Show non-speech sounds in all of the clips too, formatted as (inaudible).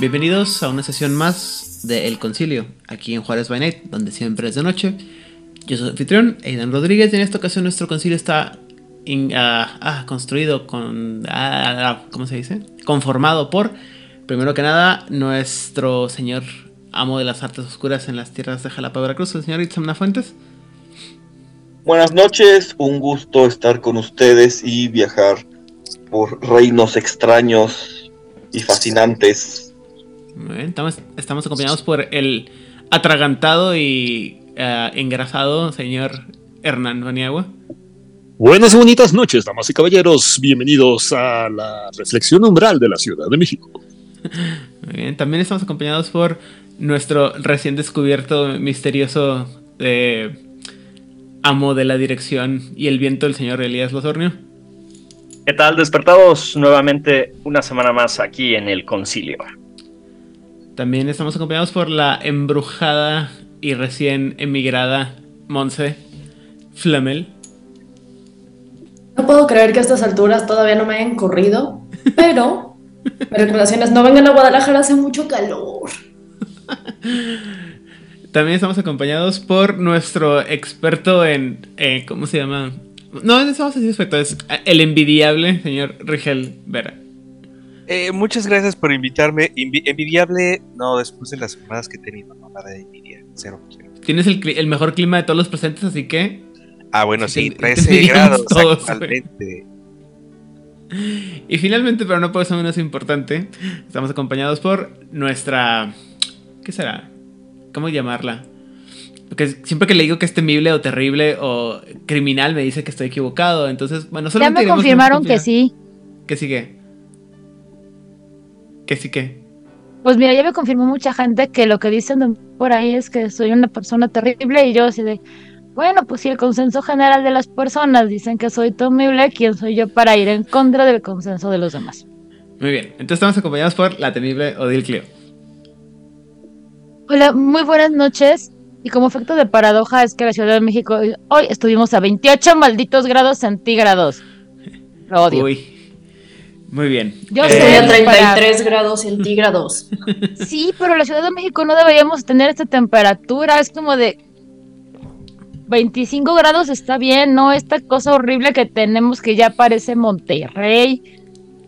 Bienvenidos a una sesión más de El Concilio, aquí en Juárez by Night, donde siempre es de noche. Yo soy anfitrión, Aidan Rodríguez, y en esta ocasión nuestro concilio está ah, ah, construido con. Ah, ¿Cómo se dice? Conformado por, primero que nada, nuestro señor amo de las artes oscuras en las tierras de Jalapa, Veracruz, el señor Itzamna Fuentes. Buenas noches, un gusto estar con ustedes y viajar por reinos extraños y fascinantes. Estamos, estamos acompañados por el atragantado y uh, engrasado señor Hernán Baniagua. Buenas y bonitas noches, damas y caballeros. Bienvenidos a la reflexión umbral de la Ciudad de México. (laughs) Muy bien, también estamos acompañados por nuestro recién descubierto misterioso eh, amo de la dirección y el viento, el señor Elías Losornio. ¿Qué tal? Despertados nuevamente una semana más aquí en el concilio. También estamos acompañados por la embrujada y recién emigrada Monse Flamel. No puedo creer que a estas alturas todavía no me hayan corrido, pero (laughs) mis recomendaciones no vengan a Guadalajara, hace mucho calor. También estamos acompañados por nuestro experto en. Eh, ¿Cómo se llama? No, no estamos así experto, es el envidiable señor Rigel Vera. Eh, muchas gracias por invitarme. Invi envidiable, no, después de las jornadas que he tenido, no, nada de envidia. Cero, cero. Tienes el, el, mejor clima de todos los presentes, así que. Ah, bueno, sí, 13 grados todos, actualmente. Y finalmente, pero no por eso menos importante, estamos acompañados por nuestra. ¿Qué será? ¿Cómo llamarla? Porque siempre que le digo que es temible o terrible o criminal, me dice que estoy equivocado. Entonces, bueno, solo Ya me confirmaron que sí. ¿Qué sigue? ¿Qué sí qué? Pues mira, ya me confirmó mucha gente que lo que dicen por ahí es que soy una persona terrible y yo así de, bueno, pues si el consenso general de las personas dicen que soy temible, ¿quién soy yo para ir en contra del consenso de los demás? Muy bien, entonces estamos acompañados por la temible Odil Clio. Hola, muy buenas noches. Y como efecto de paradoja es que la Ciudad de México hoy estuvimos a 28 malditos grados centígrados. Lo odio. Uy. Muy bien. Yo eh, sé, a 33 para... grados centígrados. (laughs) Sí, pero la Ciudad de México no deberíamos tener esta temperatura. Es como de 25 grados está bien, no esta cosa horrible que tenemos que ya parece Monterrey.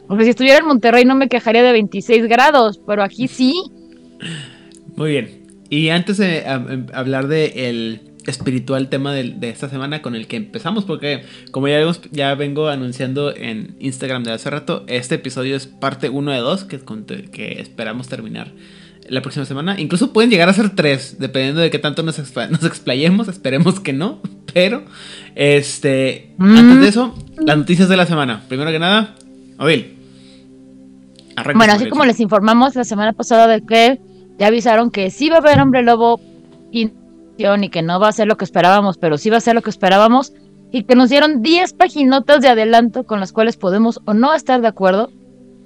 Porque si estuviera en Monterrey no me quejaría de 26 grados, pero aquí sí. Muy bien. Y antes de um, hablar del el espiritual tema de, de, esta semana con el que empezamos, porque como ya, vemos, ya vengo anunciando en Instagram de hace rato, este episodio es parte 1 de 2 que, que, esperamos terminar la próxima semana. Incluso pueden llegar a ser 3, dependiendo de qué tanto nos, nos explayemos, esperemos que no, (laughs) pero este, mm. antes de eso, las noticias de la semana. Primero que nada, Odil. Bueno, así como les informamos la semana pasada de que ya avisaron que sí va a haber hombre lobo y que no va a ser lo que esperábamos, pero sí va a ser lo que esperábamos y que nos dieron 10 paginotas de adelanto con las cuales podemos o no estar de acuerdo.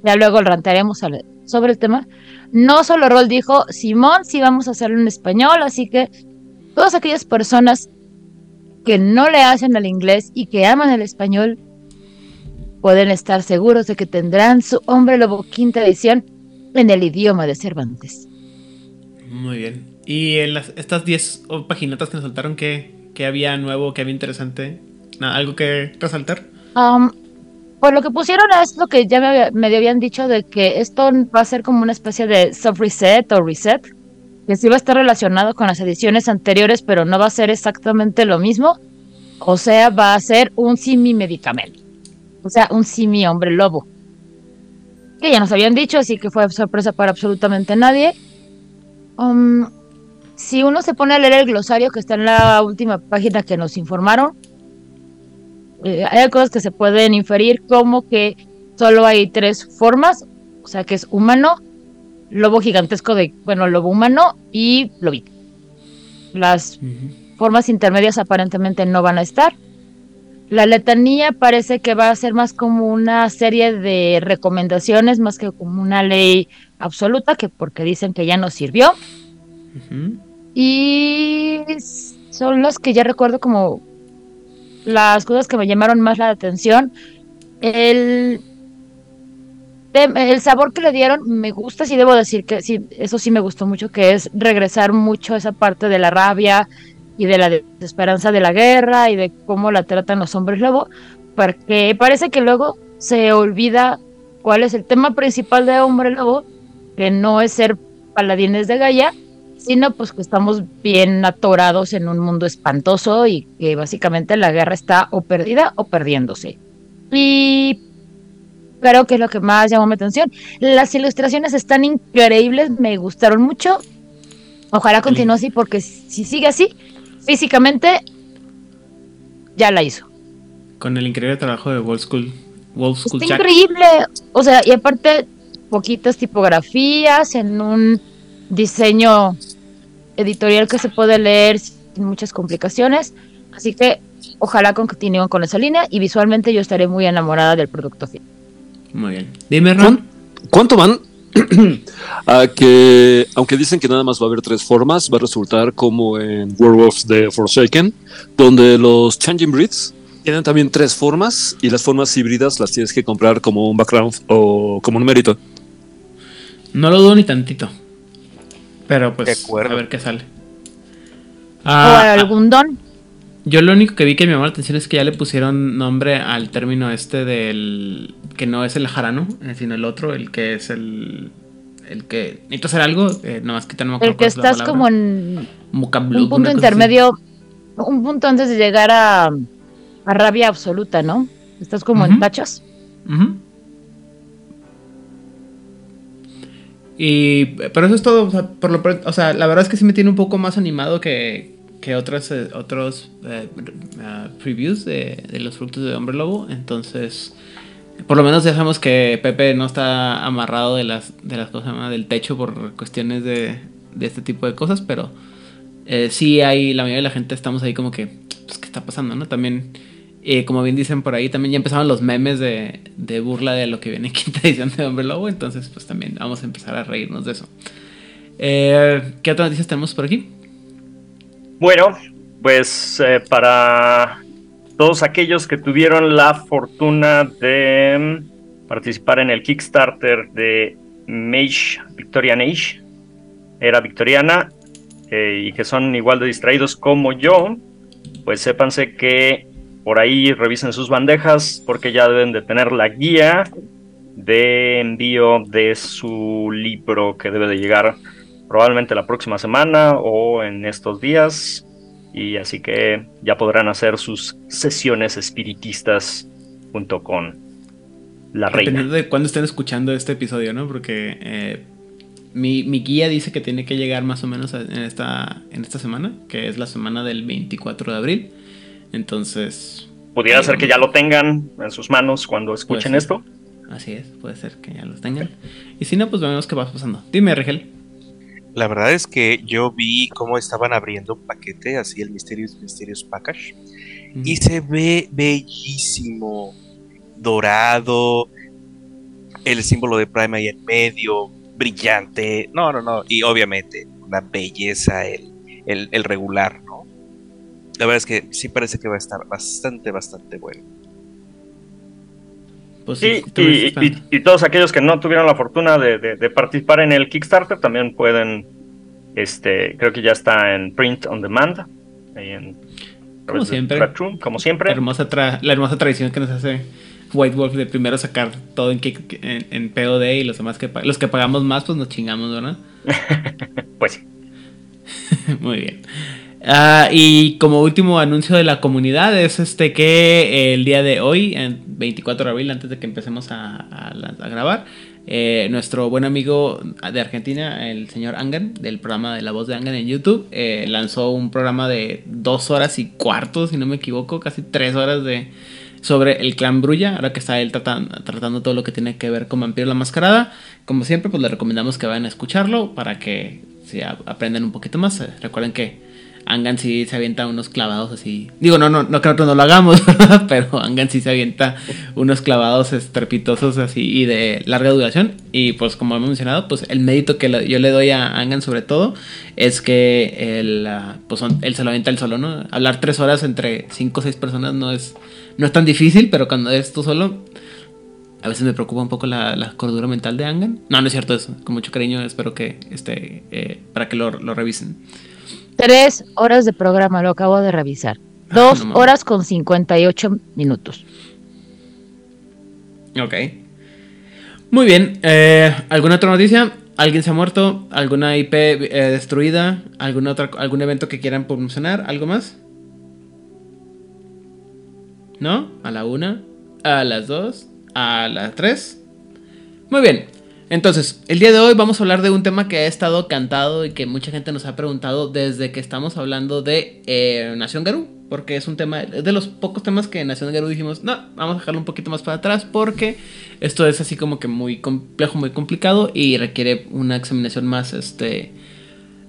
Ya luego rantearemos sobre el tema. No solo Rol dijo, Simón, sí vamos a hacerlo en español, así que todas aquellas personas que no le hacen al inglés y que aman el español pueden estar seguros de que tendrán su hombre lobo quinta edición en el idioma de Cervantes. Muy bien. Y en las, estas 10 paginitas que nos saltaron, ¿qué, ¿qué, había nuevo, qué había interesante? ¿Nada, ¿Algo que resaltar? Um, pues lo que pusieron es lo que ya me, me, habían dicho de que esto va a ser como una especie de soft reset o reset, que sí va a estar relacionado con las ediciones anteriores, pero no va a ser exactamente lo mismo. O sea, va a ser un simi medicamento. O sea, un simi hombre lobo. Que ya nos habían dicho, así que fue sorpresa para absolutamente nadie. Um, si uno se pone a leer el glosario que está en la última página que nos informaron, eh, hay cosas que se pueden inferir como que solo hay tres formas, o sea que es humano, lobo gigantesco de, bueno, lobo humano y lobito. Las uh -huh. formas intermedias aparentemente no van a estar. La letanía parece que va a ser más como una serie de recomendaciones, más que como una ley absoluta, que porque dicen que ya no sirvió. Uh -huh. Y son las que ya recuerdo como las cosas que me llamaron más la atención. El el sabor que le dieron me gusta, sí debo decir que sí, eso sí me gustó mucho, que es regresar mucho a esa parte de la rabia y de la desesperanza de la guerra y de cómo la tratan los hombres lobo, porque parece que luego se olvida cuál es el tema principal de Hombre Lobo, que no es ser paladines de Gaia, sino pues que estamos bien atorados en un mundo espantoso y que básicamente la guerra está o perdida o perdiéndose. Y creo que es lo que más llamó mi atención. Las ilustraciones están increíbles, me gustaron mucho. Ojalá continúe así porque si sigue así, físicamente ya la hizo. Con el increíble trabajo de Wolf School. Wolf School Está Jack. increíble. O sea, y aparte, poquitas tipografías en un diseño editorial que se puede leer sin muchas complicaciones. Así que ojalá continúen con esa línea y visualmente yo estaré muy enamorada del producto final. Muy bien. Dime, Ron. ¿Cuán- ¿Cuánto van? (clears throat) a que, aunque dicen que nada más va a haber tres formas, va a resultar como en Werewolves de Forsaken, donde los Changing Breeds tienen también tres formas y las formas híbridas las tienes que comprar como un background o como un mérito. No lo dudo ni tantito. Pero pues, De acuerdo. a ver qué sale. o Ah, algún don. Yo lo único que vi que me llamó la atención es que ya le pusieron nombre al término este del. que no es el jarano, eh, sino el otro, el que es el. el que. necesito hacer algo, eh, nomás que no me acuerdo El que la estás palabra. como en Mucablu- un punto así. intermedio, un punto antes de llegar a, a rabia absoluta, ¿no? Estás como en tachas. Ujú. Y, pero eso es todo, o sea, por lo o sea, la verdad es que sí me tiene un poco más animado que, que otros, eh, otros eh, ah, previews de, de los frutos de Hombre Lobo, entonces, por lo menos sabemos que Pepe no está amarrado de las, de las cosas del techo por cuestiones de, de este tipo de cosas, pero eh, sí hay, la mayoría de la gente estamos ahí como que, pues, ¿qué está pasando, no? También, eh, como bien dicen por ahí, también ya empezaron los memes de, burla de lo que viene en quinta edición de Hombre Lobo, entonces pues también vamos a empezar a reírnos de eso. Eh, ¿Qué otras noticias tenemos por aquí? Bueno, pues eh, para todos aquellos que tuvieron la fortuna de mm, participar en el Kickstarter de Mage, Victorian Age, era victoriana, eh, y que son igual de distraídos como yo, pues sépanse que por ahí revisen sus bandejas porque ya deben de tener la guía de envío de su libro que debe de llegar probablemente la próxima semana o en estos días. Y así que ya podrán hacer sus sesiones espiritistas junto con la reina. Dependiendo de cuándo estén escuchando este episodio, ¿no? Porque eh, mi, mi guía dice que tiene que llegar más o menos en esta, en esta semana, que es la semana del 24 de abril. Entonces, Pudiera ser que ya lo tengan en sus manos cuando escuchen esto. así es, puede ser que ya los tengan. Y si no, pues vemos qué va pasando. Dime, Rigel. La verdad es que yo vi cómo estaban abriendo un paquete, así el Mysterious Mysterious Package, y se ve bellísimo, dorado, el símbolo de Prime ahí en medio, brillante, no, no, no, y obviamente una belleza el, el, el regular. La verdad es que sí parece que va a estar bastante, bastante bueno. Pues Sí, y, y- y todos aquellos que no tuvieron la fortuna de, de- de participar en el Kickstarter también pueden, este, creo que ya está en print on demand. ahí en- Como siempre. Como La siempre. hermosa, tra- la hermosa tradición que nos hace White Wolf de primero sacar todo en, kick- en, en POD y los demás que los que pagamos más, pues nos chingamos, ¿verdad? (laughs) Pues sí. (laughs) Muy bien. Ah, y como último anuncio de la comunidad es este que el día de hoy, en 24 de abril, antes de que empecemos a, grabar, eh, nuestro buen amigo de Argentina, el señor Angan, del programa de La Voz de Angan en YouTube, eh, lanzó un programa de dos horas y cuarto, si no me equivoco, casi tres horas de sobre el clan Brulla, ahora que está él tratan- tratando todo lo que tiene que ver con Vampiro la Mascarada. Como siempre, pues les recomendamos que vayan a escucharlo para que a- aprendan un poquito más. Eh, Recuerden que Angan sí se avienta unos clavados así. Digo, no, no, no que no lo hagamos, (laughs) pero Angan sí se avienta unos clavados estrepitosos así y de larga duración. Y pues como hemos mencionado, pues el mérito que yo le doy a Angan sobre todo es que él, ah, pues él se lo avienta él solo, ¿no? Hablar tres horas entre cinco o seis personas no es, no es tan difícil, pero cuando eres tú solo, A veces me preocupa un poco la, la cordura mental de Angan. No, no es cierto eso. Con mucho cariño espero que este, eh, para que lo, lo revisen. Tres horas de programa, lo acabo de revisar. Dos no mames. horas con 58 minutos. Ok. Muy bien. eh, ¿Alguna otra noticia? ¿Alguien se ha muerto? ¿Alguna IP eh, destruida? ¿Algún, otra, ¿Algún evento que quieran promocionar? ¿Algo más? ¿No? ¿A la una? ¿A las dos? ¿A las tres? Muy bien. Entonces, el día de hoy vamos a hablar de un tema que ha estado cantado y que mucha gente nos ha preguntado desde que estamos hablando de eh, Nación Garú. Porque es un tema, es de los pocos temas que Nación Garú dijimos, no, vamos a dejarlo un poquito más para atrás porque esto es así como que muy complejo, muy complicado y requiere una examinación más, este,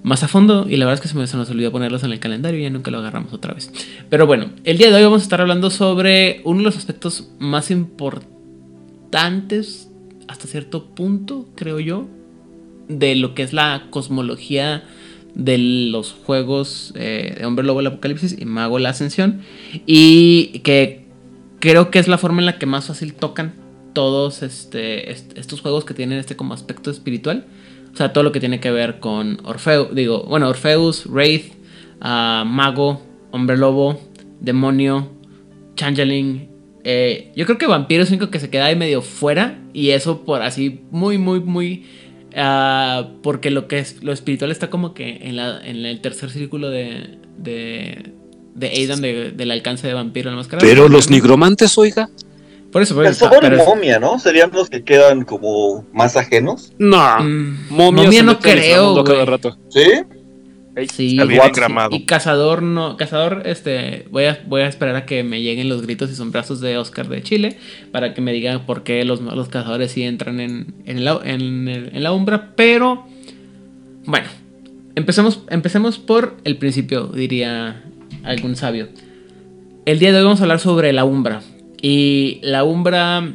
más a fondo. Y la verdad es que se, me, olvidó ponerlos en el calendario y ya nunca lo agarramos otra vez. Pero bueno, el día de hoy vamos a estar hablando sobre uno de los aspectos más importantes hasta cierto punto, creo yo, de lo que es la cosmología de los juegos eh, de Hombre Lobo el Apocalipsis y Mago la Ascensión. Y que creo que es la forma en la que más fácil tocan todos este, est- estos juegos que tienen este como aspecto espiritual. O sea, todo lo que tiene que ver con Orfeo, digo, bueno, Orfeus, Wraith, ah, Mago, Hombre Lobo, Demonio, Changeling. Eh, yo creo que Vampiro es el único que se queda ahí medio fuera. Y eso por así, muy, muy, muy. ah, porque lo que es lo espiritual está como que en, la, en el tercer círculo de. de de Aidan de- del alcance de vampiro en la máscara. Pero los nigromantes, oiga. Por eso, por eso. Pero es- momia, ¿no? Serían los que quedan como más ajenos. No. Mm, Momia, momia no creo, rato. ¿Sí? Sí, Está bien. Y cazador no, cazador, este, voy a, voy a esperar a que me lleguen los gritos y sombrazos de Oscar de Chile para que me digan por qué los, los cazadores sí entran en, en, la, en, en la umbra, pero bueno, empecemos, empecemos por el principio, diría algún sabio. El día de hoy vamos a hablar sobre la umbra y la umbra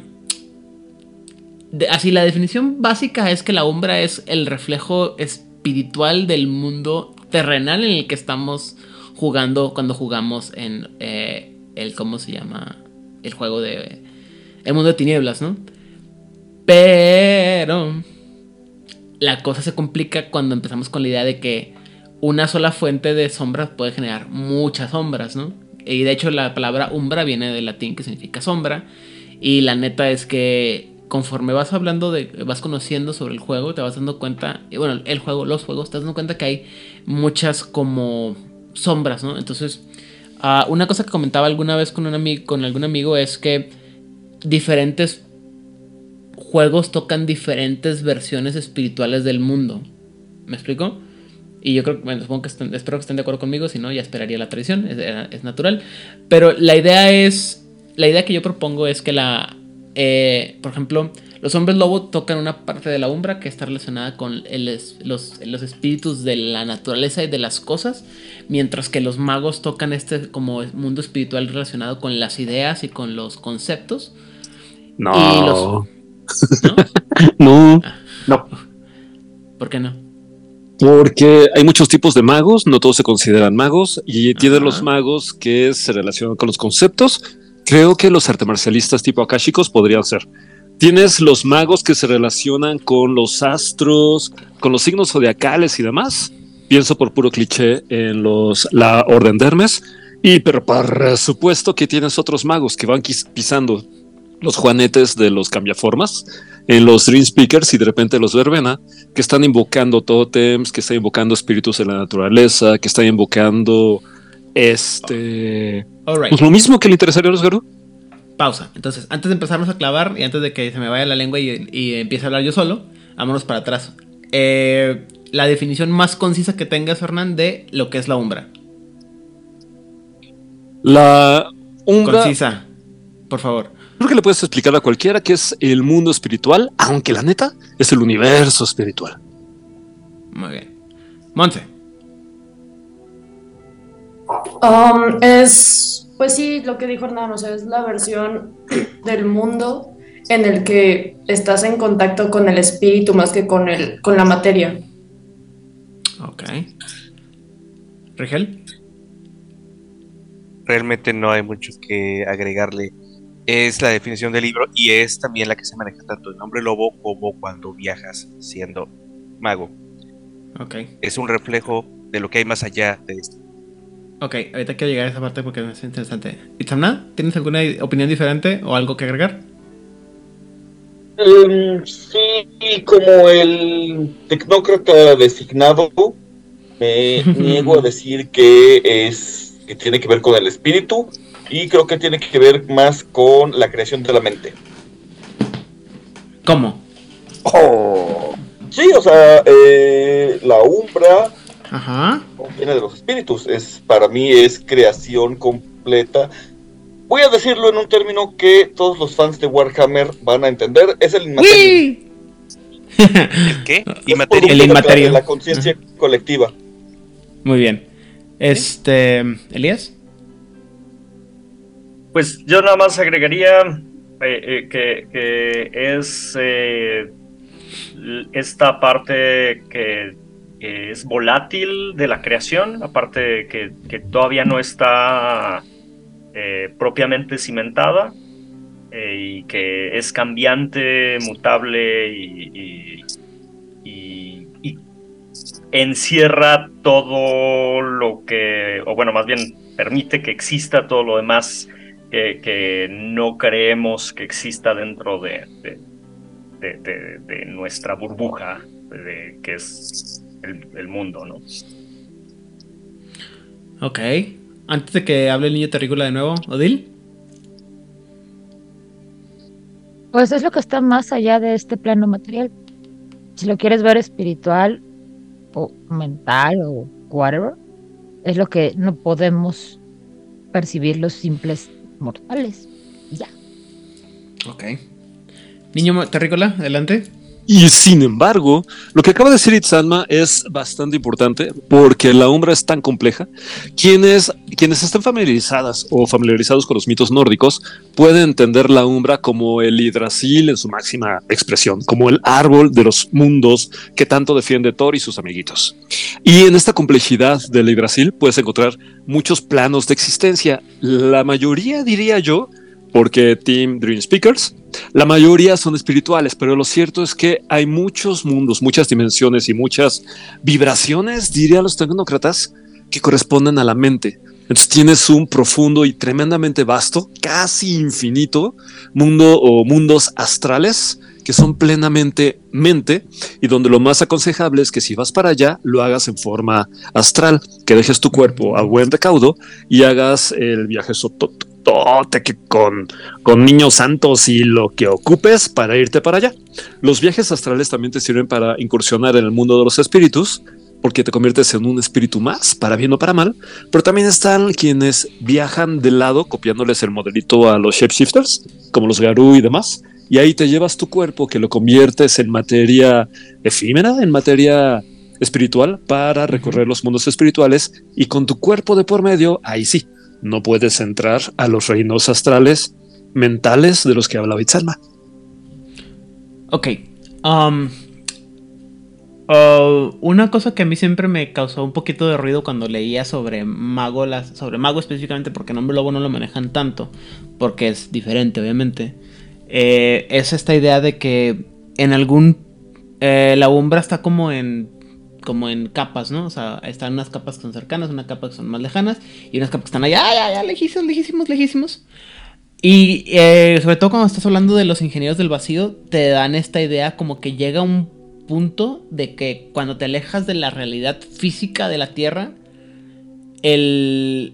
así la definición básica es que la umbra es el reflejo espiritual del mundo terrenal en el que estamos jugando cuando jugamos en eh, el cómo se llama el juego de el mundo de tinieblas, ¿no? Pero la cosa se complica cuando empezamos con la idea de que una sola fuente de sombras puede generar muchas sombras, ¿no? Y de hecho la palabra umbra viene del latín que significa sombra. Y la neta es que conforme vas hablando de, vas conociendo sobre el juego, te vas dando cuenta, bueno, el juego, los juegos, te vas dando cuenta que hay muchas como sombras, ¿no? Entonces, ah, una cosa que comentaba alguna vez con, un amigo, con algún amigo es que diferentes juegos tocan diferentes versiones espirituales del mundo. ¿Me explico? Y yo creo bueno, supongo que estén- espero que estén de acuerdo conmigo, si no, ya esperaría la tradición, es natural. Pero la idea es, la idea que yo propongo es que la, eh, por ejemplo, los hombres lobo tocan una parte de la umbra que está relacionada con el los, los espíritus de la naturaleza y de las cosas, mientras que los magos tocan este como mundo espiritual relacionado con las ideas y con los conceptos. No. Los- (laughs) ¿No? No. No. ¿Por qué no? Porque hay muchos tipos de magos, no todos se consideran magos, y tiene Ajá. los magos que se relacionan con los conceptos. Creo que los arte marcialistas tipo akashicos podrían ser. Tienes los magos que se relacionan con los astros, con los signos zodiacales y demás. Pienso por puro cliché en los la Orden de Hermes. Y pero por supuesto que tienes otros magos que van pisando los juanetes de los cambiaformas en los Dream Speakers y de repente los verbena que están invocando tótems, que están invocando espíritus de la naturaleza, que están invocando este Alright. pues lo mismo que le interesaría a los Garú. Pausa. Entonces, antes de empezarnos a clavar y antes de que se me vaya la lengua y, y empiece a hablar yo solo, vámonos para atrás. Eh, la definición más concisa que tengas, Hernán, de lo que es la umbra. La umbra, Concisa, por favor. creo que le puedes explicar a cualquiera que es el mundo espiritual, aunque la neta es el universo espiritual. Muy bien. Monse. Um, es, pues sí, lo que dijo Hernán, o sea, es la versión del mundo en el que estás en contacto con el espíritu más que con, el, con la materia. Ok. Rigel. Realmente no hay mucho que agregarle. Es la definición del libro y es también la que se maneja tanto en Hombre Lobo como cuando viajas siendo mago. Ok. Es un reflejo de lo que hay más allá de esto. Ok, ahorita quiero llegar a esa parte porque me hace interesante. Itzamna, ¿tienes alguna opinión diferente o algo que agregar? Em, sí, como el tecnócrata designado, me (laughs) niego a decir que es que tiene que ver con el espíritu y creo que tiene que ver más con la creación de la mente. ¿Cómo? Sí, o sea, eh, la umbra Ajá. viene de los espíritus. Es para mí es creación completa. Voy a decirlo en un término que todos los fans de Warhammer van a entender. Es el inmaterium. ¡Wii! ¿El qué? (laughs) Producto El de la- La conciencia colectiva. Muy bien. Este. ¿Elías? Pues yo nada más agregaría eh, eh, que, que es eh, esta parte que es volátil de la creación, aparte que, que todavía no está eh, propiamente cimentada eh, y que es cambiante, mutable y, encierra todo lo que, o bueno, más bien permite que exista todo lo demás que, no creemos que exista dentro de, de, de- de- de nuestra burbuja, de, que es el, el mundo, ¿no? Ok. Antes de que hable el niño terrícola de nuevo, Odil. Pues es lo que está más allá de este plano material. Si lo quieres ver espiritual o mental o whatever, es lo que no podemos percibir los simples mortales. Ya. Ok. Niño terrícola, adelante. Y sin embargo, lo que acaba de decir Itzalma es bastante importante porque la umbra es tan compleja. Quienes, quienes están familiarizadas o familiarizados con los mitos nórdicos pueden entender la umbra como el hidrasil en su máxima expresión, como el árbol de los mundos que tanto defiende Thor y sus amiguitos. Y en esta complejidad del hidrasil puedes encontrar muchos planos de existencia. La mayoría, diría yo, porque Team Dream Speakers, la mayoría son espirituales, pero lo cierto es que hay muchos mundos, muchas dimensiones y muchas vibraciones, diría los tecnócratas, que corresponden a la mente. Entonces tienes un profundo y tremendamente vasto, casi infinito, mundo o mundos astrales que son plenamente mente y donde lo más aconsejable es que si vas para allá lo hagas en forma astral, que dejes tu cuerpo a buen recaudo y hagas el viaje que con, con niños santos y lo que ocupes para irte para allá. Los viajes astrales también te sirven para incursionar en el mundo de los espíritus, porque te conviertes en un espíritu más, para bien o para mal, pero también están quienes viajan de lado, copiándoles el modelito a los shapeshifters, como los Garú y demás, y ahí te llevas tu cuerpo que lo conviertes en materia efímera, en materia espiritual, para recorrer los mundos espirituales, y con tu cuerpo de por medio, ahí sí, no puedes entrar a los reinos astrales mentales de los que hablaba Itzalma. Ok. Um, uh, una cosa que a mí siempre me causó un poquito de ruido cuando leía sobre Mago, sobre Mago específicamente, porque Nombre Lobo no lo manejan tanto, porque es diferente, obviamente, eh, es esta idea de que en algún. eh, la umbra está como en. Como en capas, ¿no? O sea, están unas capas que son cercanas, unas capas que son más lejanas, y unas capas que están allá, allá, allá, lejísimos, lejísimos, lejísimos. Y eh, sobre todo cuando estás hablando de los ingenieros del vacío, te dan esta idea como que llega un punto de que cuando te alejas de la realidad física de la Tierra, el, el-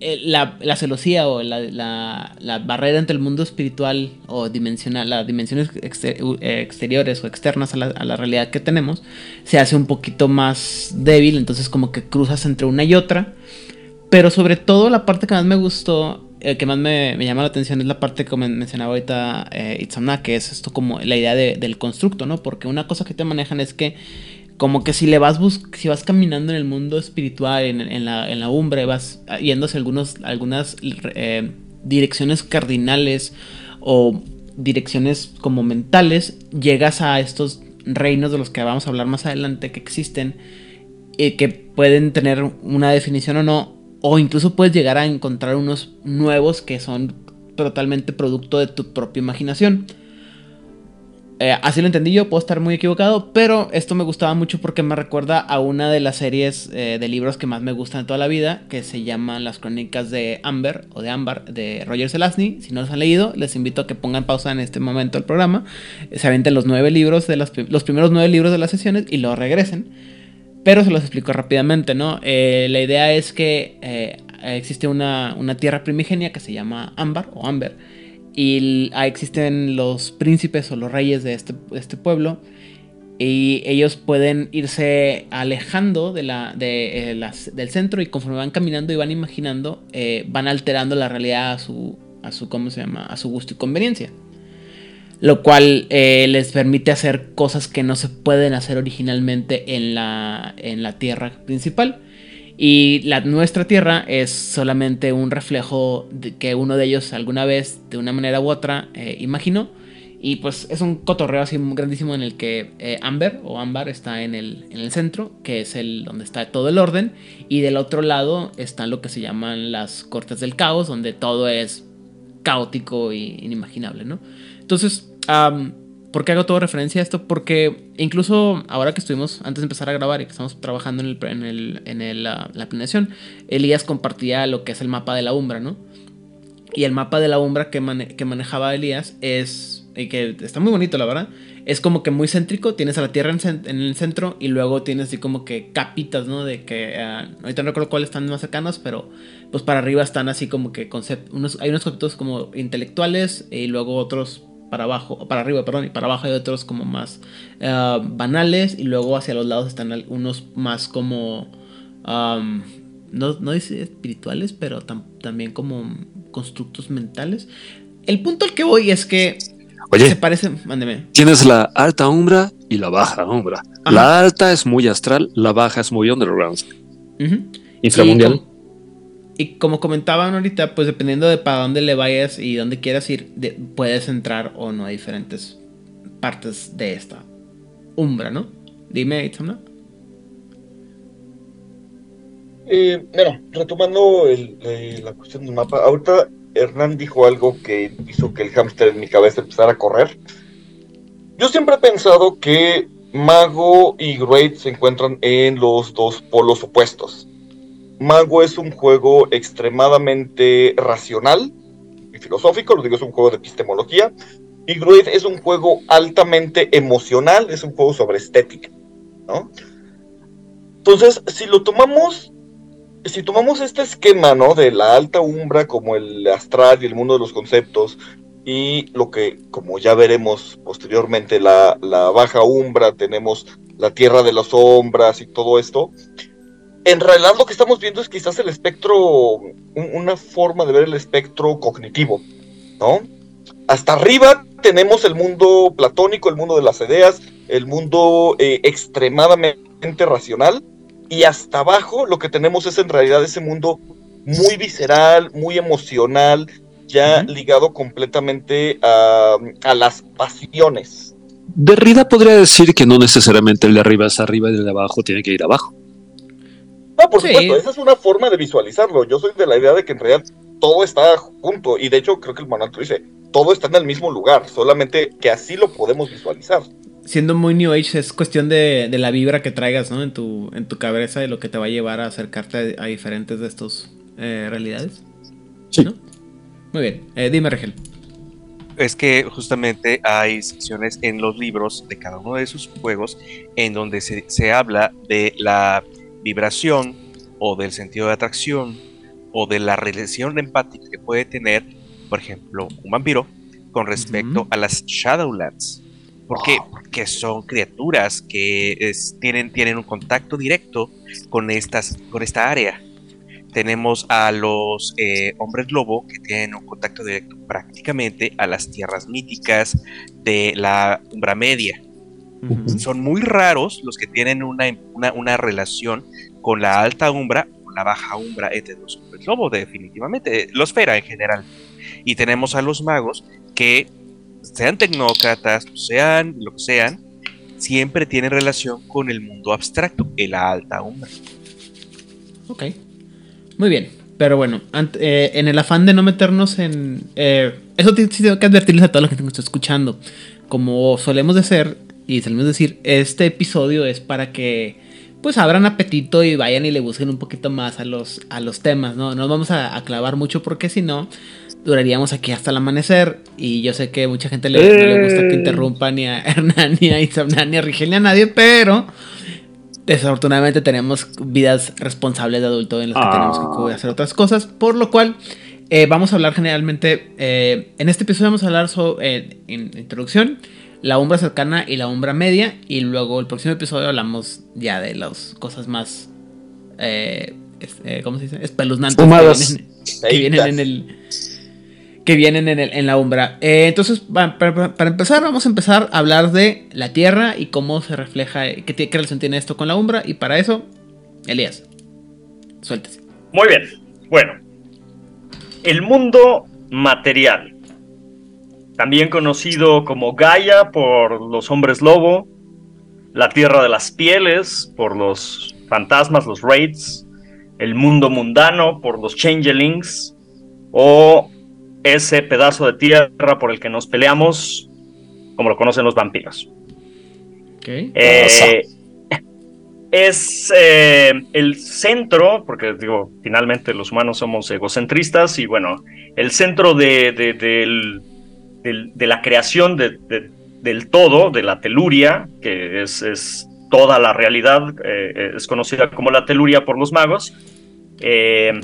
la, la celosía o la, barrera entre el mundo espiritual o dimensional, las dimensiones eh, exteriores o externas a la, realidad que tenemos, se hace un poquito más débil, entonces como que cruzas entre una y otra. Pero sobre todo la parte que más me gustó, eh, que más me, llama la atención es la parte que men- mencionaba ahorita eh, Itzamna, que es esto como la idea de- del constructo, ¿no? Porque una cosa que te manejan es que como que si le vas bus si vas caminando en el mundo espiritual, en, en la, en la umbra, y vas yendo hacia algunos, algunas eh, direcciones cardinales o direcciones como mentales, llegas a estos reinos de los que vamos a hablar más adelante que existen y que pueden tener una definición o no, o incluso puedes llegar a encontrar unos nuevos que son totalmente producto de tu propia imaginación. Eh, así lo entendí yo, puedo estar muy equivocado, pero esto me gustaba mucho porque me recuerda a una de las series eh, de libros que más me gustan de toda la vida, que se llaman Las Crónicas de Amber o de Amber de Roger Zelazny. Si no los han leído, les invito a que pongan pausa en este momento el programa, se aventen los nueve libros de los primeros nueve libros de las sesiones y luego regresen. Pero se los explico rápidamente, ¿no? Eh, la idea es que existe una, una tierra primigenia que se llama Amber o Amber y existen los príncipes o los reyes de este, este, pueblo. Y ellos pueden irse alejando de la, de, eh, del centro y conforme van caminando y van imaginando, eh, van alterando la realidad a su, a su, ¿cómo se llama? A su gusto y conveniencia. Lo cual eh, les permite hacer cosas que no se pueden hacer originalmente en la, en la tierra principal. Y la, nuestra Tierra es solamente un reflejo de que uno de ellos alguna vez, de una manera u otra, eh, imaginó. Y pues es un cotorreo así grandísimo en el que eh, Amber o Ambar está en el, en el centro, que es el donde está todo el orden. Y del otro lado están lo que se llaman las cortes del caos, donde todo es caótico e inimaginable, ¿no? Entonces, ¿Por qué hago toda referencia a esto? Porque incluso ahora que estuvimos, antes de empezar a grabar y que estamos trabajando en, el, en, el, en la, planeación, Elías compartía lo que es el mapa de la Umbra, ¿no? Y el mapa de la Umbra que, que manejaba Elías es, y que está muy bonito, la verdad, es como que muy céntrico, tienes a la Tierra en, el centro y luego tienes así como que capitas, ¿no? De que, uh, ahorita no recuerdo cuáles están más cercanas, pero pues para arriba están así como que concept, unos, hay unos conceptos como intelectuales y luego otros para abajo, para arriba, perdón, y para abajo hay otros como más eh, banales y luego hacia los lados están unos más como, no, no dice espirituales, pero también como constructos mentales. El punto al que voy es que Oye, se parecen, mándeme. Tienes la alta umbra y la baja umbra. La alta es muy astral, la baja es muy underground. Inframundial. Y como comentaban ahorita, pues dependiendo de para dónde le vayas y dónde quieras ir, puedes entrar o no a diferentes partes de esta umbra, ¿no? Dime, Itzamna. Eh, bueno, retomando la cuestión del mapa, ahorita Hernán dijo algo que hizo que el hámster en mi cabeza empezara a correr. Yo siempre he pensado que Mago y Great se encuentran en los dos polos opuestos. Mago es un juego extremadamente racional y filosófico, lo digo, es un juego de epistemología. Y Gruid es un juego altamente emocional, es un juego sobre estética, ¿no? Entonces, si lo tomamos, si tomamos este esquema, ¿no? De la alta umbra como el astral y el mundo de los conceptos, y lo que, como ya veremos posteriormente, la, la baja umbra, tenemos la tierra de las sombras y todo esto, en realidad lo que estamos viendo es quizás el espectro, una forma de ver el espectro cognitivo, ¿no? Hasta arriba tenemos el mundo platónico, el mundo de las ideas, el mundo eh, extremadamente racional, y hasta abajo lo que tenemos es en realidad ese mundo muy visceral, muy emocional, ya ligado completamente a, a, las pasiones. Derrida podría decir que no necesariamente el de arriba es arriba y el de abajo tiene que ir abajo. No, por supuesto, esa es una forma de visualizarlo. Yo soy de la idea de que en realidad todo está junto y de hecho creo que el manual dice, todo está en el mismo lugar, solamente que así lo podemos visualizar. Siendo muy New Age es cuestión de, la vibra que traigas ¿no? en, tu, en tu cabeza y lo que te va a llevar a acercarte a, diferentes de estos eh, realidades. Sí. Muy bien, eh, dime Regel. Es que justamente hay secciones en los libros de cada uno de sus juegos en donde se, se habla de la vibración o del sentido de atracción o de la relación empática que puede tener, por ejemplo, un vampiro con respecto a las Shadowlands. ¿Por qué? Porque son criaturas que tienen, tienen un contacto directo con, estas, con esta área. Tenemos a los eh, hombres lobo que tienen un contacto directo prácticamente a las tierras míticas de la Umbra Media. Son muy raros los que tienen una, una, relación con la alta umbra o la baja umbra los hombres lobo, definitivamente, los fera en general. Y tenemos a los magos que, sean tecnócratas, sean lo que sean, siempre tienen relación con el mundo abstracto, en la alta umbra. Ok, muy bien. Pero bueno, eh, en el afán de no meternos en... eh, eso sí tengo que advertirles a la gente que nos está escuchando. Como solemos de ser, y solemos decir, este episodio es para que pues abran apetito y vayan y le busquen un poquito más a los, a los temas, ¿no? No nos vamos a, a clavar mucho porque si no, duraríamos aquí hasta el amanecer. Y yo sé que mucha gente le, no le gusta que Eh. interrumpa ni a (laughs) Hernán, ni a Isabel, ni a Rigel, ni a nadie, pero desafortunadamente tenemos vidas responsables de adulto en las que Ah. tenemos que cu- hacer otras cosas, por lo cual eh, vamos a hablar generalmente, eh, en este episodio vamos a hablar sobre, en introducción, la umbra cercana y la umbra media, y luego el próximo episodio hablamos ya de las cosas más, eh, eh, ¿cómo se dice? Espeluznantes que vienen, que vienen en el... Que vienen en, el- en la umbra. Eh, entonces, pa- pa- pa- para, empezar, vamos a empezar a hablar de la Tierra y cómo se refleja, eh, qué relación tiene esto con la umbra. Y para eso, Elías, suéltese. Muy bien. Bueno, el mundo material, también conocido como Gaia por los hombres lobo, la tierra de las pieles por los fantasmas, los raids, el mundo mundano por los changelings, o ese pedazo de tierra por el que nos peleamos, como lo conocen los vampiros. Ok. Eh, es eh, el centro, porque digo, finalmente los humanos somos egocentristas y bueno, el centro de, de- del- de la creación de- de- del todo, de la teluria, que es, toda la realidad, eh, es conocida como la teluria por los magos. Eh,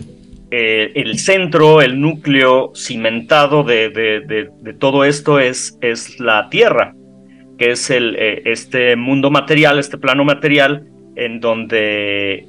eh, el centro, el núcleo cimentado de, todo esto es, es la Tierra que es el, este mundo material, este plano material, en donde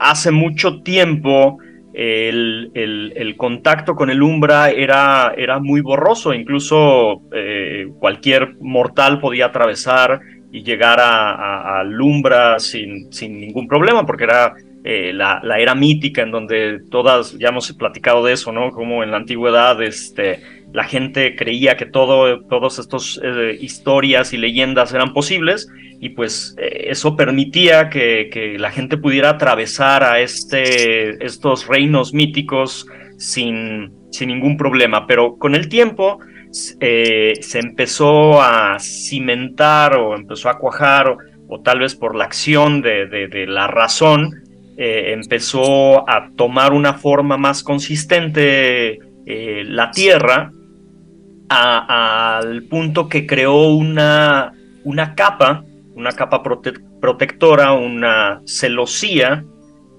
hace mucho tiempo el, el- contacto con el Umbra era, era muy borroso, incluso eh, cualquier mortal podía atravesar y llegar al Umbra sin, sin ningún problema, porque era eh, la, la era mítica en donde todas, ya hemos platicado de eso, ¿no? Como en la antigüedad, este, la gente creía que todo, todas estas historias y leyendas eran posibles y pues eh, eso permitía que, la gente pudiera atravesar a este, estos reinos míticos sin, sin ningún problema. Pero con el tiempo eh, se empezó a cimentar o empezó a cuajar o, tal vez por la acción de, la razón, eh, empezó a tomar una forma más consistente eh, la Tierra al punto que creó una, una capa, una capa prote- protectora, una celosía,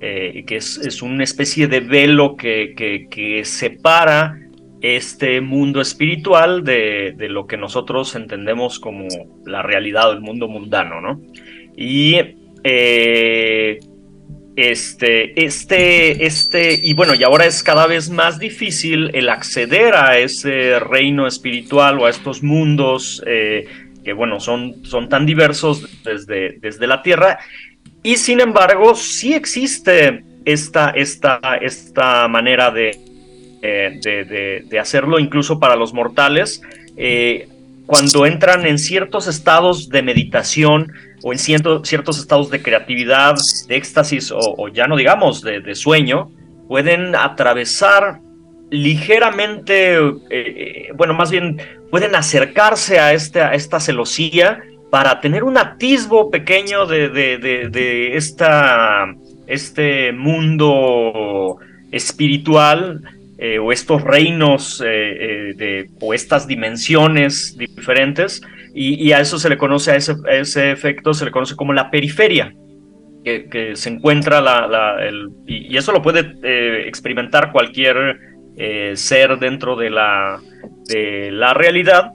eh, que es, es una especie de velo que, que- que separa este mundo espiritual de, de lo que nosotros entendemos como la realidad del mundo mundano, ¿no? Y eh, este, este, este, y bueno, y ahora es cada vez más difícil el acceder a ese reino espiritual o a estos mundos eh, que, bueno, son, son tan diversos desde, desde la Tierra. Y sin embargo, sí existe esta, esta, esta manera de, eh, de, de- hacerlo incluso para los mortales. eh, cuando entran en ciertos estados de meditación o en cierto- ciertos estados de creatividad, de éxtasis o, ya no digamos de, sueño, pueden atravesar ligeramente, eh, eh, bueno, más bien pueden acercarse a, este, a esta celosía para tener un atisbo pequeño de, de- de- esta, este mundo espiritual eh, o estos reinos de, o estas dimensiones diferentes y, y a eso se le conoce, a ese, efecto se le conoce como la periferia, que, se encuentra la, la- el- y, y eso lo puede eh, experimentar cualquier eh, ser dentro de la, de la realidad,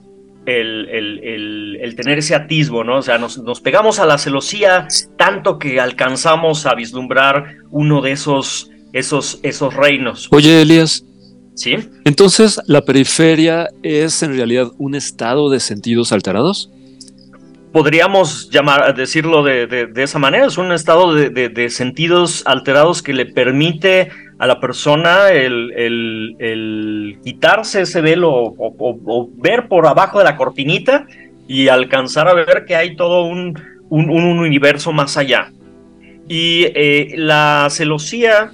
el, el- el- el tener ese atisbo, ¿no? O sea, nos, nos pegamos a la celosía tanto que alcanzamos a vislumbrar uno de esos, esos, esos reinos, Oye, Elías, ¿sí? entonces la periferia es en realidad un estado de sentidos alterados. podríamos llamar, decirlo de, de- de esa manera, es un estado de, sentidos alterados que le permite a la persona el, el- el quitarse ese velo o, o- o ver por abajo de la cortinita y alcanzar a ver que hay todo un, un- un universo más allá. Y eh, la celosía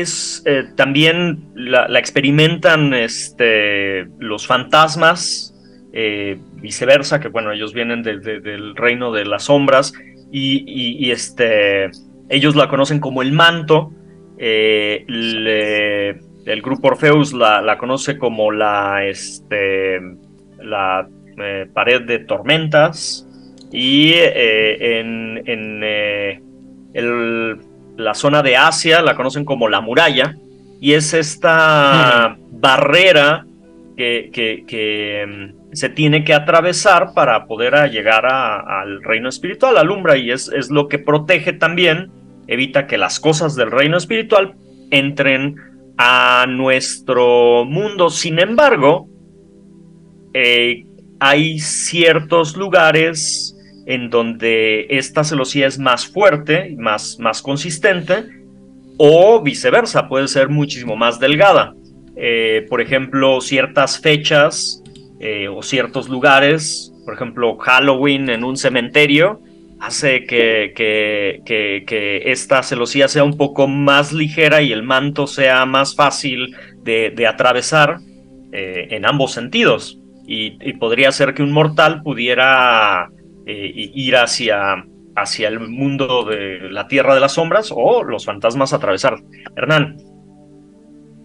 es eh, también la, experimentan este, los fantasmas, eh, viceversa, que bueno, ellos vienen del reino de las sombras y, este, ellos la conocen como el manto. el grupo Orpheus la, conoce como la, este, la pared de tormentas y en, en el la zona de Asia la conocen como la muralla y es esta barrera que, mm, se tiene que atravesar para poder llegar al reino espiritual, alumbra y es, es lo que protege también, evita que las cosas del reino espiritual entren a nuestro mundo. Sin embargo, eh, hay ciertos lugares en donde esta celosía es más fuerte, más, más consistente, o viceversa, puede ser muchísimo más delgada. Eh, por ejemplo, ciertas fechas eh, o ciertos lugares, por ejemplo, Halloween en un cementerio, hace que, que, que, esta celosía sea un poco más ligera y el manto sea más fácil de, atravesar eh, en ambos sentidos. y, podría ser que un mortal pudiera eh, ir hacia, hacia el mundo de la Tierra de las Sombras o los fantasmas atravesar. Hernán,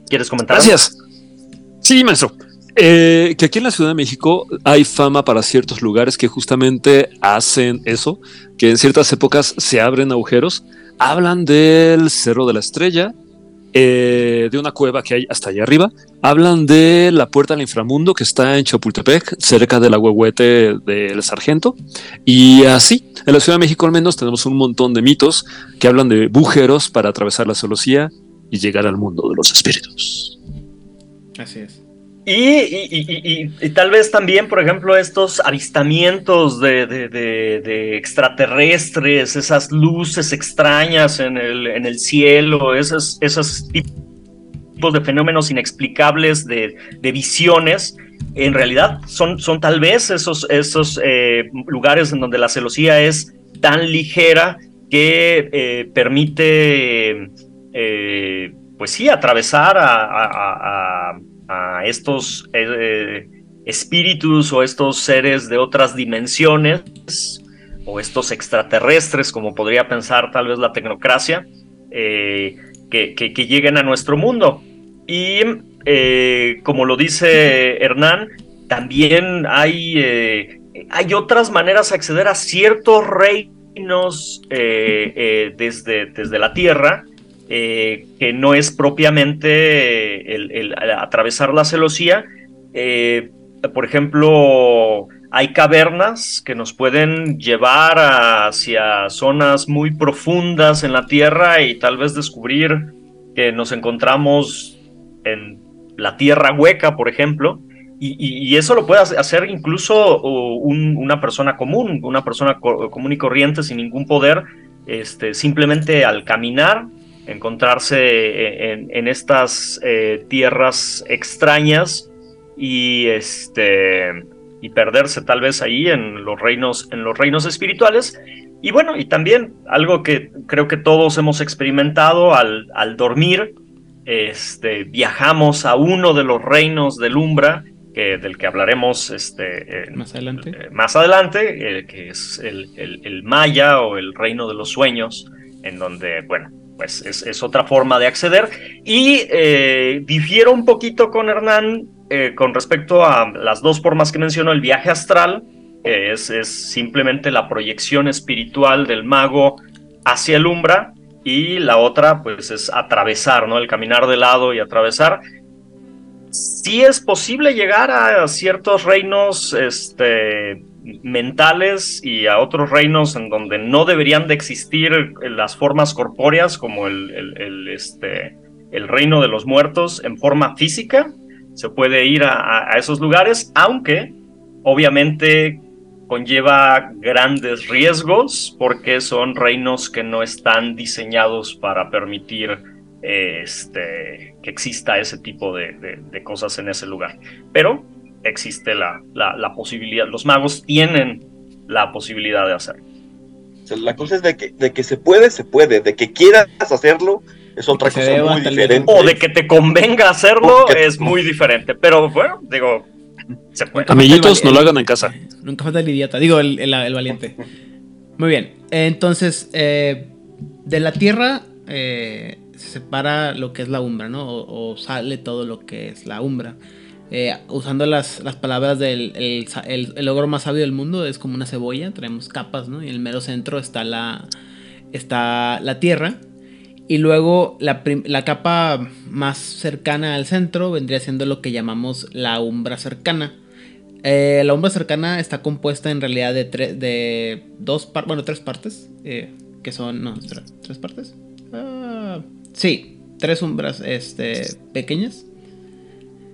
¿quieres comentar? Gracias. Sí, maestro. Eh, que aquí en la Ciudad de México hay fama para ciertos lugares que justamente hacen eso, que en ciertas épocas se abren agujeros. Hablan del Cerro de la Estrella, eh, de una cueva que hay hasta allá arriba. Hablan de la puerta al inframundo que está en Chapultepec, cerca del agüehuete del sargento. Y así, en la Ciudad de México al menos tenemos un montón de mitos que hablan de bujeros para atravesar la celosía y llegar al mundo de los espíritus. Así es. Y, tal vez también, por ejemplo, estos avistamientos de, extraterrestres, esas luces extrañas en el, en el cielo, esos, esos tipos de fenómenos inexplicables de, visiones, en realidad son, son tal vez esos, esos eh, lugares en donde la celosía es tan ligera que eh, permite, eh, pues sí, atravesar a a estos eh, espíritus o estos seres de otras dimensiones o estos extraterrestres, como podría pensar tal vez la tecnocracia, eh, que, lleguen a nuestro mundo. Y eh, como lo dice Hernán, también hay, hay otras maneras de acceder a ciertos reinos desde, desde la Tierra eh, que no es propiamente el, atravesar la celosía. Eh, por ejemplo, hay cavernas que nos pueden llevar hacia zonas muy profundas en la Tierra y tal vez descubrir que nos encontramos en la Tierra hueca, por ejemplo. Y, eso lo puede hacer incluso una persona común, una persona común y corriente sin ningún poder, este, simplemente al caminar encontrarse en, estas eh, tierras extrañas y este y perderse tal vez ahí en los reinos en los reinos espirituales. Y bueno y también algo que creo que todos hemos experimentado al, al dormir este viajamos a uno de los reinos del Umbra que, del que hablaremos este, más adelante, eh, más adelante que es el, el Maya o el reino de los sueños, en donde, bueno, pues es, otra forma de acceder. Y eh, difiero un poquito con Hernán eh, con respecto a las dos formas que mencionó, el viaje astral, que es, es, simplemente la proyección espiritual del mago hacia el umbra, y la otra pues es atravesar, ¿no? El caminar de lado y atravesar. Sí es posible llegar a ciertos reinos este, mentales y a otros reinos en donde no deberían de existir las formas corpóreas como el, este, el reino de los muertos en forma física. Se puede ir a, esos lugares, aunque obviamente conlleva grandes riesgos porque son reinos que no están diseñados para permitir este, que exista ese tipo de, de cosas en ese lugar. Pero existe la, la, posibilidad, los magos tienen la posibilidad de hacerlo. la cosa es de que, de que se puede, se puede. De que quieras hacerlo, es otra cosa muy diferente. O de que te convenga hacerlo Porque- es muy diferente. Pero bueno, digo, se puede. Amiguitos, no lo hagan en casa. Nunca falta el idiota, digo, el, el- el valiente. Muy bien, entonces, eh, de la Tierra eh, se separa lo que es la umbra, ¿no? O, o sale todo lo que es la umbra. Eh, usando las, las palabras del el, el, el ogro más sabio del mundo, es como una cebolla, tenemos capas, ¿no? Y en el mero centro está la, está la Tierra. Y luego la, la capa más cercana al centro vendría siendo lo que llamamos la umbra cercana. Eh, la umbra cercana está compuesta en realidad de, tre- de dos bueno, tres partes, eh, que son, no, espera, tres partes. Ah, sí, tres umbras este, pequeñas.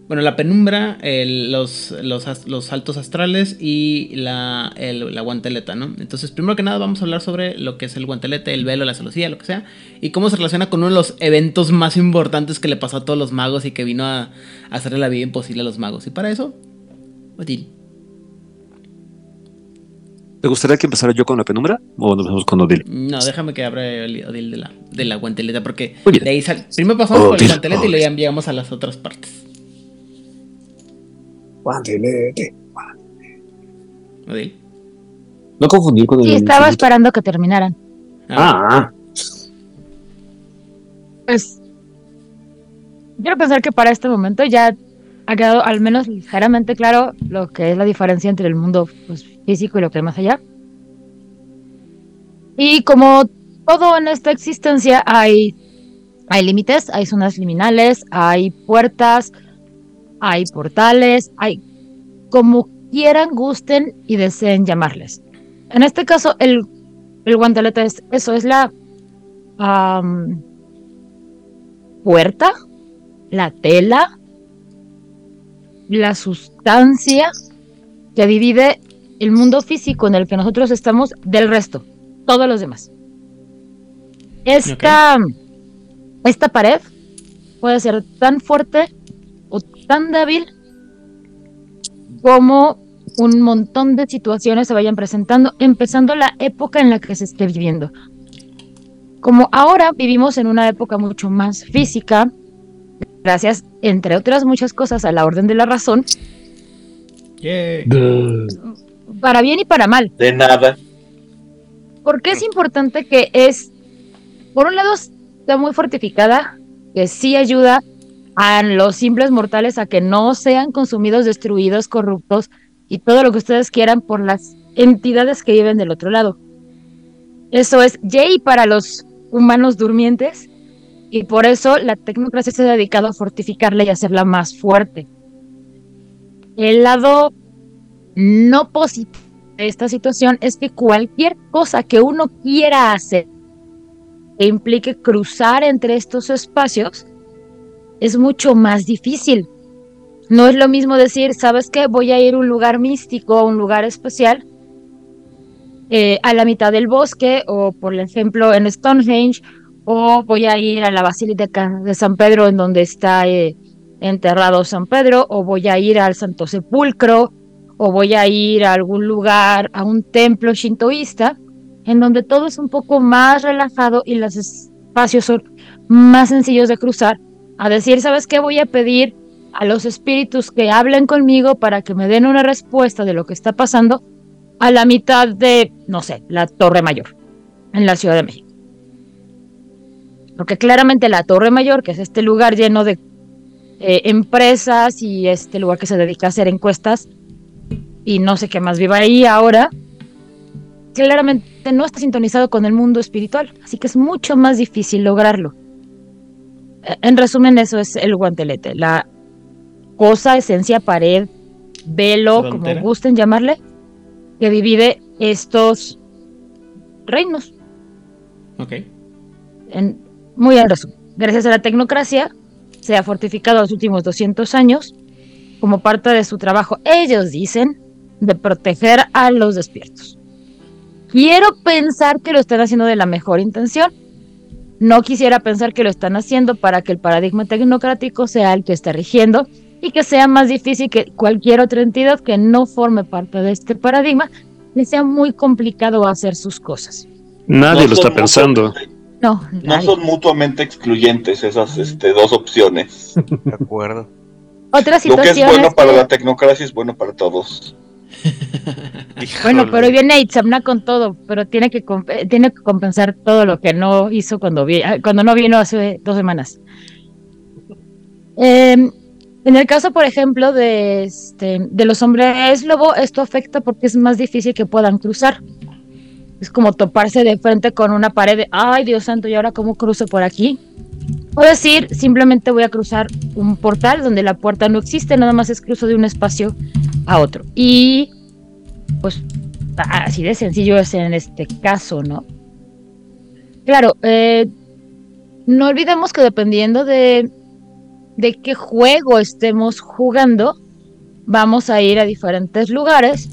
Bueno, la penumbra, el- los, los, los saltos astrales y la, el- la guanteleta, ¿no? Entonces, primero que nada vamos a hablar sobre lo que es el guantelete, el velo, la celosía, lo que sea, y cómo se relaciona con uno de los eventos más importantes que le pasó a todos los magos y que vino a, a hacerle la vida imposible a los magos. Y para eso, Odil. ¿Te gustaría que empezara yo con la penumbra o vamos con Odil? No, déjame que abra Odil de la, de la guanteleta, porque de ahí sal- primero pasamos por el guantelete y luego llegamos a las otras partes. Guantelete. No confundir con el. Sí, estaba infinito. esperando que terminaran. Ah, Pues quiero pensar que para este momento ya ha quedado al menos ligeramente claro lo que es la diferencia entre el mundo pues, físico y lo que hay más allá. Y como todo en esta existencia hay, hay límites, hay zonas liminales, hay puertas, hay portales, hay como quieran, gusten y deseen llamarles. En este caso, el, el guantelete es eso, es la puerta, la tela, la sustancia que divide el mundo físico en el que nosotros estamos del resto, todos los demás. Esta, esta pared puede ser tan fuerte o tan débil como un montón de situaciones se vayan presentando, empezando la época en la que se esté viviendo. Como ahora vivimos en una época mucho más física, gracias, entre otras muchas cosas, a la orden de la razón, para bien y para mal. De nada. Porque es importante que es, por un lado, está muy fortificada, que sí ayuda a los simples mortales a que no sean consumidos, destruidos, corruptos y todo lo que ustedes quieran por las entidades que viven del otro lado. Eso es Jay para los humanos durmientes y por eso la tecnocracia se ha dedicado a fortificarla y hacerla más fuerte. El lado no positivo de esta situación es que cualquier cosa que uno quiera hacer que implique cruzar entre estos espacios es mucho más difícil. No es lo mismo decir, ¿sabes qué? Voy a ir a un lugar místico, a un lugar especial, eh, a la mitad del bosque, o por ejemplo en Stonehenge, o voy a ir a la Basílica de San Pedro, en donde está eh, enterrado San Pedro, o voy a ir al Santo Sepulcro, o voy a ir a algún lugar, a un templo shintoísta, en donde todo es un poco más relajado y los espacios son más sencillos de cruzar, a decir, ¿sabes qué? Voy a pedir a los espíritus que hablen conmigo para que me den una respuesta de lo que está pasando a la mitad de, no sé, la Torre Mayor, en la Ciudad de México. Porque claramente la Torre Mayor, que es este lugar lleno de eh, empresas y este lugar que se dedica a hacer encuestas, y no sé qué más viva ahí ahora, claramente no está sintonizado con el mundo espiritual, así que es mucho más difícil lograrlo. En resumen, eso es el guantelete, la cosa, esencia, pared, velo, Frontera. como gusten llamarle, que divide estos reinos. Ok. En, muy en resumen, gracias a la tecnocracia se ha fortificado los últimos 200 años como parte de su trabajo, ellos dicen, de proteger a los despiertos. Quiero pensar que lo están haciendo de la mejor intención. No quisiera pensar que lo están haciendo para que el paradigma tecnocrático sea el que está rigiendo y que sea más difícil que cualquier otra entidad que no forme parte de este paradigma le sea muy complicado hacer sus cosas. Nadie No lo está pensando. No, No son mutuamente excluyentes esas este, dos opciones. De acuerdo. Otra Lo que situación es bueno es para la tecnocracia es bueno para todos. (laughs) Bueno, pero viene Itzamna con todo, pero tiene que eh, tiene que compensar todo lo que no hizo cuando vi- ah, cuando no vino hace dos semanas. Eh, en el caso, por ejemplo, de este de los hombres lobo, esto afecta porque es más difícil que puedan cruzar. Es como toparse de frente con una pared de, ay Dios santo, ¿y ahora cómo cruzo por aquí? O decir, simplemente voy a cruzar un portal donde la puerta no existe, nada más es cruzo de un espacio a otro. Y pues así de sencillo es en este caso, ¿no? Claro, eh, no olvidemos que dependiendo de, de qué juego estemos jugando, vamos a ir a diferentes lugares,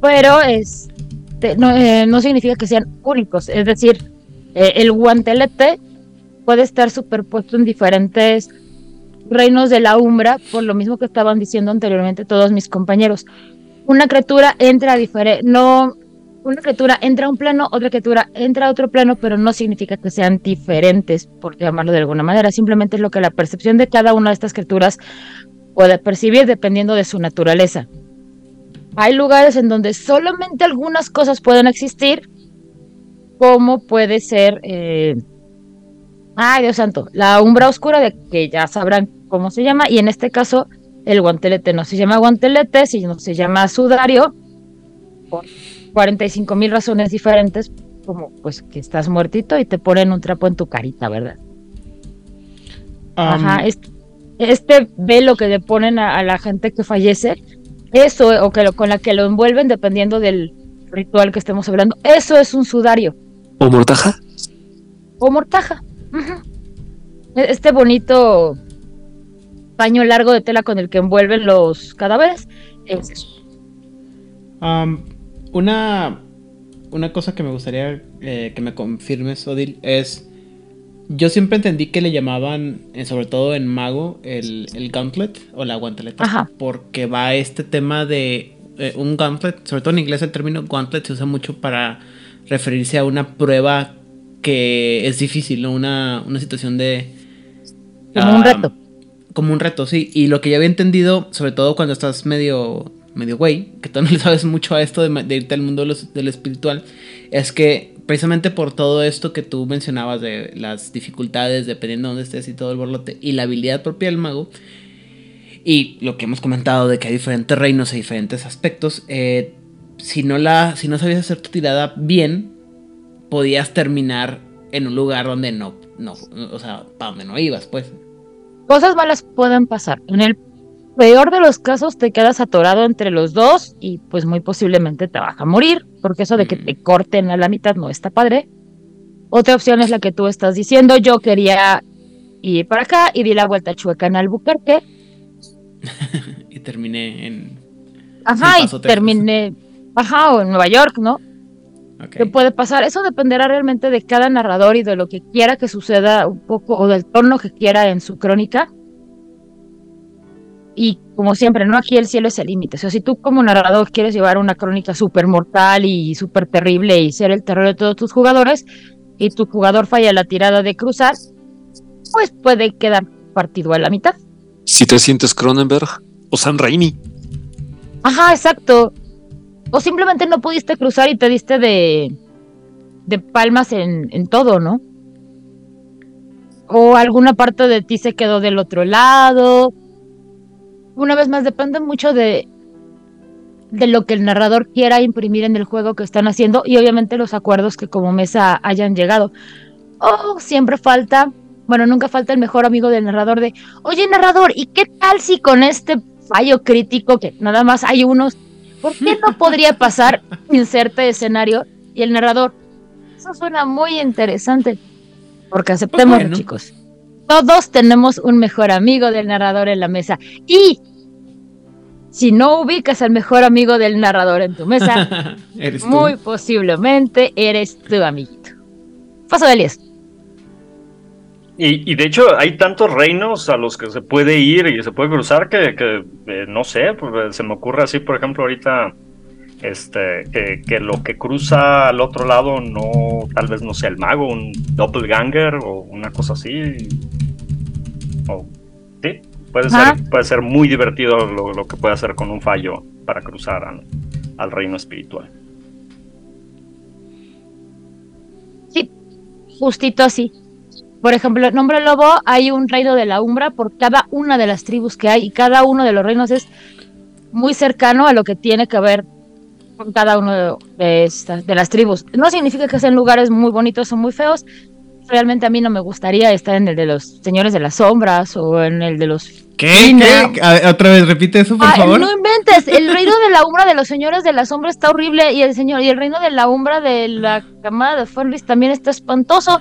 pero este, no, eh, no significa que sean únicos, es decir, eh, el guantelete puede estar superpuesto en diferentes reinos de la umbra, por lo mismo que estaban diciendo anteriormente todos mis compañeros una criatura entra a diferente, no, una criatura entra a un plano, otra criatura entra a otro plano, pero no significa que sean diferentes, por llamarlo de alguna manera, simplemente es lo que la percepción de cada una de estas criaturas puede percibir dependiendo de su naturaleza. Hay lugares en donde solamente algunas cosas pueden existir, como puede ser, eh, ay Dios santo, la umbra oscura de que ya sabrán cómo se llama, y en este caso el guantelete no se llama guantelete, sino se llama sudario, por 45 mil razones diferentes, como pues que estás muertito y te ponen un trapo en tu carita, ¿verdad? Um, Ajá, este, este velo que le ponen a, a la gente que fallece, eso, o que lo- con la que lo envuelven, dependiendo del ritual que estemos hablando, eso es un sudario ¿O mortaja? o mortaja. E- Este bonito paño largo de tela con el que envuelven los cadáveres es eso. Um, una, una cosa que me gustaría eh, que me confirmes, Odil, es. Yo siempre entendí que le llamaban, eh, sobre todo en Mago, el, el gauntlet o la guanteleta. Ajá. Porque va este tema de eh, un gauntlet, sobre todo en inglés el término gauntlet se usa mucho para referirse a una prueba que es difícil, ¿no? Una, una situación de... Como un reto. Como un reto, sí. Y lo que yo había entendido, sobre todo cuando estás medio, medio güey, que tú no le sabes mucho a esto de, irte al mundo del espiritual, es que precisamente por todo esto que tú mencionabas de las dificultades, dependiendo de dónde estés y todo el borlote, y la habilidad propia del mago, y lo que hemos comentado de que hay diferentes reinos y diferentes aspectos, eh, si, no la, si no sabías hacer tu tirada bien, podías terminar en un lugar donde no, no, o sea, para donde no ibas, pues. Cosas malas pueden pasar. En el peor de los casos te quedas atorado entre los dos y pues muy posiblemente te vas a morir, porque eso de que te corten a la mitad no está padre. Otra opción es la que tú estás diciendo. Yo quería ir para acá y di la vuelta chueca en Albuquerque. (laughs) y terminé en. Ajá, y terminé, ajá, o en Nueva York, ¿no? Ok. ¿Qué puede pasar? Eso dependerá realmente de cada narrador y de lo que quiera que suceda un poco, o del tono que quiera en su crónica. Y como siempre, ¿no? Aquí el cielo es el límite. O sea, si tú como narrador quieres llevar una crónica súper mortal y súper terrible y ser el terror de todos tus jugadores, y tu jugador falla la tirada de cruzar, pues puede quedar partido a la mitad. Si te sientes Cronenberg o Sam Raimi. Ajá, exacto. O simplemente no pudiste cruzar y te diste de, de palmas en, en todo, ¿no? O alguna parte de ti se quedó del otro lado. Una vez más, depende mucho de, de lo que el narrador quiera imprimir en el juego que están haciendo y obviamente los acuerdos que como mesa hayan llegado. O siempre falta, bueno, nunca falta el mejor amigo del narrador de, oye narrador, ¿y qué tal si con este fallo crítico que nada más hay unos, ¿por qué no podría pasar inserte escenario? Y el narrador, eso suena muy interesante, porque aceptemos, bueno. chicos. Todos tenemos un mejor amigo del narrador en la mesa. Y si no ubicas al mejor amigo del narrador en tu mesa, (laughs) Eres muy posiblemente eres tu amiguito. Paso de Elias. Y, y de hecho hay tantos reinos a los que se puede ir y se puede cruzar que, que, eh, no sé, pues, se me ocurre así, por ejemplo, ahorita Este, que, que lo que cruza al otro lado no, tal vez no sea el mago, un doppelganger o una cosa así. O, sí, puede ser, puede ser muy divertido lo, lo que puede hacer con un fallo para cruzar al, al reino espiritual. Sí, justito así. Por ejemplo, en Nombre Lobo hay un reino de la Umbra por cada una de las tribus que hay y cada uno de los reinos es muy cercano a lo que tiene que ver con cada uno de, estas de las tribus. No significa que sean lugares muy bonitos o muy feos. Realmente a mí no me gustaría estar en el de los señores de las sombras o en el de los ¿Qué? ¿Qué? Ver, otra vez, repite eso, por Ah, favor. no inventes, el reino de la umbra de los señores de la sombra está horrible y el señor y el reino de la umbra de la camada de Fenris también está espantoso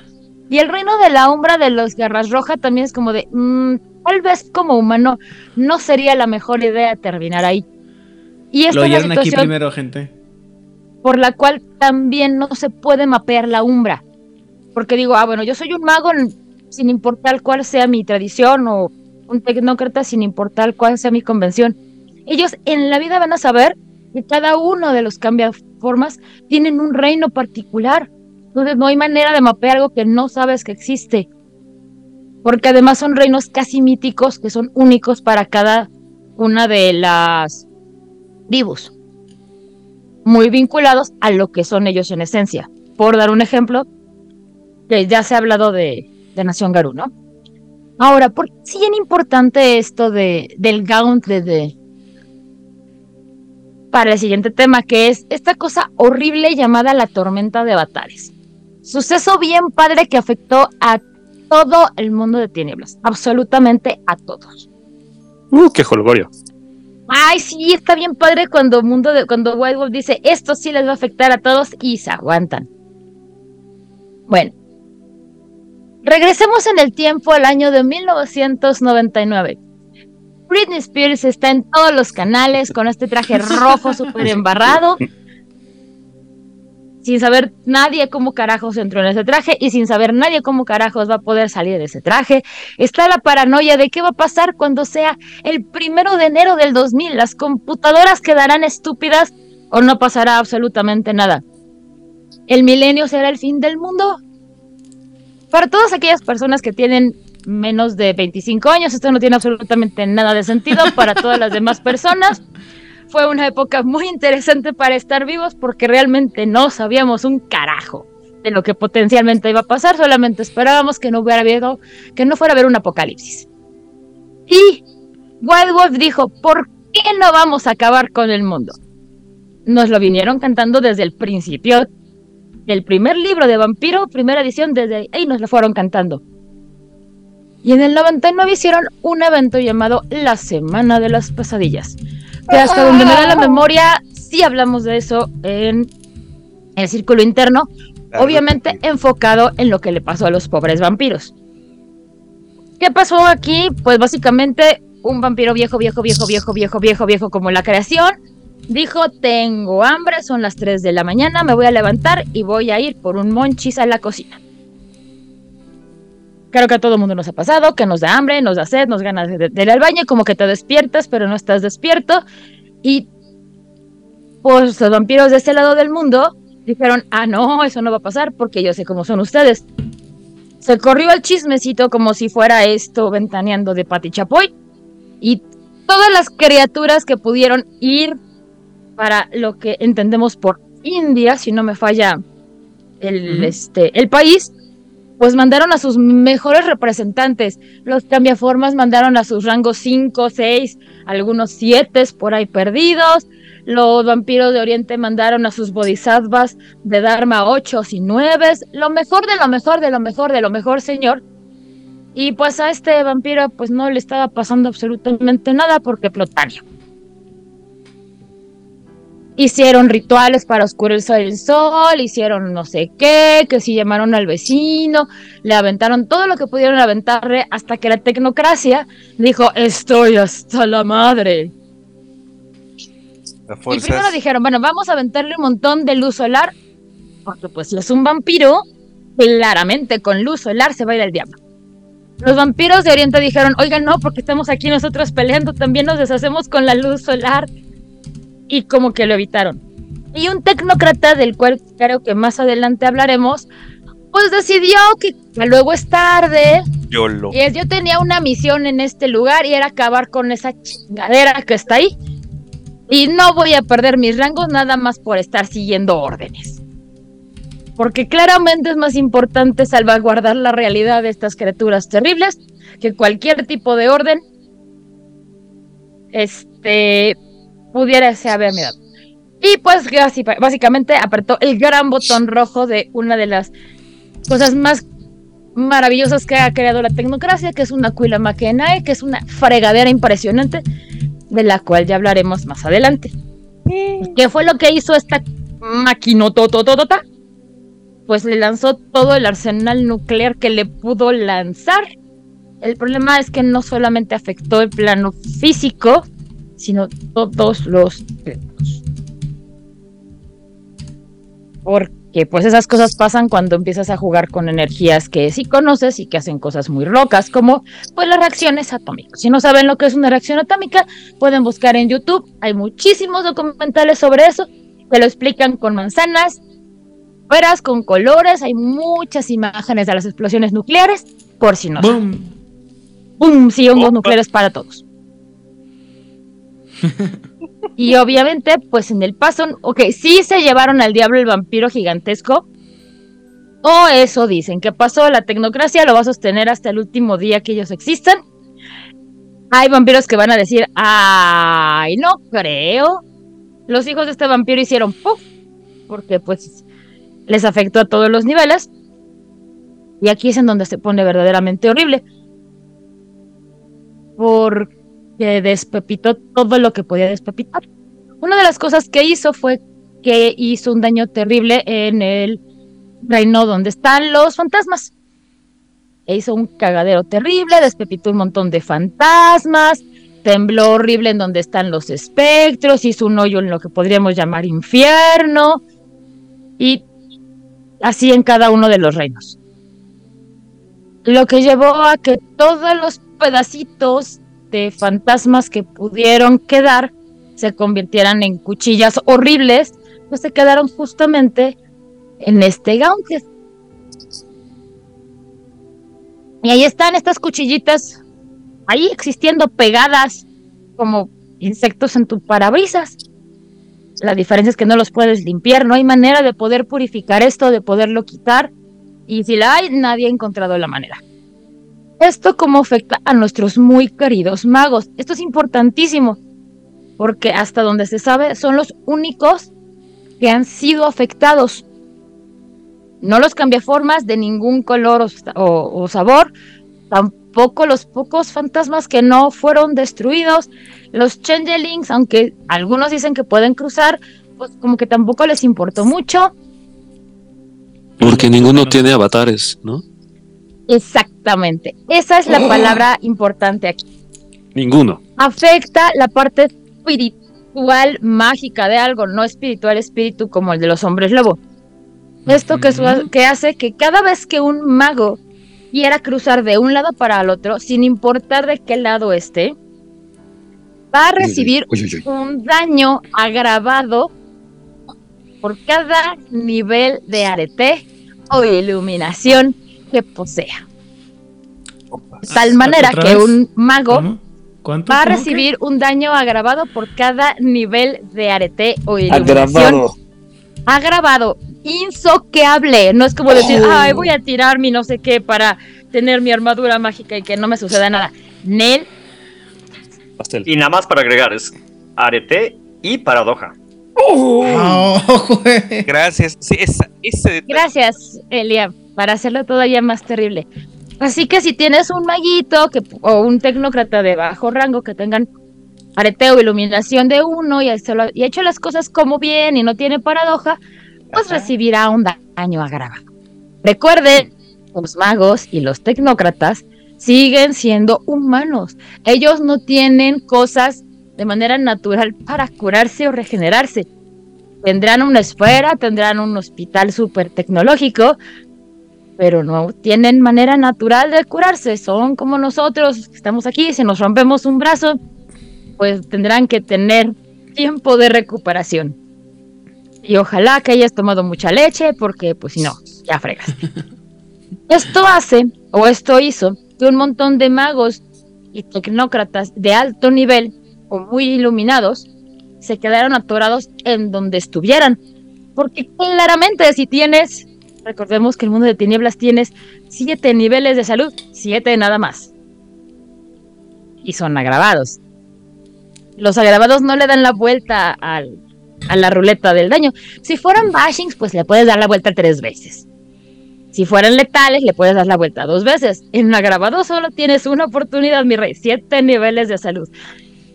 y el reino de la umbra de los garras roja también es como de mm, tal vez como humano no sería la mejor idea terminar ahí. Y esta Lo es la aquí primero, gente. por la cual también no se puede mapear la umbra. Porque digo, ah, bueno, yo soy un mago sin importar cuál sea mi tradición o un tecnócrata sin importar cuál sea mi convención. Ellos en la vida van a saber que cada uno de los cambiaformas tienen un reino particular. Entonces no hay manera de mapear algo que no sabes que existe. Porque además son reinos casi míticos que son únicos para cada una de las tribus muy vinculados a lo que son ellos en esencia. Por dar un ejemplo, que ya se ha hablado de, de Nación Garú, ¿no? Ahora, ¿por qué es bien importante esto de, del gauntlet de, para el siguiente tema, que es esta cosa horrible llamada la tormenta de avatares? Suceso bien padre que afectó a todo el mundo de tinieblas, absolutamente a todos. Uh, qué jolgorio. Ay, sí, está bien padre cuando mundo de, cuando White Wolf dice esto sí les va a afectar a todos y se aguantan. Bueno, regresemos en el tiempo al año de 1999. Britney Spears está en todos los canales con este traje rojo (laughs) súper embarrado. Sin saber nadie cómo carajos entró en ese traje y sin saber nadie cómo carajos va a poder salir de ese traje. Está la paranoia de qué va a pasar cuando sea el primero de enero del 2000. Las computadoras quedarán estúpidas o no pasará absolutamente nada. ¿El milenio será el fin del mundo? Para todas aquellas personas que tienen menos de 25 años, esto no tiene absolutamente nada de sentido. Para todas las demás personas, fue una época muy interesante para estar vivos porque realmente no sabíamos un carajo de lo que potencialmente iba a pasar, solamente esperábamos que no hubiera habido, que no fuera a haber un apocalipsis. Y Wild Wolf dijo, ¿por qué no vamos a acabar con el mundo? Nos lo vinieron cantando desde el principio del primer libro de Vampiro, primera edición, desde ahí nos lo fueron cantando. Y en el 99 hicieron un evento llamado La Semana de las Pesadillas. Que hasta donde me da la memoria, sí hablamos de eso en el círculo interno, Claro, obviamente enfocado en lo que le pasó a los pobres vampiros. ¿Qué pasó aquí? Pues básicamente un vampiro viejo, viejo, viejo, viejo, viejo, viejo, viejo como la creación. Dijo, tengo hambre, son las 3 de la mañana, me voy a levantar y voy a ir por un monchis a la cocina. Creo que a todo mundo nos ha pasado, que nos da hambre, nos da sed, nos ganas de, de ir al baño, como que te despiertas, pero no estás despierto. Y pues los vampiros de este lado del mundo dijeron, ah, no, eso no va a pasar porque yo sé cómo son ustedes. Se corrió el chismecito como si fuera esto ventaneando de Pati Chapoy. Y todas las criaturas que pudieron ir para lo que entendemos por India, si no me falla el, Ujú. este, el país, pues mandaron a sus mejores representantes. Los cambiaformas mandaron a sus rangos 5, 6, algunos 7 por ahí perdidos. Los vampiros de Oriente mandaron a sus bodhisattvas de Dharma 8 y 9. Lo mejor de lo mejor de lo mejor de lo mejor, señor. Y pues a este vampiro pues no le estaba pasando absolutamente nada porque Plotario. Hicieron rituales para oscurecer el sol, hicieron no sé qué, que si llamaron al vecino, le aventaron todo lo que pudieron aventarle hasta que la tecnocracia dijo, estoy hasta la madre. Las Y primero dijeron, bueno, vamos a aventarle un montón de luz solar, porque pues es un vampiro, claramente con luz solar se va a ir al diablo. Los vampiros de Oriente dijeron, oigan, no, porque estamos aquí nosotros peleando, también nos deshacemos con la luz solar. Y como que lo evitaron. Y un tecnócrata del cual creo que más adelante hablaremos, pues decidió que, luego es tarde, Yo lo. y es, yo tenía una misión en este lugar y era acabar con esa chingadera que está ahí. Y no voy a perder mis rangos nada más por estar siguiendo órdenes. Porque claramente es más importante salvaguardar la realidad de estas criaturas terribles que cualquier tipo de orden este pudiera ser haberme dado. Y pues básicamente apretó el gran botón rojo de una de las cosas más maravillosas que ha creado la tecnocracia, que es una Aquila Makenae, que es una fregadera impresionante, de la cual ya hablaremos más adelante. ¿Qué fue lo que hizo esta maquinotototota? Pues le lanzó todo el arsenal nuclear que le pudo lanzar. El problema es que no solamente afectó el plano físico, sino todos los. Porque pues esas cosas pasan cuando empiezas a jugar con energías que sí conoces y que hacen cosas muy locas, como pues las reacciones atómicas. Si no saben lo que es una reacción atómica, pueden buscar en YouTube. Hay muchísimos documentales sobre eso. Te lo explican con manzanas, veras, con colores. Hay muchas imágenes de las explosiones nucleares, por si no. ¡Bum! ¡Bum! Sí, hongos Opa. nucleares para todos. Y obviamente, pues en el paso, ok, sí se llevaron al diablo el vampiro gigantesco. O eso dicen, que pasó, la tecnocracia lo va a sostener hasta el último día que ellos existan. Hay vampiros que van a decir, ay, no creo. Los hijos de este vampiro hicieron puff, porque pues les afectó a todos los niveles. Y aquí es en donde se pone verdaderamente horrible porque despepitó todo lo que podía despepitar. Una de las cosas que hizo fue que hizo un daño terrible en el reino donde están los fantasmas. E hizo un cagadero terrible, despepitó un montón de fantasmas, tembló horrible en donde están los espectros, hizo un hoyo en lo que podríamos llamar infierno, y así en cada uno de los reinos. Lo que llevó a que todos los pedacitos fantasmas que pudieron quedar se convirtieran en cuchillas horribles, pues se quedaron justamente en este Gauntlet. Y ahí están estas cuchillitas, ahí existiendo pegadas como insectos en tu parabrisas. La diferencia es que no los puedes limpiar, no hay manera de poder purificar esto, de poderlo quitar. Y si la hay, nadie ha encontrado la manera. Esto cómo afecta a nuestros muy queridos magos. Esto es importantísimo, porque hasta donde se sabe son los únicos que han sido afectados. No los cambiaformas de ningún color o, o- o sabor, tampoco los pocos fantasmas que no fueron destruidos, los changelings, aunque algunos dicen que pueden cruzar, pues como que tampoco les importó mucho. Porque ninguno tiene avatares, ¿no? Exactamente, esa es la palabra importante aquí. Ninguno. afecta la parte espiritual mágica de algo, no espiritual espíritu como el de los hombres lobo. Esto que, su- que hace que cada vez que un mago quiera cruzar de un lado para el otro, sin importar de qué lado esté, va a recibir Uy, uy, uy. un daño agravado por cada nivel de arete o iluminación que posea. De tal manera ¿Otra que un mago va a recibir un daño agravado por cada nivel de arete o iluminación. Agravado. Agravado, insoqueable. No es como decir, Oh. ay, voy a tirar mi no sé qué para tener mi armadura mágica y que no me suceda nada. Nel, Pastel. Y nada más para agregar, es arete y paradoja. Oh. Gracias. Sí, esa- ese detalle- gracias, Elia, para hacerlo todavía más terrible. Así que si tienes un maguito que, o un tecnócrata de bajo rango que tengan areteo, iluminación de uno y, ha hecho la- y ha hecho las cosas como bien y no tiene paradoja, pues recibirá un daño agravado. Recuerden, los magos y los tecnócratas siguen siendo humanos. Ellos no tienen cosas de manera natural para curarse o regenerarse. Tendrán una esfera, tendrán un hospital súper tecnológico, pero no tienen manera natural de curarse. Son como nosotros, estamos aquí, si nos rompemos un brazo, pues tendrán que tener tiempo de recuperación. Y ojalá que hayas tomado mucha leche, porque pues si no, ya fregas. (laughs) esto hace, o esto hizo, que un montón de magos y tecnócratas de alto nivel, o muy iluminados, se quedaron atorados en donde estuvieran. Porque claramente si tienes, recordemos que el mundo de tinieblas tienes siete niveles de salud, siete nada más. Y son agravados. Los agravados no le dan la vuelta al, a la ruleta del daño. Si fueran bashings, pues le puedes dar la vuelta tres veces. Si fueran letales, le puedes dar la vuelta dos veces. En agravado solo tienes una oportunidad, mi rey. Siete niveles de salud.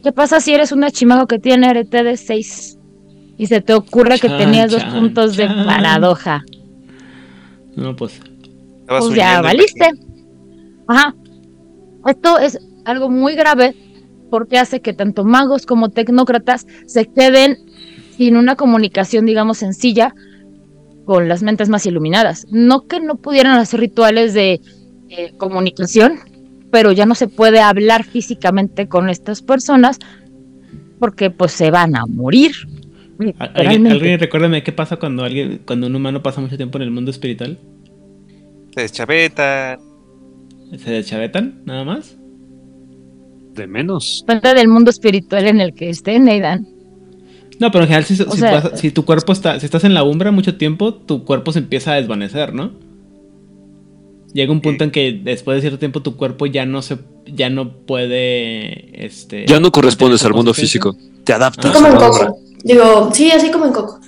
¿Qué pasa si eres una chimago que tiene RT de 6? Y se te ocurre que Chan, tenías dos chan, puntos de paradoja. No, pues. Pues ya valiste. Ajá. Esto es algo muy grave porque hace que tanto magos como tecnócratas se queden sin una comunicación, digamos, sencilla con las mentes más iluminadas. No que no pudieran hacer rituales de eh, comunicación, pero ya no se puede hablar físicamente con estas personas porque pues se van a morir. ¿Alguien, alguien recuérdame qué pasa cuando alguien, cuando un humano pasa mucho tiempo en el mundo espiritual? Se deschavetan. ¿Se deschavetan? ¿Nada más? De menos. Depende del mundo espiritual en el que estén, Aidan. No, pero en general, si, si sea- pasa- si tu cuerpo está, si estás en la umbra mucho tiempo, tu cuerpo se empieza a desvanecer, ¿no? Llega un punto en que después de cierto tiempo tu cuerpo ya no se, ya no puede, este. Ya no correspondes al mundo físico. Te adaptas. Como en a la. Digo, sí, así como en Coco.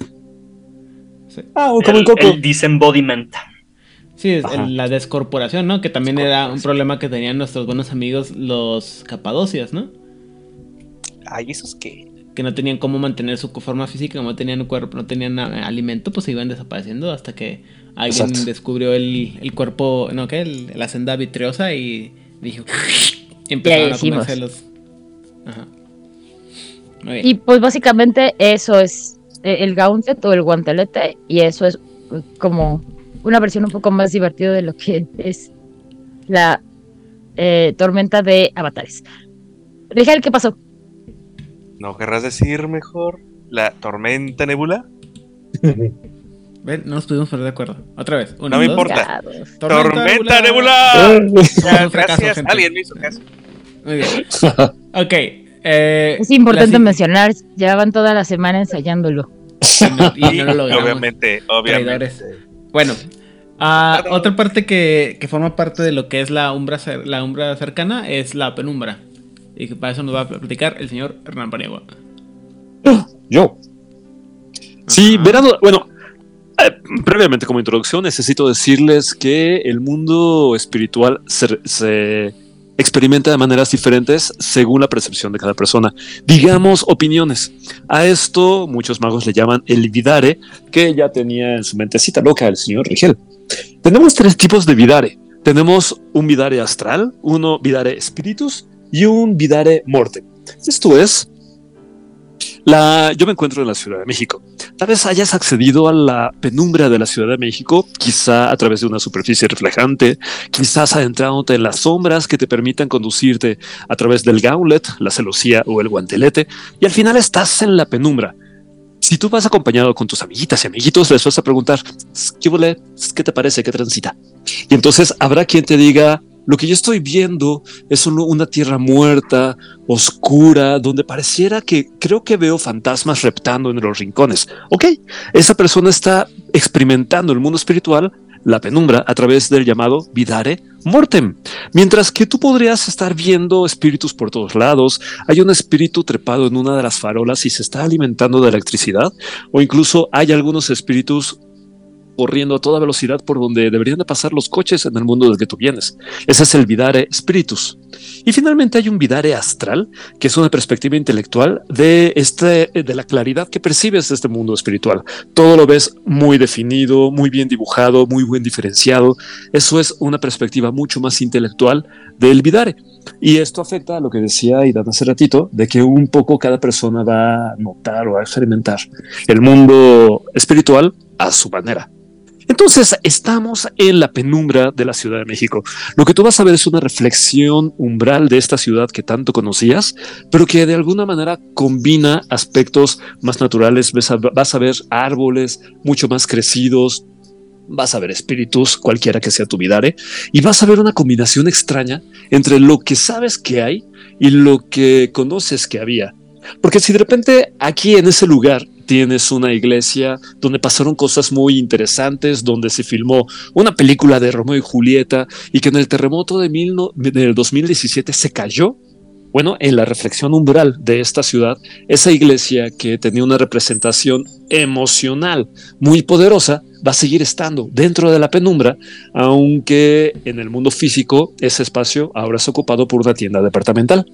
Ah, como El, en Coco. el disembodiment. Sí, es el- la descorporación, ¿no? Que también era un problema que tenían nuestros buenos amigos los capadocias, ¿no? Ay, ¿esos qué? Que no tenían cómo mantener su forma física, no tenían cuerpo, no tenían alimento, pues se iban desapareciendo hasta que alguien Exacto. descubrió el, el cuerpo, ¿no? ¿Qué? El- la senda vitriosa y dijo... (laughs) Y empezaron a hicimos. comerse los... Ajá. Muy bien. Y pues básicamente eso es eh, el gauntlet o el guantelete y eso es eh, como una versión un poco más divertida de lo que (laughs) es la eh, tormenta de avatares. Rigel, ¿qué pasó? ¿No querrás decir mejor? ¿La tormenta nebula? (laughs) Ven, no nos pudimos poner de acuerdo. Otra vez. No me dos. importa. ¡Tormenta, nebula! nebula! (laughs) Ya, un fracaso, Gracias, gente. alguien me hizo caso. Muy bien. Ok. Eh, Es importante mencionar, llevan toda la semana ensayándolo. Y (laughs) no, y no lo (laughs) logramos. obviamente, obviamente. Traidores. Bueno, ah, otra parte que, que forma parte de lo que es la umbra, la umbra cercana es la penumbra. Y que para eso nos va a platicar el señor Hernán Paniagua. Yo. Sí, Ajá. verán, bueno, eh, previamente como introducción necesito decirles que el mundo espiritual se, se experimenta de maneras diferentes según la percepción de cada persona. Digamos opiniones. A esto muchos magos le llaman el vidare, que ya tenía en su mentecita loca el señor Rigel. Tenemos tres tipos de vidare. Tenemos un vidare astral, uno vidare spiritus y un vidare morte. Esto es la, yo me encuentro en la Ciudad de México. Tal vez hayas accedido a la penumbra de la Ciudad de México, quizá a través de una superficie reflejante, quizás adentrándote en las sombras que te permitan conducirte a través del gauntlet, la celosía o el guantelete, y al final estás en la penumbra. Si tú vas acompañado con tus amiguitas y amiguitos, les vas a preguntar, ¿qué, huele? ¿Qué te parece? ¿Qué transita? Y entonces habrá quien te diga, lo que yo estoy viendo es una tierra muerta, oscura, donde pareciera que creo que veo fantasmas reptando en los rincones. Ok, esa persona está experimentando el mundo espiritual, la penumbra, a través del llamado vidare mortem. Mientras que tú podrías estar viendo espíritus por todos lados, hay un espíritu trepado en una de las farolas y se está alimentando de electricidad, o incluso hay algunos espíritus corriendo a toda velocidad por donde deberían de pasar los coches en el mundo del que tú vienes. Ese es el Vidare Spiritus. Y finalmente hay un Vidare Astral, que es una perspectiva intelectual de, este, de la claridad que percibes de este mundo espiritual. Todo lo ves muy definido, muy bien dibujado, muy bien diferenciado. Eso es una perspectiva mucho más intelectual del Vidare. Y esto afecta a lo que decía Idan hace ratito, de que un poco cada persona va a notar o a experimentar el mundo espiritual a su manera. Entonces, estamos en la penumbra de la Ciudad de México. Lo que tú vas a ver es una reflexión umbral de esta ciudad que tanto conocías, pero que de alguna manera combina aspectos más naturales. Vas a, ver árboles mucho más crecidos, vas a ver espíritus, cualquiera que sea tu vidare, y vas a ver una combinación extraña entre lo que sabes que hay y lo que conoces que había. Porque si de repente aquí en ese lugar tienes una iglesia donde pasaron cosas muy interesantes, donde se filmó una película de Romeo y Julieta y que en el terremoto de mil no- del 2017 se cayó. Bueno, en la reflexión umbral de esta ciudad, esa iglesia que tenía una representación emocional muy poderosa va a seguir estando dentro de la penumbra, aunque en el mundo físico ese espacio ahora es ocupado por una tienda departamental.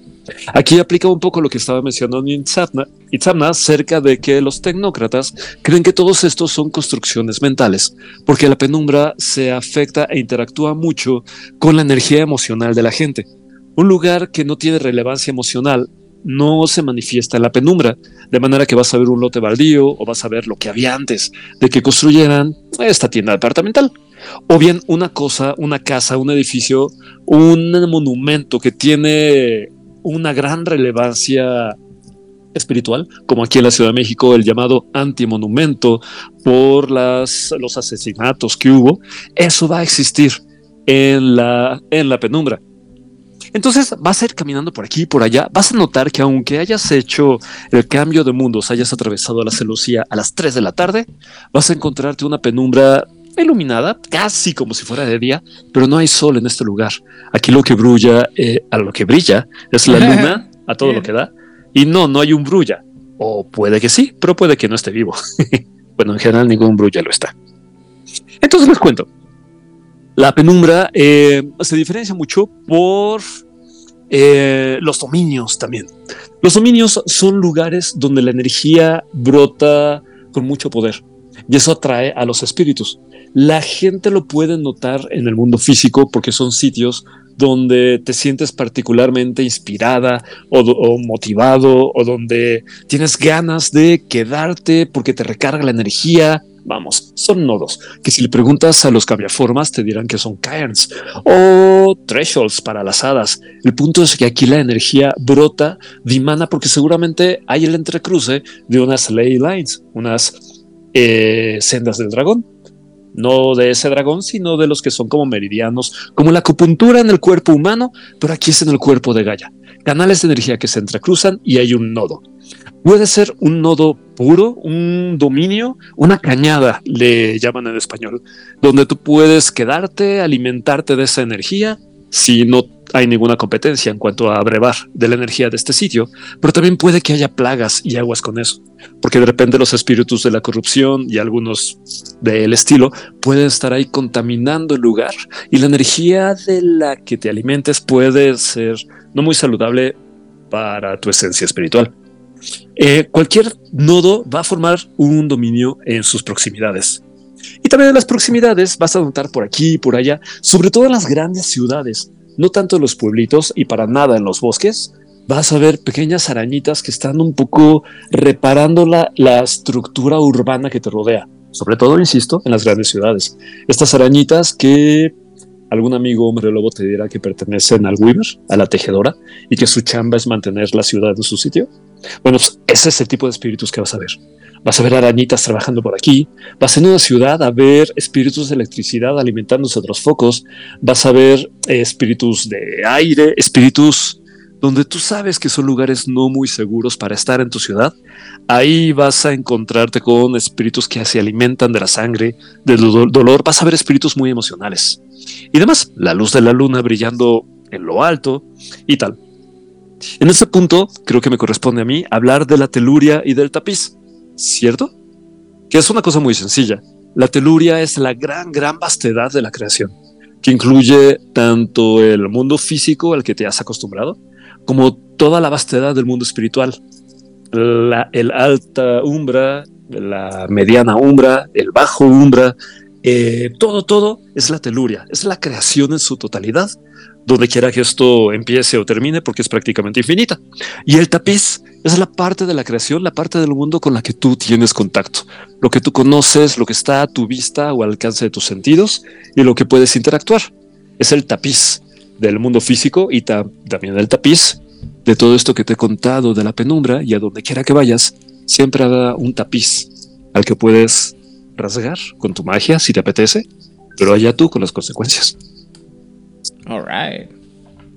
Aquí aplica un poco lo que estaba mencionando Itzamna, acerca de que los tecnócratas creen que todos estos son construcciones mentales, porque la penumbra se afecta e interactúa mucho con la energía emocional de la gente. Un lugar que no tiene relevancia emocional no se manifiesta en la penumbra, de manera que vas a ver un lote baldío o vas a ver lo que había antes de que construyeran esta tienda departamental. O bien una cosa, una casa, un edificio, un monumento que tiene una gran relevancia espiritual, como aquí en la Ciudad de México, el llamado antimonumento por los asesinatos que hubo, eso va a existir en la, en la penumbra. Entonces vas a ir caminando por aquí y por allá, vas a notar que aunque hayas hecho el cambio de mundos, hayas atravesado la celosía a las 3 de la tarde, vas a encontrarte una penumbra iluminada, casi como si fuera de día, pero no hay sol en este lugar. Aquí lo que brilla, eh, a lo que brilla, es la (laughs) luna, a todo lo que da, y no, no hay un brulla. O puede que sí, pero puede que no esté vivo. (laughs) bueno, en general ningún brulla lo está. Entonces les cuento. La penumbra eh, se diferencia mucho por eh, los dominios también. Los dominios son lugares donde la energía brota con mucho poder y eso atrae a los espíritus. La gente lo puede notar en el mundo físico porque son sitios donde te sientes particularmente inspirada o, o, motivado o donde tienes ganas de quedarte porque te recarga la energía. Vamos, son nodos que si le preguntas a los cambiaformas te dirán que son cairns o thresholds para las hadas. El punto es que aquí la energía brota, dimana porque seguramente hay el entrecruce de unas ley lines, unas eh, sendas del dragón no de ese dragón, sino de los que son como meridianos, como la acupuntura en el cuerpo humano, pero aquí es en el cuerpo de Gaia. Canales de energía que se entrecruzan y hay un nodo. Puede ser un nodo puro, un dominio, una cañada, le llaman en español, donde tú puedes quedarte, alimentarte de esa energía, si no hay ninguna competencia en cuanto a brevar de la energía de este sitio, pero también puede que haya plagas y aguas con eso, porque de repente los espíritus de la corrupción y algunos del estilo pueden estar ahí contaminando el lugar y la energía de la que te alimentes puede ser no muy saludable para tu esencia espiritual. Eh, cualquier nodo va a formar un dominio en sus proximidades. Y también en las proximidades vas a notar por aquí y por allá, sobre todo en las grandes ciudades, no tanto en los pueblitos y para nada en los bosques, vas a ver pequeñas arañitas que están un poco reparando la, la estructura urbana que te rodea. Sobre todo, insisto, en las grandes ciudades. Estas arañitas que algún amigo hombre lobo te dirá que pertenecen al Weaver, a la tejedora, y que su chamba es mantener la ciudad en su sitio. Bueno, pues ese es el tipo de espíritus que vas a ver. Vas a ver arañitas trabajando por aquí, vas en una ciudad a ver espíritus de electricidad alimentándose de los focos, vas a ver eh, espíritus de aire, espíritus donde tú sabes que son lugares no muy seguros para estar en tu ciudad, ahí vas a encontrarte con espíritus que se alimentan de la sangre, del do dolor, vas a ver espíritus muy emocionales. Y además, la luz de la luna brillando en lo alto y tal. En este punto, creo que me corresponde a mí hablar de la teluria y del tapiz, ¿cierto? Que es una cosa muy sencilla. La teluria es la gran, gran vastedad de la creación, que incluye tanto el mundo físico al que te has acostumbrado, como toda la vastedad del mundo espiritual. La, el alta umbra, la mediana umbra, el bajo umbra, eh, todo, todo es la teluria, es la creación en su totalidad, donde quiera que esto empiece o termine, porque es prácticamente infinita. Y el tapiz es la parte de la creación, la parte del mundo con la que tú tienes contacto, lo que tú conoces, lo que está a tu vista o al alcance de tus sentidos y lo que puedes interactuar. Es el tapiz del mundo físico y ta- también el tapiz de todo esto que te he contado de la penumbra y a donde quiera que vayas, siempre habrá un tapiz al que puedes rasgar con tu magia si te apetece, pero allá tú con las consecuencias. Alright.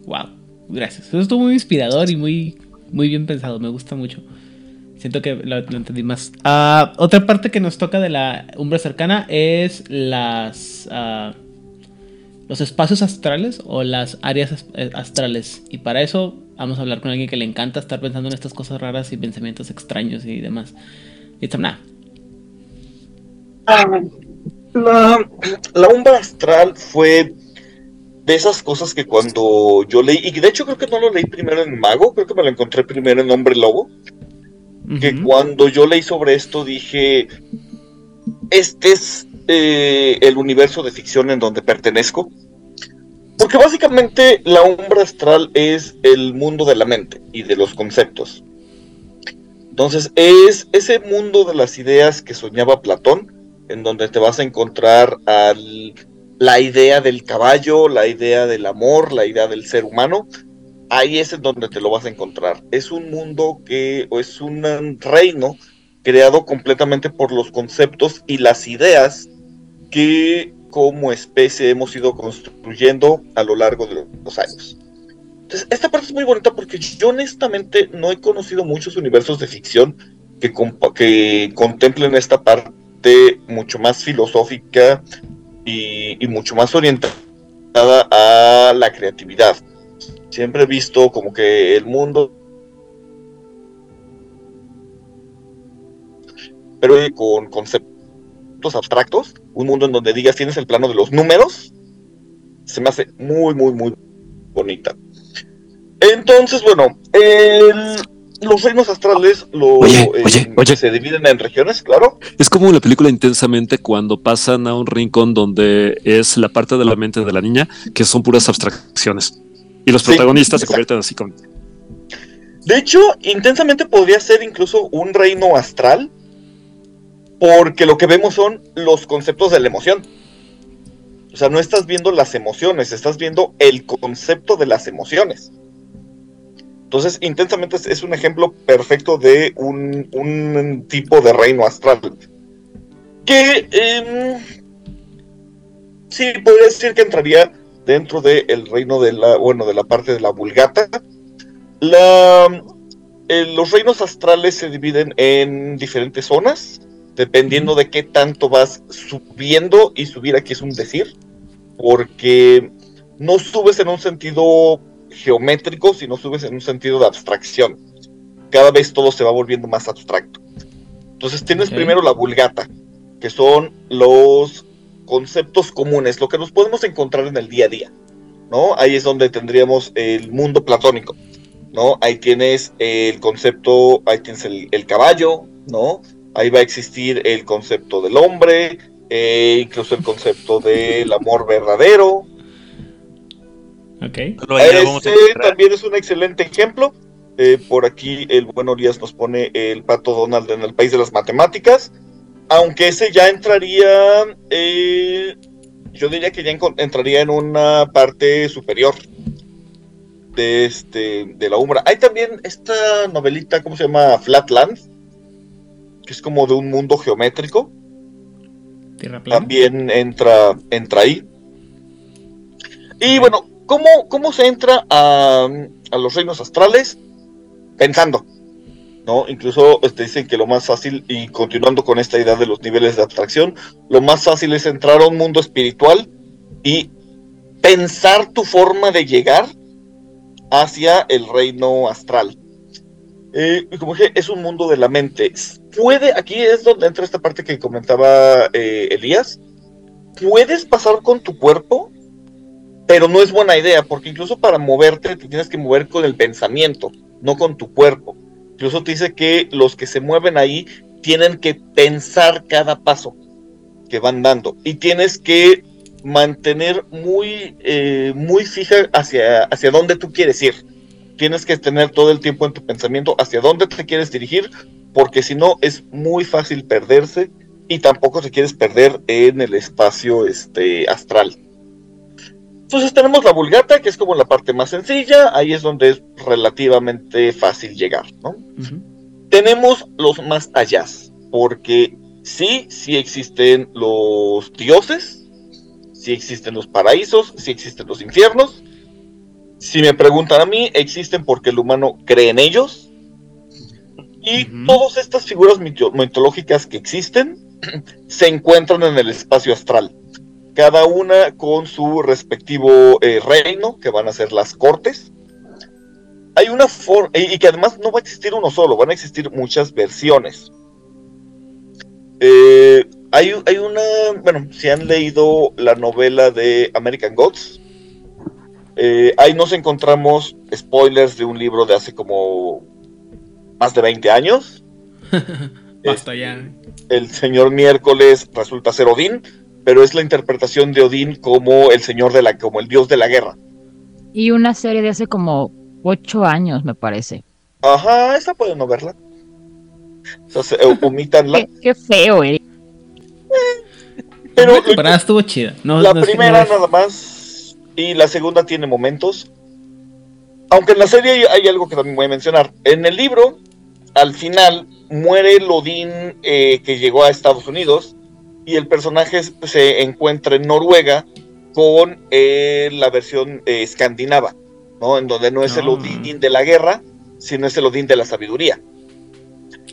Wow. Gracias. Eso estuvo muy inspirador y muy, muy bien pensado. Me gusta mucho. Siento que lo, entendí más. Ah, otra parte que nos toca de la umbra cercana es las. ah, los espacios astrales o las áreas as- eh, astrales. Y para eso vamos a hablar con alguien que le encanta estar pensando en estas cosas raras y pensamientos extraños y demás. Itzamna. La, la umbra astral fue de esas cosas que cuando yo leí, y de hecho creo que no lo leí primero en Mago, creo que me lo encontré primero en Hombre Lobo, que cuando yo leí sobre esto dije, este es eh, el universo de ficción en donde pertenezco. Porque básicamente la umbra astral es el mundo de la mente y de los conceptos. Entonces es ese mundo de las ideas que soñaba Platón, en donde te vas a encontrar al- la idea del caballo, la idea del amor, la idea del ser humano. Ahí es en donde te lo vas a encontrar. Es un mundo que, o es un reino creado completamente por los conceptos y las ideas que como especie hemos ido construyendo a lo largo de los años. Entonces, esta parte es muy bonita porque yo honestamente no he conocido muchos universos de ficción que, que contemplen esta parte mucho más filosófica y, mucho más orientada a la creatividad. Siempre he visto como que el mundo pero con conceptos abstractos, un mundo en donde digas tienes el plano de los números, se me hace muy, muy, muy bonita. Entonces, bueno, los reinos astrales lo, Oye, oye, oye. se dividen en regiones, claro. Es como la película intensamente cuando pasan a un rincón donde es la parte de la mente de la niña que son puras abstracciones. Y los Sí, protagonistas se convierten así con... De hecho, intensamente podría ser incluso un reino astral, porque lo que vemos son los conceptos de la emoción. O sea, no estás viendo las emociones, estás viendo el concepto de las emociones. Entonces, intensamente es, un ejemplo perfecto de un, un tipo de reino astral. Que em, sí, podría decir que entraría dentro del reino de la, bueno, de la parte de la vulgata. La, eh, los reinos astrales se dividen en diferentes zonas, dependiendo de qué tanto vas subiendo, y subir aquí es un decir, porque no subes en un sentido geométrico, sino subes en un sentido de abstracción. Cada vez todo se va volviendo más abstracto. Entonces tienes primero la vulgata, que son los conceptos comunes, lo que nos podemos encontrar en el día a día. ¿no? Ahí es donde tendríamos el mundo platónico, ¿no? Ahí tienes el concepto, ahí tienes el, el caballo, ¿no? Ahí va a existir el concepto del hombre, eh, incluso el concepto del amor verdadero. Ok. Solo ahí lo vamos a Este también es un excelente ejemplo. Eh, por aquí el buen Urias nos pone el pato Donald en el país de las matemáticas. Aunque ese ya entraría, eh, yo diría que ya entraría en una parte superior de este de la Umbra. Hay también esta novelita, ¿cómo se llama? Flatland, que es como de un mundo geométrico. Tierra plana. También entra, entra ahí. Y bueno, ¿cómo, cómo se entra a, a los reinos astrales? Pensando. ¿no? Incluso te dicen que lo más fácil, y continuando con esta idea de los niveles de abstracción, lo más fácil es entrar a un mundo espiritual y pensar tu forma de llegar hacia el reino astral. Eh, como dije, es un mundo de la mente. Puede, aquí es donde entra esta parte que comentaba eh, Elías. Puedes pasar con tu cuerpo, pero no es buena idea, porque incluso para moverte te tienes que mover con el pensamiento, no con tu cuerpo. Incluso te dice que los que se mueven ahí tienen que pensar cada paso que van dando y tienes que mantener muy, eh, muy fija hacia, hacia dónde tú quieres ir. Tienes que tener todo el tiempo en tu pensamiento hacia dónde te quieres dirigir, porque si no es muy fácil perderse y tampoco te quieres perder en el espacio este, astral. Entonces tenemos la vulgata, que es como la parte más sencilla, ahí es donde es relativamente fácil llegar, ¿no? Tenemos los más allá, porque sí, sí existen los dioses, sí existen los paraísos, sí existen los infiernos. Si me preguntan a mí, existen porque el humano cree en ellos. Y todas estas figuras mito- mitológicas que existen (clears throat) se encuentran en el espacio astral. Cada una con su respectivo eh, reino, que van a ser las cortes. Hay una forma, y y que además no va a existir uno solo, van a existir muchas versiones. Eh, hay, hay una, bueno, si han leído la novela de American Gods, eh, ahí nos encontramos spoilers de un libro de hace como más de 20 años. (laughs) Basta ya. El señor miércoles resulta ser Odín, pero es la interpretación de Odín como el señor de la, como el dios de la guerra. Y una serie de hace como ocho años, me parece. Ajá, esa pueden no verla. O sea, se- eh, (laughs) omítanla. Qué, qué feo, eh. Pero la estuvo chida. No, la no primera no- nada más y la segunda tiene momentos. Aunque en la serie hay, hay algo que también voy a mencionar. En el libro, al final, muere el Odín eh, que llegó a Estados Unidos y el personaje se- encuentra en Noruega con eh, la versión eh, escandinava, ¿no? En donde no es el Ah. Odín de la guerra, sino es el Odín de la sabiduría.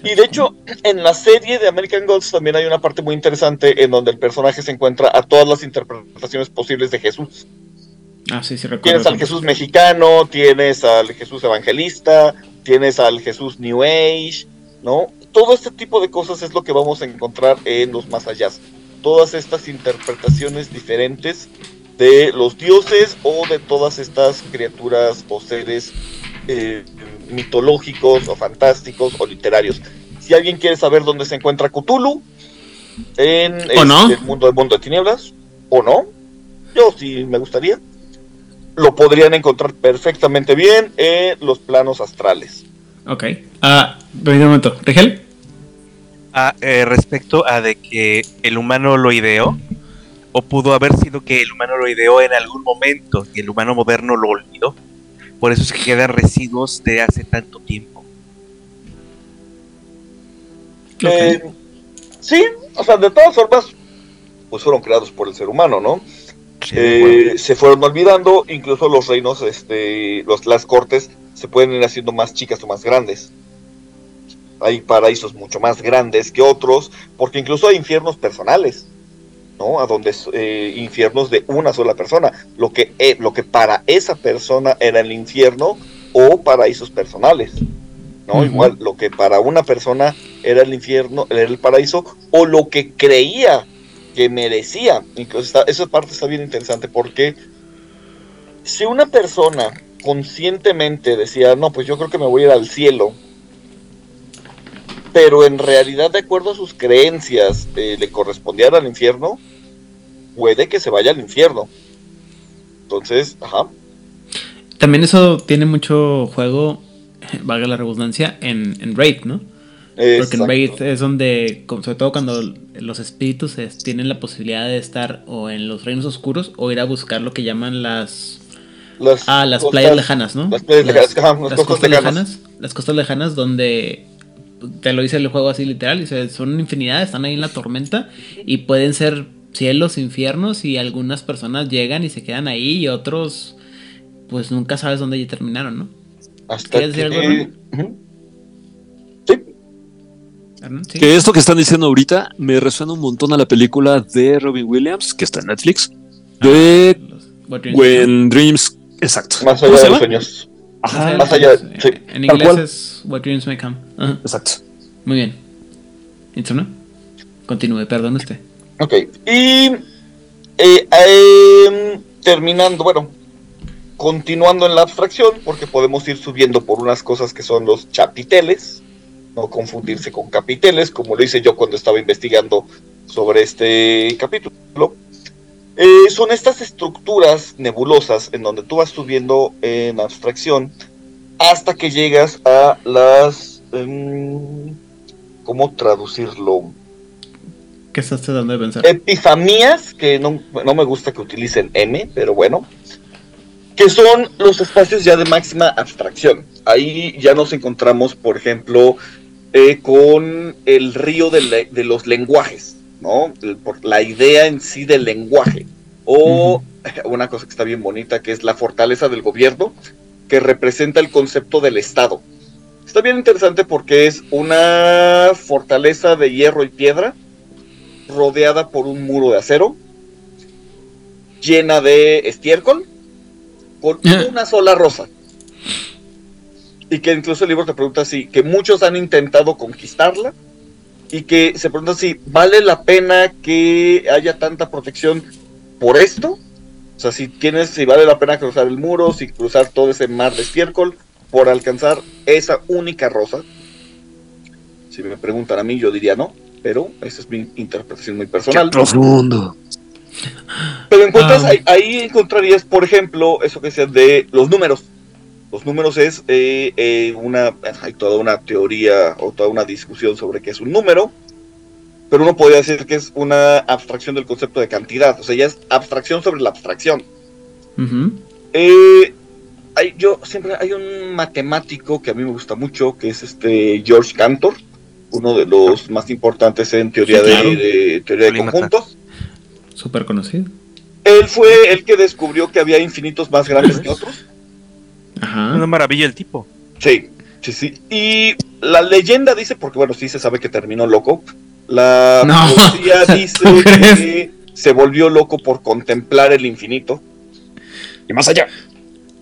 Y de hecho, en la serie de American Gods también hay una parte muy interesante en donde el personaje se encuentra a todas las interpretaciones posibles de Jesús. Ah, sí, sí. Tienes al Jesús mexicano, tienes al Jesús evangelista, tienes al Jesús New Age, ¿no? Todo este tipo de cosas es lo que vamos a encontrar en los más allá. Todas estas interpretaciones diferentes de los dioses o de todas estas criaturas o seres eh, mitológicos o fantásticos o literarios. Si alguien quiere saber dónde se encuentra Cthulhu en el mundo del mundo de tinieblas, o no, yo sí me gustaría, lo podrían encontrar perfectamente bien en los planos astrales. Ok. Ah, ven un momento. ¿Rigel? Ah, eh, respecto a de que el humano lo ideó, o pudo haber sido que el humano lo ideó en algún momento y el humano moderno lo olvidó. Por eso es que quedan residuos de hace tanto tiempo. Eh, sí, o sea, de todas formas, pues fueron creados por el ser humano, ¿no? Sí. Eh, se fueron olvidando, incluso los reinos, este, los, las cortes se pueden ir haciendo más chicas o más grandes. Hay paraísos mucho más grandes que otros, porque incluso hay infiernos personales, ¿no? A donde eh, infiernos de una sola persona, lo que, eh, lo que para esa persona era el infierno o paraísos personales, ¿no? Igual, lo que para una persona era el infierno, era el paraíso, o lo que creía que merecía. Incluso está- esa parte está bien interesante porque si una persona conscientemente decía, no, pues yo creo que me voy a ir al cielo, pero en realidad de acuerdo a sus creencias eh, le correspondía al infierno, puede que se vaya al infierno. Entonces, ajá. También eso tiene mucho juego, (laughs) valga la redundancia, en, en Raid, ¿no? Porque en. Raid es donde, sobre todo cuando los espíritus es- tienen la posibilidad de estar o en los reinos oscuros o ir a buscar lo que llaman las Las ah las costas- playas lejanas, ¿no? Las playas lejanas, las las costas costas lejanas. lejanas, las costas lejanas donde te lo dice el juego así literal, dice, son infinidad, están ahí en la tormenta y pueden ser cielos, infiernos y algunas personas llegan y se quedan ahí y otros pues nunca sabes dónde ya terminaron, ¿no? Hasta ¿Quieres decir que... algo. Sí. Que esto que están diciendo ahorita me resuena un montón a la película de Robin Williams, que está en Netflix, de Los- What Dreams When Dreams. Exacto. más ¿Cómo allá de llama? los sueños. Ajá, Más allá, sí. En inglés cual. es What Dreams May Come. Ajá, exacto. Muy bien. ¿Intro, Continúe, perdón usted. Ok. Y eh, eh, terminando, bueno, continuando en la abstracción, porque podemos ir subiendo por unas cosas que son los chapiteles, no confundirse con capiteles, como lo hice yo cuando estaba investigando sobre este capítulo. Eh, son estas estructuras nebulosas en donde tú vas subiendo en abstracción hasta que llegas a las... em, ¿Cómo traducirlo? ¿Qué estás tratando de pensar? Epifanías, que no, no me gusta que utilicen M, pero bueno, que son los espacios ya de máxima abstracción. Ahí ya nos encontramos, por ejemplo, eh, con el río de, de los lenguajes, ¿no? Por la idea en sí del lenguaje. O (laughs) una cosa que está bien bonita, que es la fortaleza del gobierno, que representa el concepto del Estado. Está bien interesante porque es una fortaleza de hierro y piedra, rodeada por un muro de acero, llena de estiércol, con una sola rosa. Y que incluso el libro te pregunta si, que muchos han intentado conquistarla, y que se pregunta si vale la pena que haya tanta protección por esto. O sea, si tienes, si vale la pena cruzar el muro, si cruzar todo ese mar de estiércol por alcanzar esa única rosa. Si me preguntan a mí, yo diría no, pero esa es mi interpretación muy personal. profundo. Pero encuentras, Ah. ahí, ahí encontrarías, por ejemplo, eso que decías de los números. Los números es eh, eh, una, hay toda una teoría o toda una discusión sobre qué es un número, pero uno podría decir que es una abstracción del concepto de cantidad, o sea, ya es abstracción sobre la abstracción. Eh, hay, yo siempre hay un matemático que a mí me gusta mucho, que es este George Cantor, uno de los más importantes en teoría Sí, claro. de, de teoría de conjuntos. Súper conocido. Él fue el que descubrió que había infinitos más grandes que otros. Ajá. Una maravilla el tipo. Sí, sí, sí. Y la leyenda dice, porque bueno, sí se sabe que terminó loco. La No. poesía (laughs) dice que se volvió loco por contemplar el infinito. Y más allá.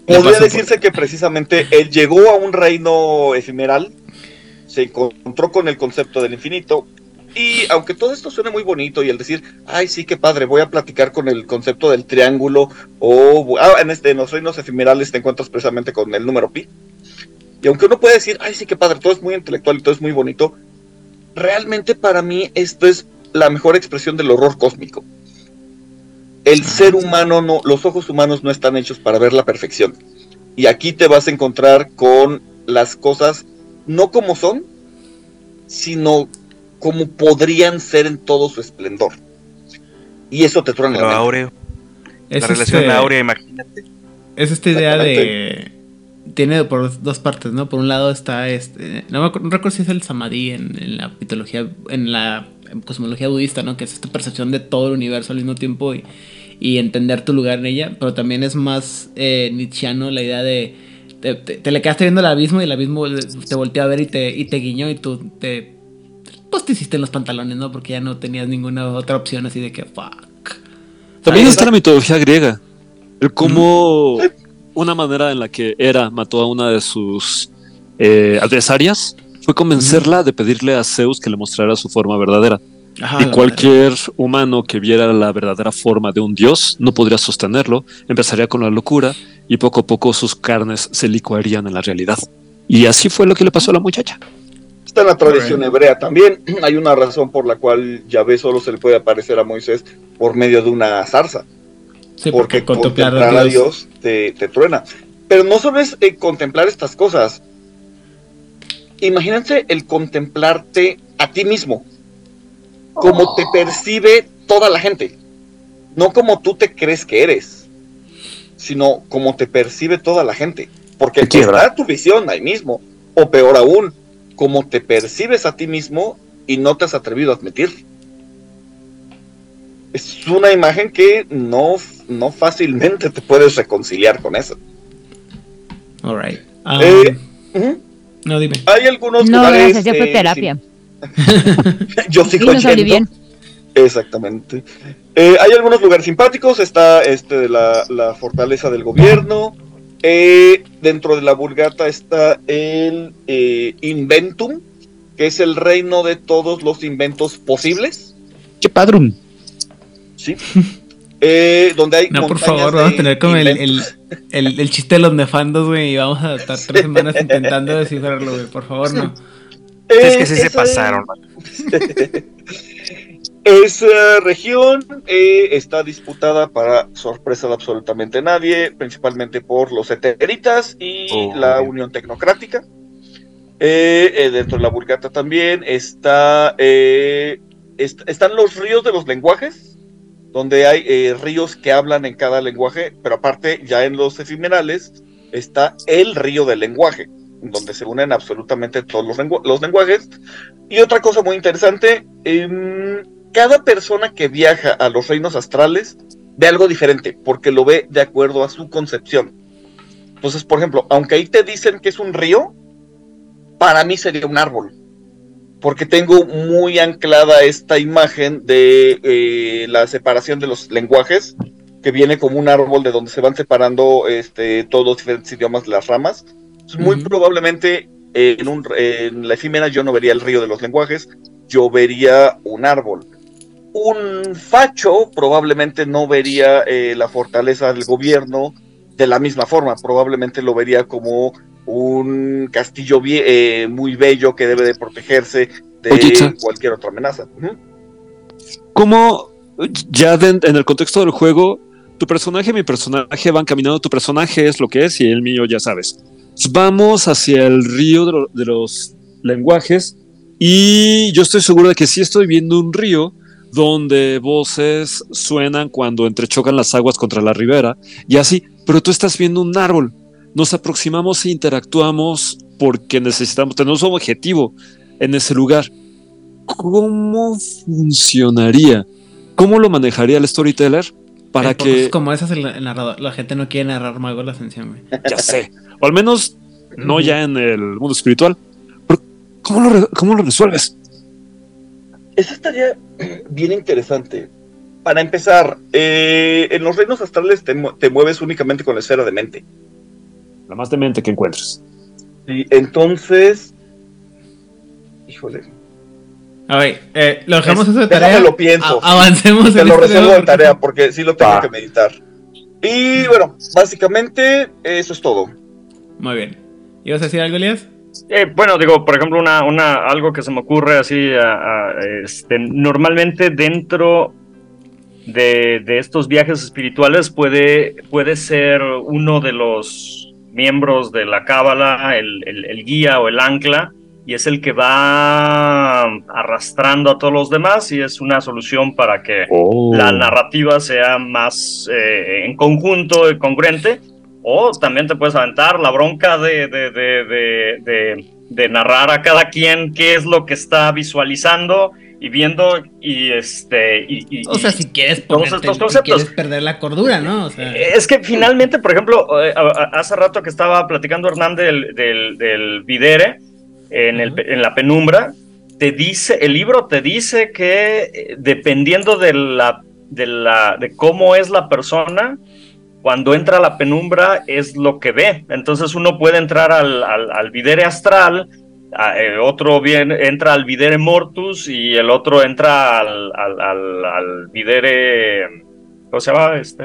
Podría por- decirse que precisamente él llegó a un reino efemeral, se encontró con el concepto del infinito, y aunque todo esto suene muy bonito y el decir, ay, sí, qué padre, voy a platicar con el concepto del triángulo, o ah, en, este, en los reinos efemerales te encuentras precisamente con el número pi, y aunque uno puede decir, ay, sí, qué padre, todo es muy intelectual y todo es muy bonito, realmente para mí esto es la mejor expresión del horror cósmico. El ser humano no, los ojos humanos no están hechos para ver la perfección. Y aquí te vas a encontrar con las cosas no como son, sino como podrían ser en todo su esplendor. Y eso te truena la mente. Aureo, Es, la relación este- áurea, imagínate. es esta idea de. Tiene por dos partes, ¿no? Por un lado está este. No, me acuerdo, no recuerdo si es el samadhi en, en la mitología. En la cosmología budista, ¿no? Que es esta percepción de todo el universo al mismo tiempo y, y entender tu lugar en ella. Pero también es más eh, nietzscheano la idea de. Te, te- te le quedaste viendo el abismo y el abismo te volteó a ver y te, y te guiñó y tú te. Pues te hiciste en los pantalones, ¿no? Porque ya no tenías ninguna otra opción así de que fuck. También está la mitología griega. El cómo una manera en la que Hera mató a una de sus eh, adversarias fue convencerla de pedirle a Zeus que le mostrara su forma verdadera. Ajá, y cualquier humano que viera la verdadera forma de un dios no podría sostenerlo, empezaría con la locura y poco a poco sus carnes se licuarían en la realidad. Y así fue lo que le pasó a la muchacha. Está en la tradición hebrea también. (clears throat) Hay una razón por la cual Yahvé solo se le puede aparecer a Moisés por medio de una zarza. Sí, porque, porque, contemplar a a Dios. Te, te truena. Pero no solo es eh, contemplar estas cosas. Imagínense el contemplarte a ti mismo, como te percibe toda la gente. No como tú te crees que eres, sino como te percibe toda la gente. Porque está tu visión ahí mismo. O peor aún, como te percibes a ti mismo y no te has atrevido a admitir. Es una imagen que no, no fácilmente te puedes reconciliar con eso. Alright. Um, Eh, Ujú. no, dime. Hay algunos No, lugares. gracias, ya fue eh, terapia. sí. (laughs) Yo Y sigo no salí yendo. bien. Exactamente. Eh, hay algunos lugares simpáticos. Está este la, la fortaleza del gobierno. Eh, dentro de la Vulgata está el eh, Inventum, que es el reino de todos los inventos posibles. ¡Qué padrón! Sí. (laughs) Eh, donde hay No, por favor, vamos a tener como el, el, el, el chiste de los nefandos, güey, y vamos a estar tres semanas intentando descifrarlo, güey. Por favor, no. (laughs) Es Eh, que sí se pasaron. (laughs) Esa región eh, está disputada para sorpresa de absolutamente nadie, principalmente por los eteritas y Oh, la bien. Unión Tecnocrática. Eh, eh, dentro de la Vulgata también está, est- están los ríos de los lenguajes, donde hay ríos que hablan en cada lenguaje, pero aparte ya en los efímerales está el río del lenguaje, donde se unen absolutamente todos los lenguajes. Y otra cosa muy interesante, em, cada persona que viaja a los reinos astrales ve algo diferente, porque lo ve de acuerdo a su concepción. Entonces, por ejemplo, aunque ahí te dicen que es un río, para mí sería un árbol. Porque tengo muy anclada esta imagen de eh, la separación de los lenguajes, que viene como un árbol de donde se van separando este, todos los diferentes idiomas de las ramas. Entonces, Muy probablemente eh, en, un, en la efímera yo no vería el río de los lenguajes, yo vería un árbol. Un facho probablemente no vería eh, la fortaleza del gobierno de la misma forma, probablemente lo vería como un castillo eh, muy bello que debe de protegerse de Oye, cualquier otra amenaza. ¿Cómo ya en el contexto del juego, tu personaje y mi personaje van caminando, tu personaje es lo que es y el mío ya sabes. Vamos hacia el río de, lo- de los lenguajes y yo estoy seguro de que sí estoy viendo un río donde voces suenan cuando entrechocan las aguas contra la ribera y así, pero tú estás viendo un árbol. Nos aproximamos e interactuamos porque necesitamos, tenemos un objetivo en ese lugar. ¿Cómo funcionaría? ¿Cómo lo manejaría el storyteller para Eh, cosas que Como esas el, el narrador. La gente no quiere narrar mago la güey. (laughs) ya sé, o al menos no ya en el mundo espiritual? pero ¿Cómo lo, cómo lo resuelves? Eso estaría (clears throat) bien interesante. Para empezar, eh, en los reinos astrales te, te mueves únicamente con la esfera de mente. La más demente que encuentres. Y entonces, híjole, A ver, eh, lo dejamos Es- eso de déjame tarea. lo pienso. A- avancemos te en lo este resuelvo tema de tarea porque sí lo tengo que meditar. Y bueno, básicamente eso es todo. Muy bien. ¿Ibas a decir algo, Elías? Eh, bueno, digo, por ejemplo, una, una, algo que se me ocurre así, a- a, este, normalmente dentro de, de estos viajes espirituales puede, puede ser uno de los miembros de la cábala, el, el- el guía o el ancla, y es el que va arrastrando a todos los demás y es una solución para que Oh. la narrativa sea más eh, en conjunto y congruente. O también te puedes aventar la bronca de, de, de, narrar a cada quien qué es lo que está visualizando y viendo y este y, y- O sea, si quieres ponerte, estos si conceptos. quieres perder la cordura, ¿no? O sea, es que finalmente, por ejemplo, eh, hace rato que estaba platicando Hernán del, del, del Videre en, el, en la penumbra, te dice, el libro te dice que eh, dependiendo de la, de la, de cómo es la persona, cuando entra a la penumbra es lo que ve. Entonces uno puede entrar al, al, al videre astral, eh, otro bien, entra al videre mortus y el otro entra al, al, al, al videre... ¿Cómo se llama? Este,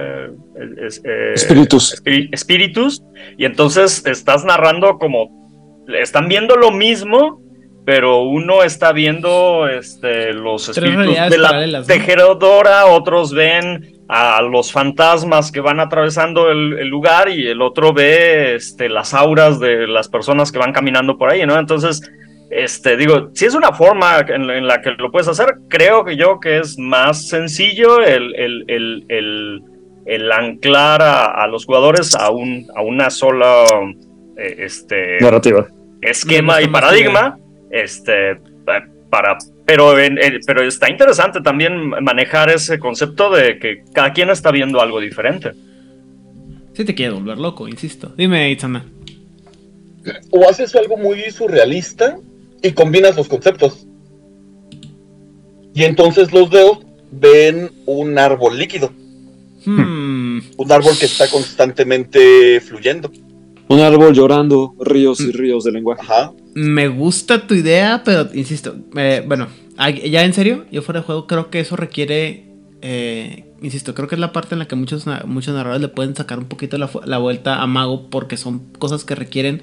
es- eh, Espíritus. espíritus. Y entonces estás narrando como... Están viendo lo mismo, pero uno está viendo este, los Tres espíritus de la paralelas, ¿no? tejedora, otros ven a los fantasmas que van atravesando el, el lugar y el otro ve este, las auras de las personas que van caminando por ahí, ¿no? Entonces, este, digo, si es una forma en, en la que lo puedes hacer, creo que yo que es más sencillo el, el, el, el, el anclar a, a los jugadores a, un, a una sola eh, este, Narrativa. esquema y paradigma, este, pa- para, pero, en- en- pero está interesante también manejar ese concepto de que cada quien está viendo algo diferente. sí te quiere volver loco, insisto. Dime, Itzana. O haces algo muy surrealista y combinas los conceptos. Y entonces los dedos ven un árbol líquido, Hmm, un árbol que está constantemente fluyendo. Un árbol llorando, ríos y ríos de lenguaje. Ajá. Me gusta tu idea, pero insisto, bueno, ya en serio, yo fuera de juego creo que eso requiere, eh, insisto, creo que es la parte en la que muchos, muchos narradores le pueden sacar un poquito la, la vuelta a Mago porque son cosas que requieren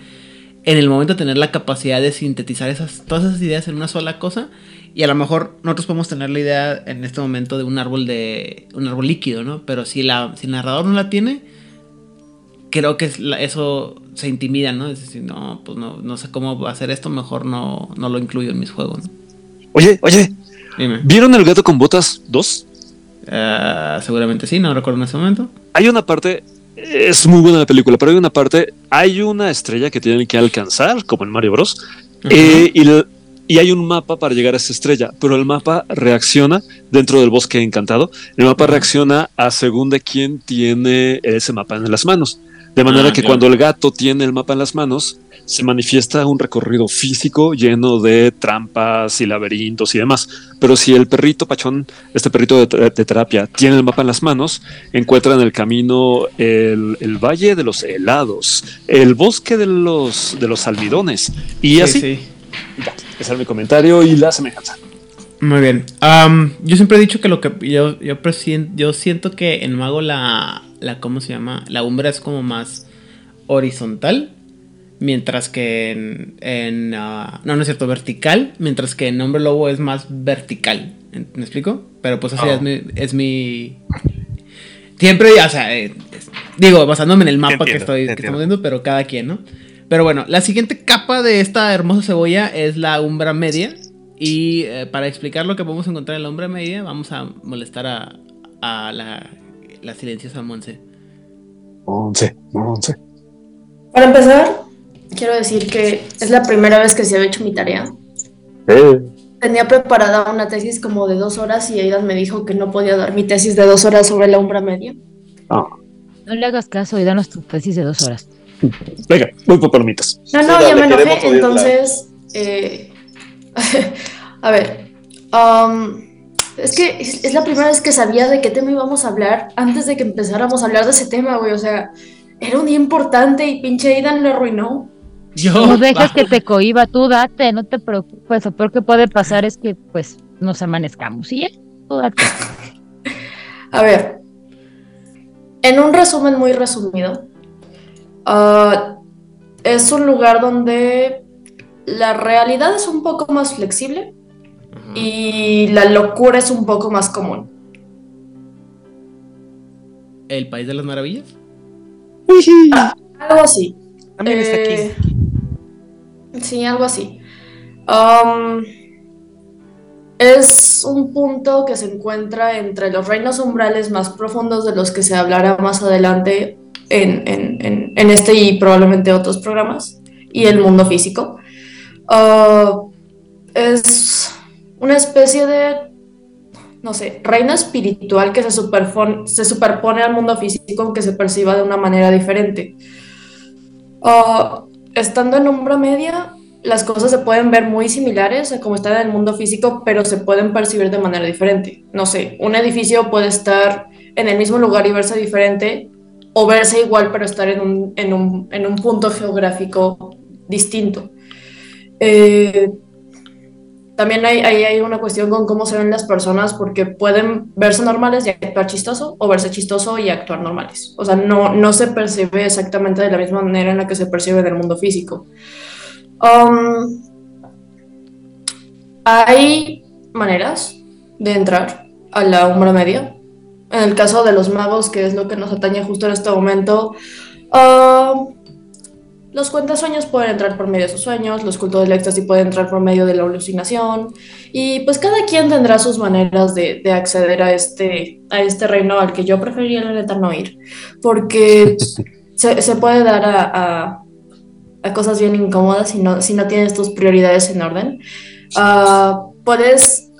en el momento tener la capacidad de sintetizar esas, todas esas ideas en una sola cosa. Y a lo mejor nosotros podemos tener la idea en este momento de un árbol de. un árbol líquido, ¿no? Pero si la, si el narrador no la tiene, creo que eso se intimida, ¿no? Es decir, no, pues no, no sé cómo va a hacer esto, mejor no, no lo incluyo en mis juegos, ¿no? Oye, oye, Dime. ¿vieron El gato con botas 2? Ah, seguramente sí, no recuerdo en ese momento. Hay una parte, es muy buena la película, pero hay una parte, hay una estrella que tienen que alcanzar, como en Mario Bros. eh, y, y hay un mapa para llegar a esa estrella, pero el mapa reacciona dentro del bosque encantado. El mapa reacciona a según de quién tiene ese mapa en las manos. De manera Ah, que claro. cuando el gato tiene el mapa en las manos, se manifiesta un recorrido físico lleno de trampas y laberintos y demás. Pero si el perrito pachón, este perrito de, ter- de terapia, tiene el mapa en las manos, encuentra en el camino el, el valle de los helados, el bosque de los, de los almidones y Sí, así. sí. Ya, ese es mi comentario y la semejanza. Muy bien. Yo siempre he dicho que lo que yo, yo, yo siento que en Mago la, la, ¿cómo se llama? La umbra es como más horizontal, mientras que en, en, ah, no, no es cierto, vertical, mientras que en Hombre Lobo es más vertical. ¿Me explico? Pero pues así Oh. es mi... Es mi Siempre, o sea, eh, digo, basándome en el mapa que estoy que estamos viendo, pero cada quien, ¿no? Pero bueno, la siguiente capa de esta hermosa cebolla es la umbra media. Y eh, para explicar lo que podemos encontrar en la umbra media, vamos a molestar a, a la, la silenciosa Monse. Once, once. Para empezar, quiero decir que es la primera vez que se había hecho mi tarea. Eh, Tenía preparada una tesis como de dos horas y Aidan me dijo que no podía dar mi tesis de dos horas sobre la umbra media. ah, No le hagas caso y danos tu tesis de dos horas. venga, voy por palomitas. No, no, ya me enojé. Entonces, eh, (laughs) a ver, um, es que es, es la primera vez que sabía de qué tema íbamos a hablar antes de que empezáramos a hablar de ese tema, güey. O sea, era un día importante y pinche Aidan lo arruinó. Yo, No (laughs) dejes va- que te cohiba, tú date, no te preocupes. Lo peor que puede pasar es que, pues, nos amanezcamos. Y ya, tú date. A ver, en un resumen muy resumido, ah, es un lugar donde la realidad es un poco más flexible y la locura es un poco más común. ¿El País de las Maravillas? Algo así. También está aquí. Eh, Sí, algo así. Um, es un punto que se encuentra entre los reinos umbrales más profundos de los que se hablará más adelante en, en- en- en este y probablemente otros programas, y el mundo físico. Uh, es una especie de, no sé, reino espiritual que se, superpone al mundo físico aunque se perciba de una manera diferente. Uh, estando en umbra media, las cosas se pueden ver muy similares a como están en el mundo físico, pero se pueden percibir de manera diferente. No sé, un edificio puede estar en el mismo lugar y verse diferente, o verse igual, pero estar en un, en un, en un punto geográfico distinto. Eh, también hay, hay, una cuestión con cómo se ven las personas, porque pueden verse normales y actuar chistoso, o verse chistoso y actuar normales. O sea, no, no se percibe exactamente de la misma manera en la que se percibe en el mundo físico. Um, hay maneras de entrar a la umbra media. En el caso de los magos, que es lo que nos atañe justo en este momento, um, los cuentasueños pueden entrar por medio de sus sueños, los cultos del éxtasis pueden entrar por medio de la alucinación, y pues cada quien tendrá sus maneras de, de acceder a este, a este reino al que yo preferiría la neta no ir, porque (laughs) se, se puede dar a, a- a cosas bien incómodas si no, si no tienes tus prioridades en orden. Ah, puedes,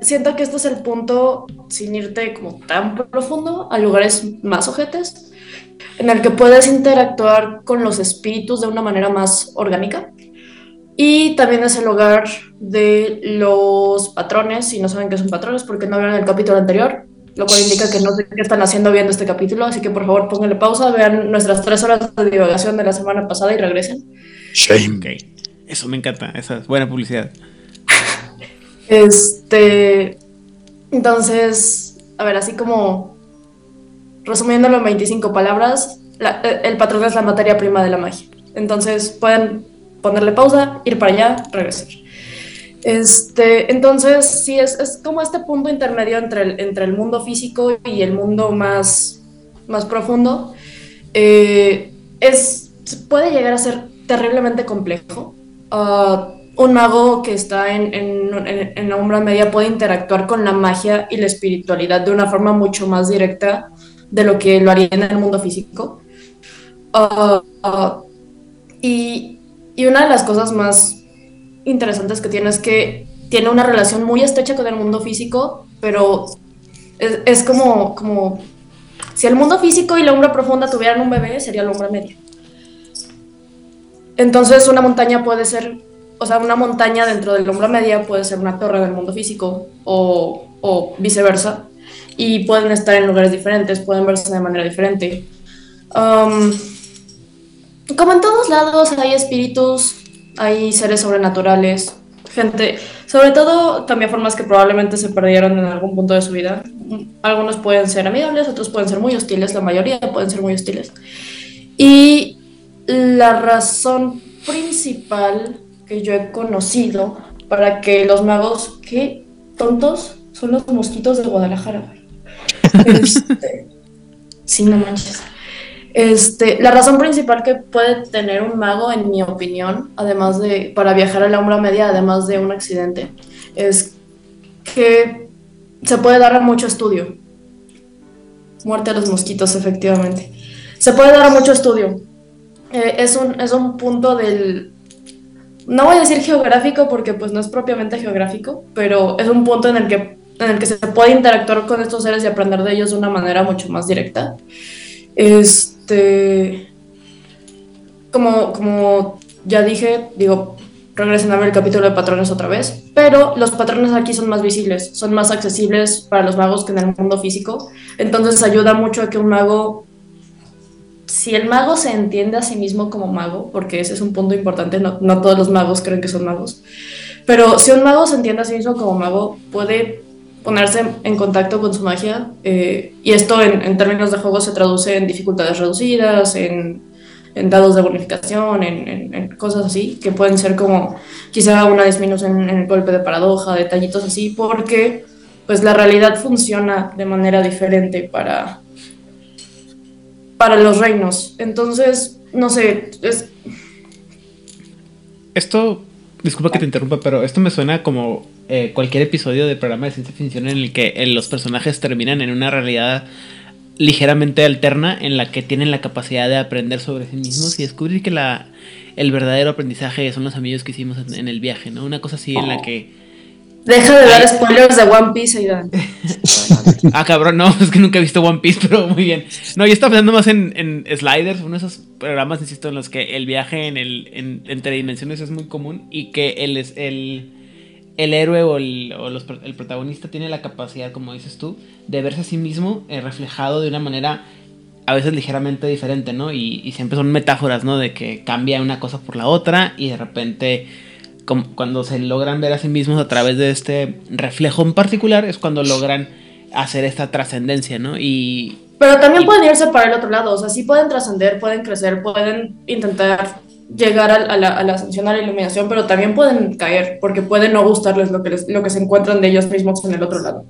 siento que este es el punto, sin irte como tan profundo, a lugares más ojetes, en el que puedes interactuar con los espíritus de una manera más orgánica. Y también es el hogar de los patrones, si no saben qué son patrones, porque no vieron el capítulo anterior, lo cual indica que no sé qué están haciendo viendo este capítulo, así que por favor pónganle pausa, vean nuestras tres horas de divagación de la semana pasada y regresen. Shame. Ok. Eso me encanta. Esa es buena publicidad. Este, entonces, a ver, así como resumiéndolo en 25 palabras, la- eh, el patrón es la materia prima de la magia. Entonces pueden ponerle pausa, ir para allá, regresar. Este, entonces, sí, es, es como este punto intermedio entre el, entre el mundo físico y el mundo más, más profundo. Eh, es, puede llegar a ser terriblemente complejo. Ah, un mago que está en, en, en, la umbra media puede interactuar con la magia y la espiritualidad de una forma mucho más directa de lo que lo haría en el mundo físico. Ah, ah, y, y, una de las cosas más interesantes que tiene es que tiene una relación muy estrecha con el mundo físico, pero es, es como, como si el mundo físico y la umbra profunda tuvieran un bebé, sería la umbra media. Entonces una montaña puede ser o sea, una montaña dentro del umbra media puede ser una torre del mundo físico o, o, viceversa. Y pueden estar en lugares diferentes, pueden verse de manera diferente. Um, como en todos lados hay espíritus, hay seres sobrenaturales, gente, sobre todo también formas que probablemente se perdieron en algún punto de su vida. Algunos pueden ser amigables, otros pueden ser muy hostiles, la mayoría pueden ser muy hostiles. Y la razón principal que yo he conocido para que los magos, qué tontos son los mosquitos de Guadalajara. (laughs) Este, sí, no manches. Este, la razón principal que puede tener un mago, en mi opinión, además de para viajar a la umbra media, además de un accidente, es que se puede dar a mucho estudio. Muerte a los mosquitos, efectivamente. Se puede dar a mucho estudio. Eh, es, un, es un punto del, no voy a decir geográfico porque pues no es propiamente geográfico, pero es un punto en el que, en el que se puede interactuar con estos seres y aprender de ellos de una manera mucho más directa. Este, como, como ya dije, digo, regresen a ver el capítulo de patrones otra vez, pero los patrones aquí son más visibles, son más accesibles para los magos que en el mundo físico, entonces ayuda mucho a que un mago si el mago se entiende a sí mismo como mago, porque ese es un punto importante, no, todos los magos creen que son magos, pero si un mago se entiende a sí mismo como mago, puede ponerse en contacto con su magia, eh, y esto en, términos de juego se traduce en dificultades reducidas, en, dados de bonificación, en, cosas así, que pueden ser como quizá una disminución en el golpe de paradoja, detallitos así, porque pues la realidad funciona de manera diferente para, para los reinos. Entonces, no sé, es... Esto, disculpa que te interrumpa, pero esto me suena como eh, cualquier episodio de programa de ciencia ficción en el que eh, los personajes terminan en una realidad ligeramente alterna en la que tienen la capacidad de aprender sobre sí mismos y descubrir que la, el verdadero aprendizaje son los amigos que hicimos en, en el viaje, ¿no? Una cosa así en la que Deja de dar spoilers de One Piece, Aidan. (laughs) ah, cabrón, no, es que nunca he visto One Piece, (laughs) pero muy bien. No, yo estaba pensando más en, en Sliders, uno de esos programas, insisto, en los que el viaje en el, en, entre dimensiones es muy común y que el, el, el héroe o, el, o los, el protagonista tiene la capacidad, como dices tú, de verse a sí mismo eh, reflejado de una manera a veces ligeramente diferente, ¿no? Y, y siempre son metáforas, ¿no? De que cambia una cosa por la otra y de repente cuando se logran ver a sí mismos a través de este reflejo en particular, es cuando logran hacer esta trascendencia, ¿no? Y... Pero también pueden irse para el otro lado, o sea, sí pueden trascender, pueden crecer, pueden intentar llegar a, la, a la ascensión, a la iluminación, pero también pueden caer, porque puede no gustarles lo que, lo que se encuentran de ellos mismos en el otro lado.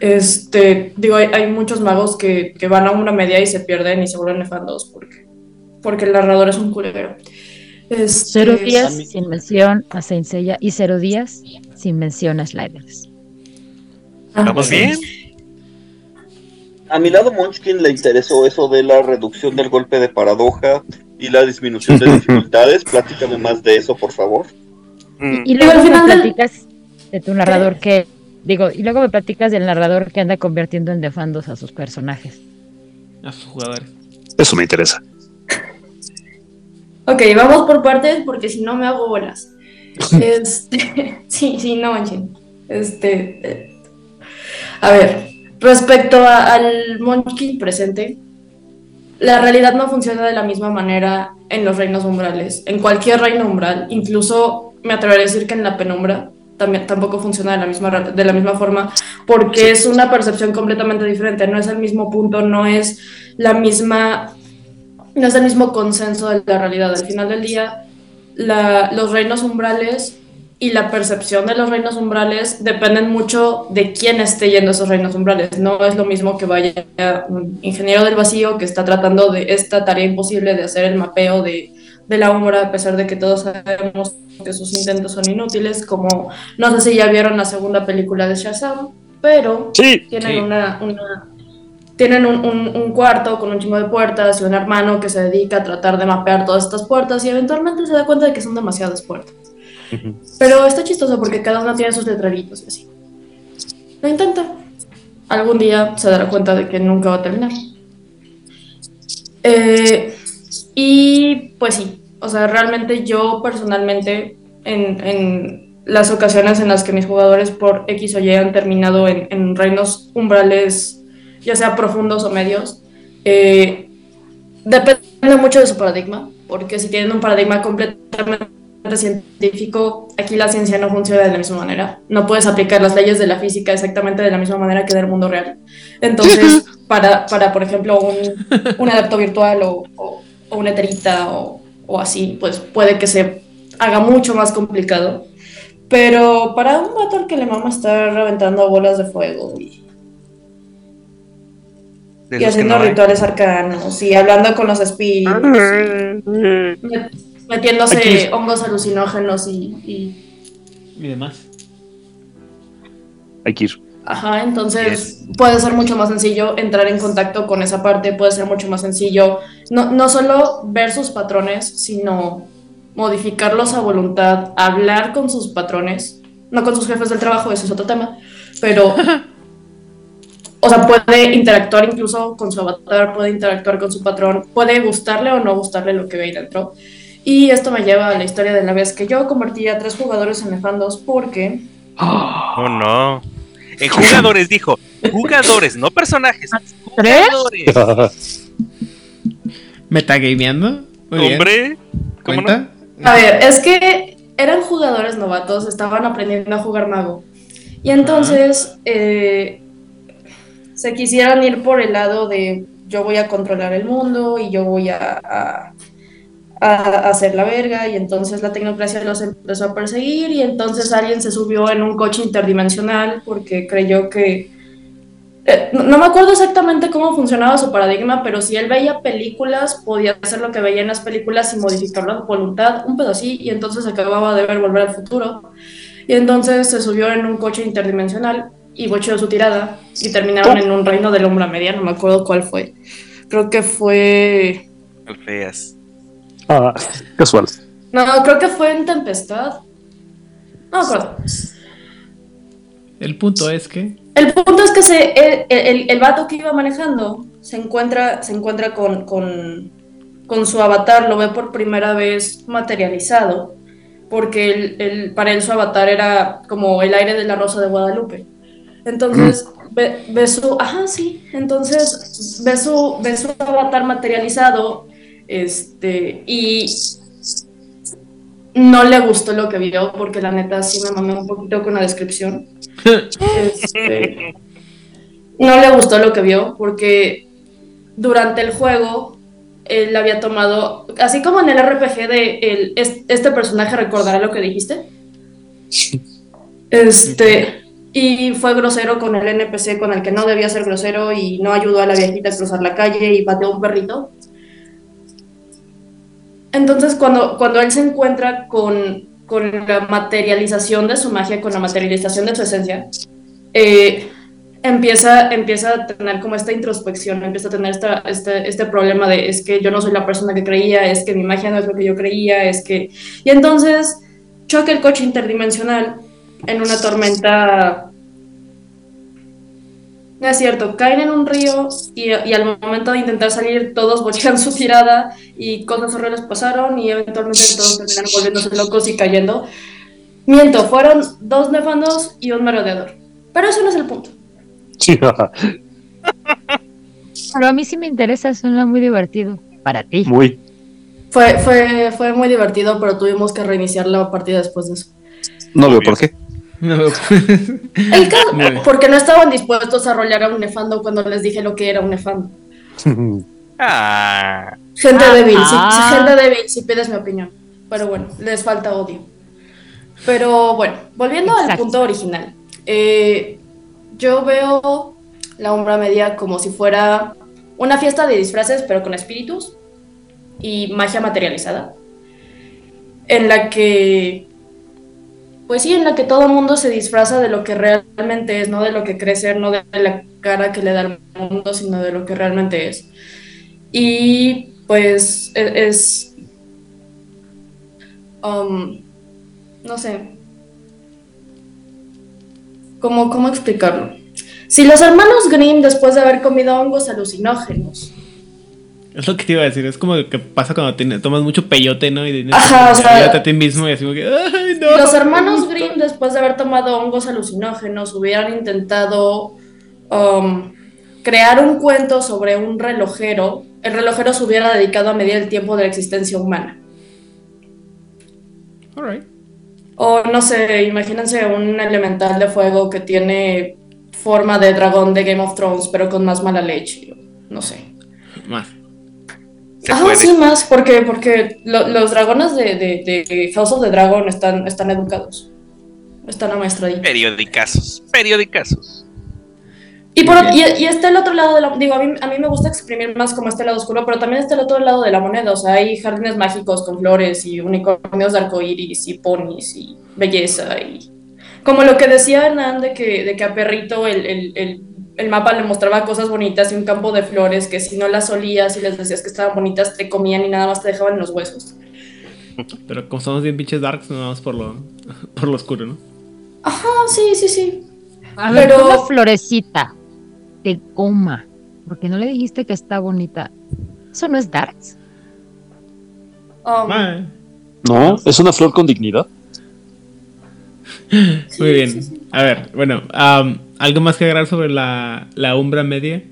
Este, digo, hay, hay muchos magos que, que, van a una media y se pierden y se vuelven nefandos porque, porque el narrador es un culero. Este, cero días sin mención a Saint y cero días sin mención a Sliders. Ah, ¿Vamos bien? A mi lado Munchkin le interesó eso de la reducción del golpe de paradoja y la disminución de (laughs) dificultades. Platícame más de eso, por favor. Y, mm. luego me platicas de tu narrador que, digo, y luego me platicas del narrador que anda convirtiendo en defandos a sus personajes. A sus jugadores. Eso me interesa. Ok, vamos por partes porque si no me hago bolas. (laughs) este, (laughs) sí, sí, no manchen. Este, eh, a ver, respecto al Munchkin presente, la realidad no funciona de la misma manera en los reinos umbrales. En cualquier reino umbral, incluso me atrevería a decir que en la penumbra también tampoco funciona de la misma de la misma forma porque es una percepción completamente diferente, no es el mismo punto, no es la misma no es el mismo consenso de la realidad. Al final del día, la- los reinos umbrales y la percepción de los reinos umbrales dependen mucho de quién esté yendo a esos reinos umbrales. No es lo mismo que vaya un ingeniero del vacío que está tratando de esta tarea imposible de hacer el mapeo de, de la umbra, a pesar de que todos sabemos que sus intentos son inútiles, como no sé si ya vieron la segunda película de Shazam, pero Sí. tienen Sí. una, una- tienen un, un- un cuarto con un chingo de puertas y un hermano que se dedica a tratar de mapear todas estas puertas y eventualmente se da cuenta de que son demasiadas puertas. Pero está chistoso porque cada una tiene sus letreritos y así. Lo intenta. Algún día se dará cuenta de que nunca va a terminar. Eh, y pues sí, o sea, realmente yo personalmente en, en las ocasiones en las que mis jugadores por X o Y han terminado en, en reinos umbrales, ya sea profundos o medios, eh, depende mucho de su paradigma, porque si tienen un paradigma completamente científico, aquí la ciencia no funciona de la misma manera. No puedes aplicar las leyes de la física exactamente de la misma manera que del mundo real. Entonces, (laughs) para, para por ejemplo, un, un adapto virtual o, o- o una eterita o, o así, pues puede que se haga mucho más complicado. Pero para un vato al que le mama estar reventando bolas de fuego y, y haciendo no rituales arcanos y hablando con los espíritus metiéndose Aquí- hongos alucinógenos y, y- Y demás. Hay que ir. Ajá, entonces puede ser mucho más sencillo entrar en contacto con esa parte, puede ser mucho más sencillo no, no solo ver sus patrones, sino modificarlos a voluntad, hablar con sus patrones, no con sus jefes del trabajo, eso es otro tema, pero, (laughs) o sea, puede interactuar incluso con su avatar, puede interactuar con su patrón, puede gustarle o no gustarle lo que ve ahí dentro. Y esto me lleva a la historia de la vez que yo convertí a tres jugadores en nefandos porque Oh, no. En jugadores, dijo. Jugadores, no personajes. ¿Tres? Jugadores. (laughs) Metagameando. Muy bien. Hombre. ¿Cómo no? A ver, es que eran jugadores novatos, estaban aprendiendo a jugar mago. Y entonces eh, se quisieran ir por el lado de yo voy a controlar el mundo y yo voy a, a- a hacer la verga. Y entonces la tecnocracia los empezó a perseguir. Y entonces alguien se subió en un coche interdimensional porque creyó que. eh, no, me acuerdo exactamente cómo funcionaba su paradigma, pero si él veía películas, podía hacer lo que veía en las películas y modificarlo a voluntad, un pedo así, y entonces acababa de ver Volver al Futuro. Y entonces se subió en un coche interdimensional y bocheó su tirada y terminaron en un reino de la umbra media, no me acuerdo cuál fue. Creo que fue... Feas. Ah, casual. No, creo que fue en Tempestad. No acuerdo. El punto es que. El punto es que se, el, el, el vato que iba manejando se encuentra, se encuentra con, con, con su avatar, lo ve por primera vez materializado, porque el, el- para él su avatar era como el aire de la Rosa de Guadalupe. Entonces ve, ve su, ajá, sí, entonces ve su, ve su avatar materializado, este, y no le gustó lo que vio, porque la neta sí me mamé un poquito con la descripción. Este, no le gustó lo que vio porque durante el juego él había tomado, así como en el RPG de el, es- este personaje recordará lo que dijiste. Este, y fue grosero con el NPC con el que no debía ser grosero y no ayudó a la viejita a cruzar la calle y pateó a un perrito. Entonces, cuando, cuando él se encuentra con, con la materialización de su magia, con la materialización de su esencia, eh, empieza, empieza a tener como esta introspección, empieza a tener esta, este, este problema de es que yo no soy la persona que creía, es que mi magia no es lo que yo creía, es que... Y entonces choca el coche interdimensional en una tormenta... No es cierto, caen en un río y, y al momento de intentar salir todos bochean (laughs) su tirada y cosas horribles pasaron y eventualmente todos terminan volviéndose locos y cayendo. Miento, fueron dos nefandos y un merodeador. Pero eso no es el punto. Sí, Pero a mí sí me interesa, suena muy divertido. Para ti. muy. Fue, fue, fue muy divertido, pero tuvimos que reiniciar la partida después de eso. No veo por qué. No, El caso, (laughs) porque no estaban dispuestos a rolear a un nefando cuando les dije lo que era un nefando. (laughs) Ah, Gente Ah, débil, ah. Si, si- gente débil, si pides mi opinión. Pero bueno, les falta odio. Pero bueno, volviendo al punto original. eh, yo veo la Umbra Media como si fuera una fiesta de disfraces, pero con espíritus y magia materializada. En la que, pues sí, en la que todo el mundo se disfraza de lo que realmente es, no de lo que cree ser, no de la cara que le da al mundo, sino de lo que realmente es. Y pues e- es, um, no sé, ¿cómo, cómo explicarlo? Si los hermanos Grimm, después de haber comido hongos alucinógenos, Es lo que te iba a decir. Es como lo que pasa cuando tiene- tomas mucho peyote, ¿no? Y tienes Ajá, o sea- a ti mismo y así como que. ¡Ay, no! los hermanos Grimm, después de haber tomado hongos alucinógenos, hubieran intentado um, crear un cuento sobre un relojero, el relojero se hubiera dedicado a medir el tiempo de la existencia humana. Alright. O no sé, imagínense un elemental de fuego que tiene forma de dragón de Game of Thrones, pero con más mala leche. No sé. Más. Ah, puede. sí, más, porque, porque lo- los dragones de, de- de House of the Dragon están, están educados. Están amaestraditos. Periodicazos, periodicazos. Y, por, y, y está el otro lado de la... Digo, a mí, a mí me gusta exprimir más como este lado oscuro, pero también está el otro lado de la moneda. O sea, hay jardines mágicos con flores y unicornios de arcoíris y ponis y belleza y... Como lo que decía Hernán de que, de que a Perrito el, el, el, el mapa le mostraba cosas bonitas y un campo de flores que si no las olías y les decías que estaban bonitas, te comían y nada más te dejaban en los huesos. Pero como somos bien pinches darks, nos vamos por lo, (laughs) por lo oscuro, ¿no? Ah, sí, sí, sí. A ver, Pero- una florecita de goma. Porque no le dijiste que está bonita. Eso no es darks. Um, No, es una flor con dignidad. (laughs) muy bien. A ver, bueno, am, ¿algo más que agregar sobre la, la umbra media?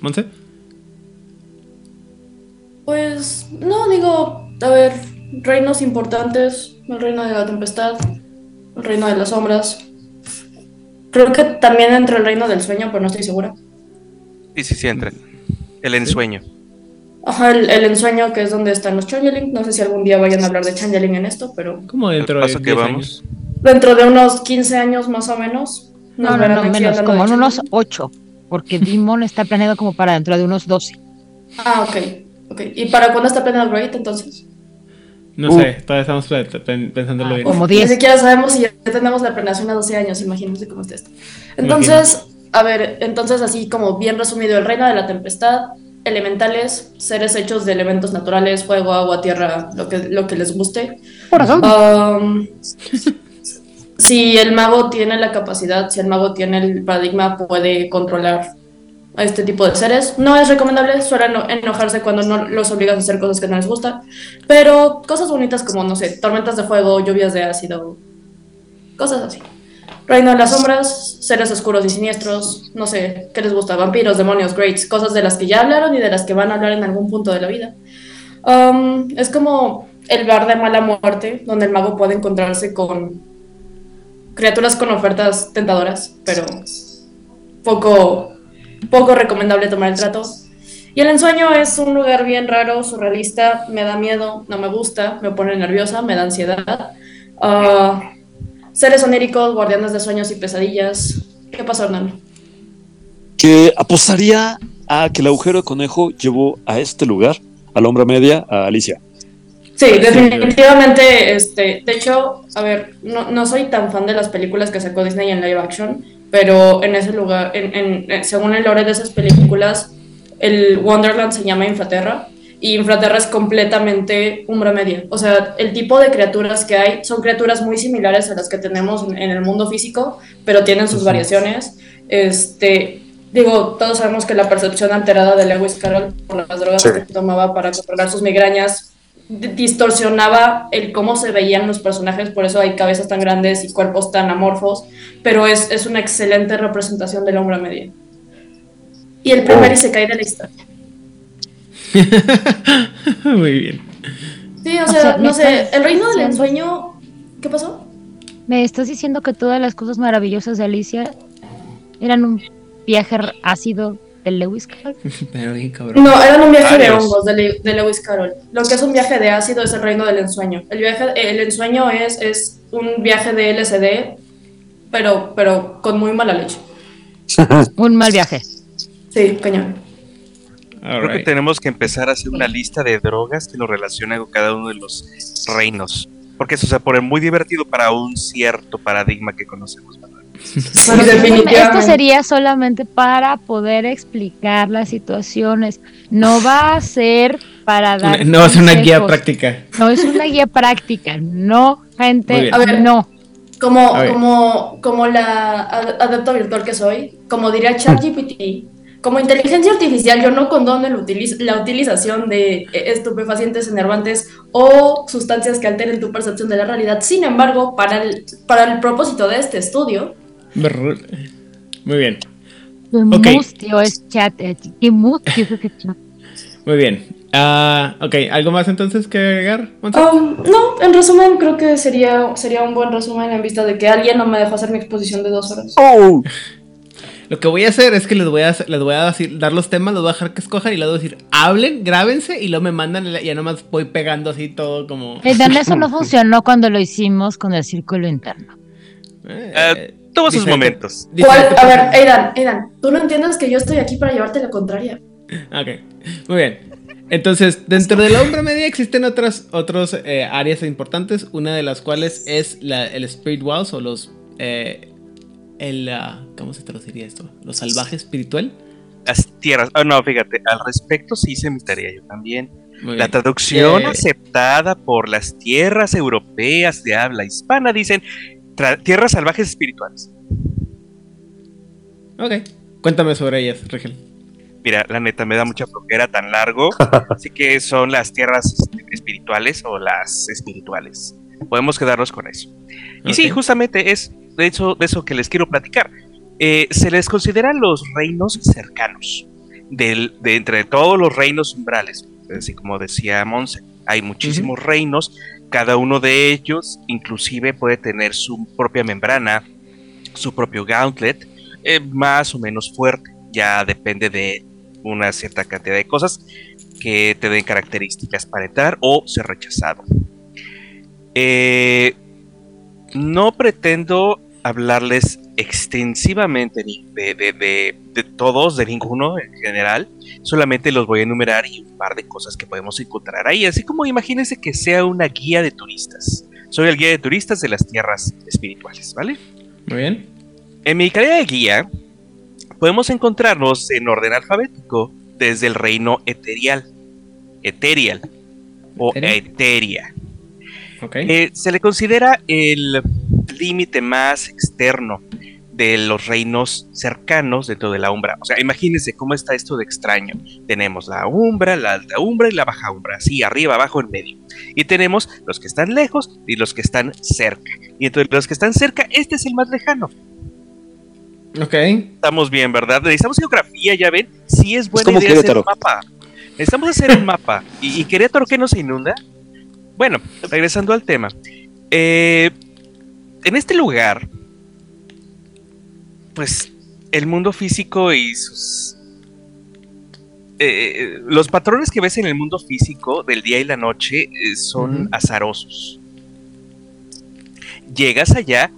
¿Monse? Pues no, digo, a ver, reinos importantes, el reino de la tempestad, el reino de las sombras. Creo que también entre el reino del sueño, pero no estoy segura. Sí, sí, sí, entra. El ensueño. Ajá, el, el ensueño que es donde están los changeling. No sé si algún día vayan a hablar de changeling en esto, pero ¿Cómo dentro de paso que 10 vamos. años? Dentro de unos 15 años más o menos. nos No, no, no, menos, como en unos changeling. ocho. Porque Demon está planeado como para dentro de unos 12. Ah, ok, ok. ¿Y para cuándo está planeado Great entonces? No Uh. sé, todavía estamos pe- pe- pensándolo Ah, bien. como Ni 10. siquiera sabemos si ya tenemos la planeación a 12 años, imagínense cómo está esto. Entonces, a ver, entonces así como bien resumido, el reino de la tempestad, elementales, seres hechos de elementos naturales, fuego, agua, tierra, lo que, lo que les guste. Corazón. Um, si el mago tiene la capacidad, si el mago tiene el paradigma, puede controlar a este tipo de seres. No es recomendable, suelen eno- enojarse cuando no los obligas a hacer cosas que no les gustan, pero cosas bonitas como, no sé, tormentas de fuego, lluvias de ácido, cosas así. Reino de las sombras, seres oscuros y siniestros, no sé, ¿qué les gusta? Vampiros, demonios, greats, cosas de las que ya hablaron y de las que van a hablar en algún punto de la vida. Um, es como el bar de mala muerte, donde el mago puede encontrarse con criaturas con ofertas tentadoras, pero poco, poco recomendable tomar el trato. Y el ensueño es un lugar bien raro, surrealista, me da miedo, no me gusta, me pone nerviosa, me da ansiedad. Ah, seres oníricos, guardianes de sueños y pesadillas. ¿Qué pasó, Hernán? Que apostaría a que el agujero de conejo llevó a este lugar, a la Umbra Media, a Alicia. Sí, definitivamente, este, de hecho, a ver, no, no soy tan fan de las películas que sacó Disney en live action, pero en ese lugar, en, en- en- según el lore de esas películas, el Wonderland se llama Infraterra, y Infraterra es completamente umbra media. O sea, el tipo de criaturas que hay son criaturas muy similares a las que tenemos en, en el mundo físico, pero tienen sus variaciones. Este, digo, todos sabemos que la percepción alterada de Lewis Carroll por las drogas Sí. que tomaba para controlar sus migrañas distorsionaba el cómo se veían los personajes, por eso hay cabezas tan grandes y cuerpos tan amorfos, pero es, es una excelente representación del hombre media. Y el primer Oh. Isekai de la historia. (laughs) Muy bien. Sí, o O sea, no me sé, estás el reino del diciendo- ensueño... ¿Qué pasó? ¿Me estás diciendo que todas las cosas maravillosas de Alicia eran un viaje ácido de Lewis Carroll. (laughs) Pero bien cabrón. No, eran un viaje de hongos de, Le- de Lewis Carroll. Lo que es un viaje de ácido es el reino del ensueño. El, viaje, el ensueño es, es un viaje de LSD, pero, pero con muy mala leche. (laughs) Un mal viaje. Sí, cañón. All Creo que tenemos que empezar a hacer una lista de drogas que lo relacionan con cada uno de los reinos. Porque eso se pone muy divertido para un cierto paradigma que conocemos. Sí, Esto sería solamente para poder explicar las situaciones. No va a ser para dar. No va a ser una guía práctica. No es una guía práctica. No, gente. A ver. No. Como, A ver. como, como la ad- adepta virtual que soy, como diría ChatGPT, como inteligencia artificial, yo no condono el utiliz- la utilización de eh, estupefacientes enervantes o sustancias que alteren tu percepción de la realidad. Sin embargo, para el, para el propósito de este estudio. Muy bien, Qué Ok. mustio es chat. eh, Qué mustio es ese chat. muy bien. Ah, ok, ¿algo más entonces que agregar? Um, no, en resumen, creo que sería, sería un buen resumen en vista de que alguien no me dejó hacer mi exposición de dos horas. Oh, (laughs) Lo que voy a hacer es que les voy a, les voy a decir- dar los temas, los voy a dejar que escojan y les voy a decir, hablen, grábense y luego me mandan, y ya nomás voy pegando así todo como... Eh, Dan, (laughs) eso no funcionó cuando lo hicimos con el círculo interno. eh, Tuvo sus momentos. ¿Cuál? A ver. Aidan, Aidan, tú no entiendes que yo estoy aquí para llevarte la contraria. (laughs) Ok, muy bien. Entonces, dentro de la Umbra (laughs) Media existen otras otros, eh, áreas importantes, una de las cuales es la- el Spirit Walls o los... eh, el, ah, ¿Cómo se traduciría esto? Los salvajes espiritual. Las tierras. Ah, no, fíjate, al respecto sí hice mi tarea yo también. Muy La bien. traducción Eh. aceptada por las tierras europeas de habla hispana dicen tierras salvajes espirituales. Ok, cuéntame sobre ellas, Rigel. Mira, la neta me da mucha flojera tan largo. (laughs) Así que son las tierras este, espirituales o las espirituales. Podemos quedarnos con eso. Y sí, justamente es de eso, de eso que les quiero platicar. Eh, se les consideran los reinos cercanos. Del, de entre todos los reinos umbrales. Así como decía Monse, hay muchísimos reinos. Cada uno de ellos, inclusive, puede tener su propia membrana, su propio gauntlet, eh, más o menos fuerte. Ya depende de una cierta cantidad de cosas que te den características para entrar o ser rechazado. Eh, no pretendo hablarles extensivamente de, de- de- de todos, de ninguno en general. Solamente los voy a enumerar y un par de cosas que podemos encontrar ahí. Así como imagínense que sea una guía de turistas. Soy el guía de turistas de las tierras espirituales, ¿vale? Muy bien. En mi calidad de guía, podemos encontrarnos en orden alfabético desde el reino eterial, eterial o eteria. Ok. Eh, se le considera el límite más externo de los reinos cercanos dentro de la umbra. O sea, imagínense cómo está esto de extraño. Tenemos la umbra, la alta umbra y la baja umbra, así arriba, abajo, en medio. Y tenemos los que están lejos y los que están cerca. Y entre los que están cerca, este es el más lejano. ok. Estamos bien, ¿verdad? Necesitamos geografía, ya ven. Sí es buena como idea hacer un mapa. Necesitamos hacer un mapa. ¿Y, y Querétaro qué no se inunda? Bueno, regresando al tema. Eh, en este lugar, pues el mundo físico y sus... eh, los patrones que ves en el mundo físico del día y la noche eh, son azarosos. Llegas allá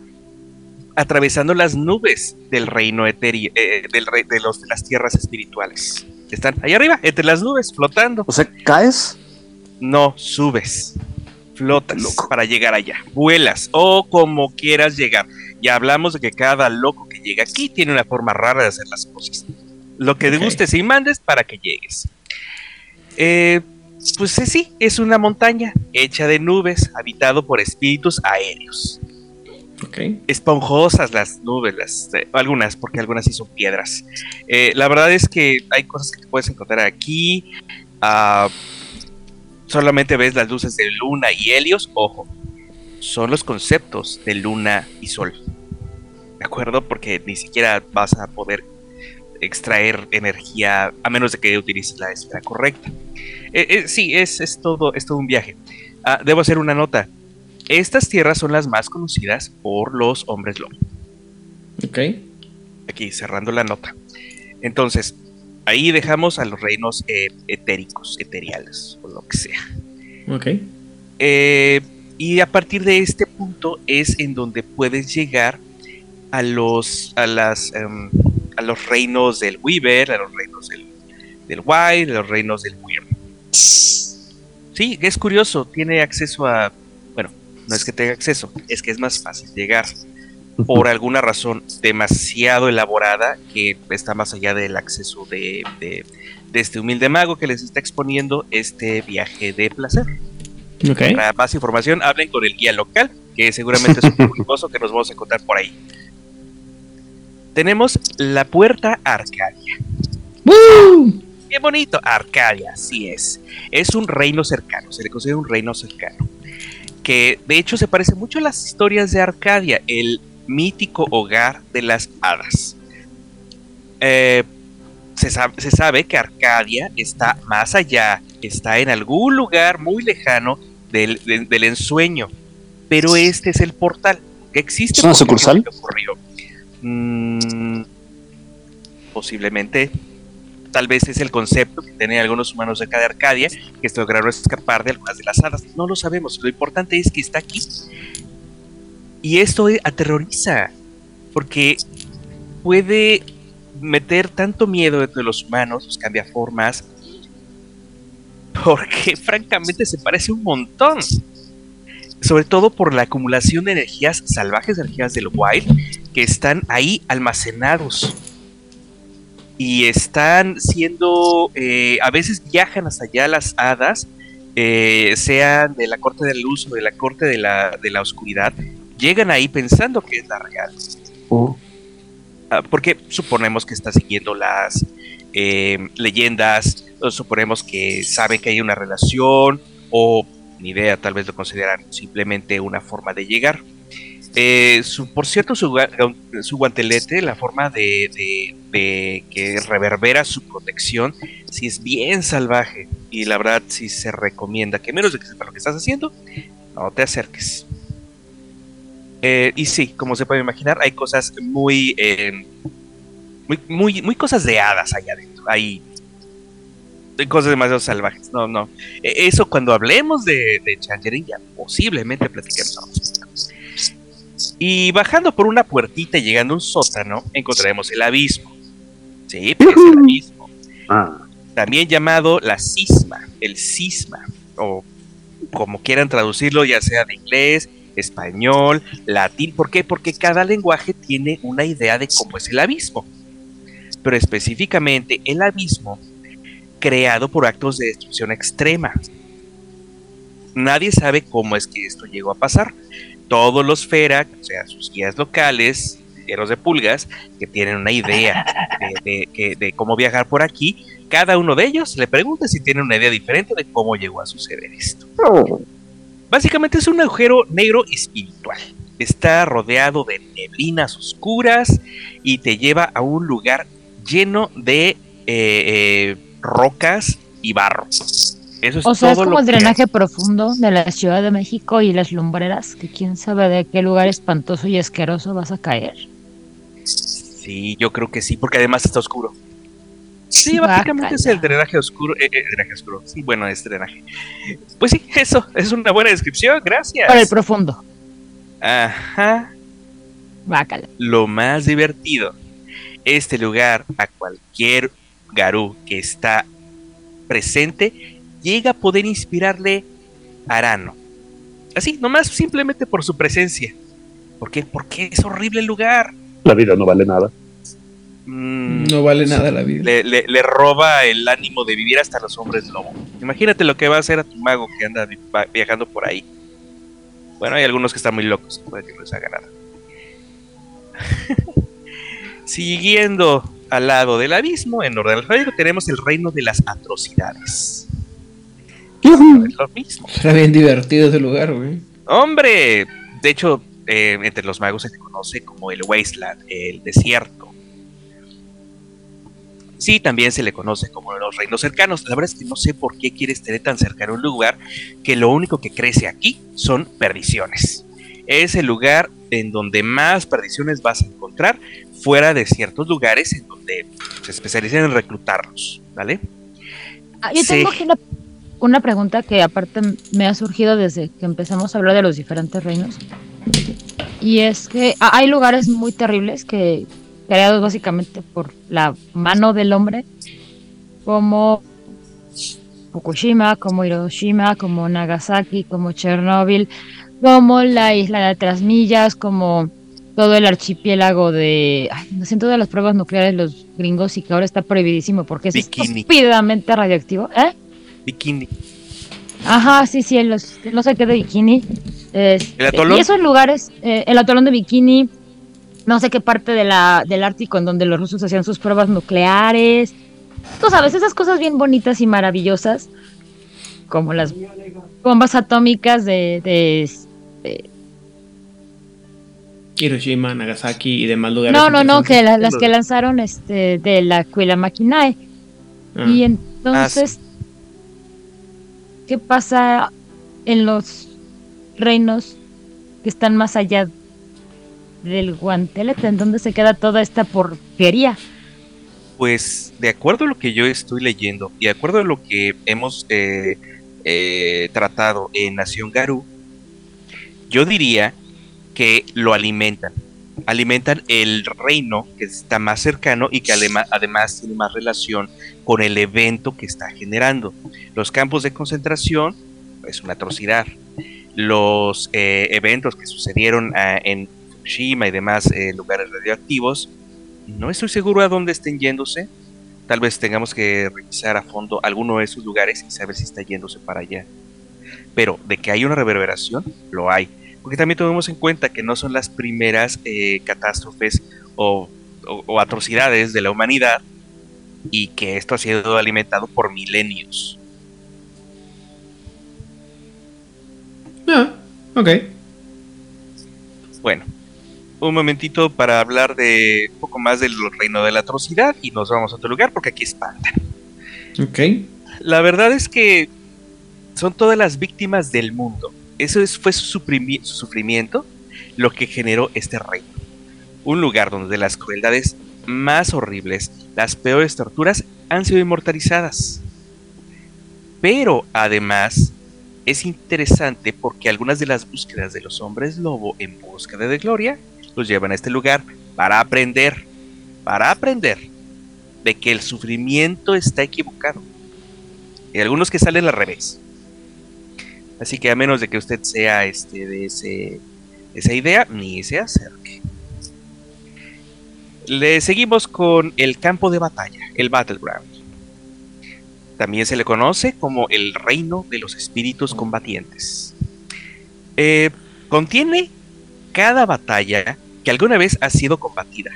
atravesando las nubes del reino etéreo, eh, del de, los, de las tierras espirituales. Están allá arriba, entre las nubes, flotando. o sea, caes. No subes, flotas Loco. para llegar allá, vuelas o como quieras llegar. Ya hablamos de que cada loco que llega aquí tiene una forma rara de hacer las cosas. Lo que te gustes y mandes para que llegues. Eh, pues sí, es una montaña hecha de nubes, habitado por espíritus aéreos. Esponjosas las nubes, las, eh, algunas, porque algunas sí son piedras. Eh, la verdad es que hay cosas que te puedes encontrar aquí. ah, solamente ves las luces de luna y helios. Ojo, son los conceptos de luna y sol. ¿De acuerdo? Porque ni siquiera vas a poder extraer energía a menos de que utilices la esfera correcta. Eh, eh, sí, es, es, todo, es todo un viaje. Ah, debo hacer una nota. Estas tierras son las más conocidas por los hombres lobo. Ok. Aquí cerrando la nota. Entonces, ahí dejamos a los reinos eh, etéricos, eteriales, o lo que sea. Ok. Eh, y a partir de este punto es en donde puedes llegar a los, a las, em, a los reinos del Weaver, a los reinos del, del Wild, a los reinos del Weird. Sí, es curioso, tiene acceso a, bueno, no es que tenga acceso, es que es más fácil llegar por alguna razón demasiado elaborada que está más allá del acceso de, de- de este humilde mago que les está exponiendo este viaje de placer. Para más información, hablen con el guía local, que seguramente es un (laughs) curioso que nos vamos a encontrar por ahí. Tenemos la puerta Arcadia. Qué bonito, Arcadia, así es. Es un reino cercano, se le considera un reino cercano. Que de hecho se parece mucho a las historias de Arcadia, el mítico hogar de las hadas. Eh, se, sabe, se sabe que Arcadia está más allá, está en algún lugar muy lejano del, del- del ensueño. Pero este es el portal que existe. ¿Es una sucursal? ocurrió. Mm, posiblemente. Tal vez es el concepto que tienen algunos humanos acá de Arcadia, que se lograron escapar de algunas de las hadas. No lo sabemos. Lo importante es que está aquí. Y esto aterroriza. Porque puede meter tanto miedo entre los humanos, los cambiaformas, porque (laughs) francamente se parece un montón. Sobre todo por la acumulación de energías salvajes, energías del wild, que están ahí almacenados. Y están siendo, eh, a veces viajan hasta allá las hadas, eh, sean de la corte de la luz o de la corte de la, de la oscuridad, llegan ahí pensando que es la real. Ah, porque suponemos que está siguiendo las eh, leyendas, suponemos que sabe que hay una relación, o ni idea, tal vez lo consideran simplemente una forma de llegar. Eh, su- por cierto, su, su guantelete, la forma de, de- de que reverbera su protección, sí es bien salvaje. Y la verdad, sí se recomienda que menos de que sepa lo que estás haciendo, no te acerques. Eh, y sí, como se puede imaginar, hay cosas muy, eh, muy, muy, muy cosas de hadas allá adentro. Hay cosas demasiado salvajes. No, no. E- Eso cuando hablemos de, de Changeling ya posiblemente platiquemos. Y bajando por una puertita y llegando a un sótano, encontraremos el abismo. Sí, pues es el abismo. Ah, También llamado la cisma, el cisma, o como quieran traducirlo, ya sea de inglés, español, latín. ¿Por qué? Porque cada lenguaje tiene una idea de cómo es el abismo. Pero específicamente el abismo creado por actos de destrucción extrema. Nadie sabe cómo es que esto llegó a pasar. Todos los Ferak, o sea, sus guías locales, guerreros de pulgas, que tienen una idea de, de cómo viajar por aquí, cada uno de ellos le pregunta si tiene una idea diferente de cómo llegó a suceder esto. Básicamente es un agujero negro espiritual. Está rodeado de neblinas oscuras y te lleva a un lugar lleno de eh, eh, rocas y barro. Eso es O sea, es como el drenaje profundo de la Ciudad de México y las lumbreras, que quién sabe de qué lugar espantoso y asqueroso vas a caer. Sí, yo creo que sí, porque además está oscuro. Sí, (laughs) básicamente es el drenaje oscuro. eh, eh, drenaje oscuro. Sí, bueno, es drenaje. Pues sí, eso es una buena descripción. Gracias. Por el profundo. Ajá. Bácala. Lo más divertido. Este lugar, a cualquier Garú que está presente, llega a poder inspirarle Arano. Así, nomás simplemente por su presencia. ¿Por qué? Porque es horrible el lugar. la vida no vale nada. Mm, No vale nada la vida. le, le- le roba el ánimo de vivir hasta los hombres lobo. Imagínate lo que va a hacer a tu mago que anda viajando por ahí. Bueno, hay algunos que están muy locos, puede que no les haga nada. (laughs) Siguiendo al lado del abismo, en orden alfabético, tenemos el reino de las atrocidades. Es lo mismo. Era bien divertido ese lugar, güey. Hombre, de hecho, eh, entre los magos se le conoce como el Wasteland, el desierto. Sí, también se le conoce como los reinos cercanos. La verdad es que no sé por qué quieres tener tan cercano un lugar que lo único que crece aquí son perdiciones. Es el lugar en donde más perdiciones vas a encontrar fuera de ciertos lugares en donde se especializan en reclutarlos, ¿vale? Ah, yo Sí. tengo aquí una, una pregunta que aparte me ha surgido desde que empezamos a hablar de los diferentes reinos. Y es que ah, hay lugares muy terribles que creados básicamente por la mano del hombre, como Fukushima, como Hiroshima, como Nagasaki, como Chernóbil, como la isla de Trasmillas, como todo el archipiélago de... Ay, no sé, en todas las pruebas nucleares los gringos y que ahora está prohibidísimo porque es estúpidamente radioactivo. ¿Eh? Bikini. Ajá, sí, sí, en los, no sé qué de Bikini. Este, ¿El atolón? Y esos lugares, eh, el atolón de Bikini, no sé qué parte de la, del Ártico en donde los rusos hacían sus pruebas nucleares. Tú sabes, esas cosas bien bonitas y maravillosas, como las bombas atómicas de, de- de- Hiroshima, Nagasaki y demás lugares. no, no, no, que la- las que lanzaron este de la Cuila Maquinae. Ah. Y entonces, ¿qué pasa en los reinos que están más allá del guantelete? ¿En dónde se queda toda esta porquería? Pues de acuerdo a lo que yo estoy leyendo y de acuerdo a lo que hemos eh, eh, tratado en Nación Garú, yo diría que lo alimentan. Alimentan el reino que está más cercano y que además tiene más relación con el evento que está generando. Los campos de concentración es una atrocidad. Los eh, eventos que sucedieron ah, en Fukushima y demás eh, lugares radioactivos no estoy seguro a dónde estén yéndose. Tal vez tengamos que revisar a fondo alguno de esos lugares y saber si está yéndose para allá. Pero de que hay una reverberación, lo hay. Porque también tomemos en cuenta que no son las primeras eh, catástrofes o, o- o atrocidades de la humanidad y que esto ha sido alimentado por milenios. Ah, ok. Bueno, un momentito para hablar de un poco más del reino de la atrocidad y nos vamos a otro lugar porque aquí espanta. Ok. La verdad es que son todas las víctimas del mundo. Eso es- fue su, su sufrimiento lo que generó este reino. Un lugar donde las crueldades más horribles, las peores torturas han sido inmortalizadas. Pero además es interesante porque algunas de las búsquedas de los hombres lobo en búsqueda de gloria los llevan a este lugar para aprender, para aprender de que el sufrimiento está equivocado y algunos que salen al revés. Así que a menos de que usted sea este de ese esa idea, ni se acerque. Le seguimos con el campo de batalla, el battleground. También se le conoce como el reino de los espíritus combatientes. Eh, contiene cada batalla que alguna vez ha sido combatida,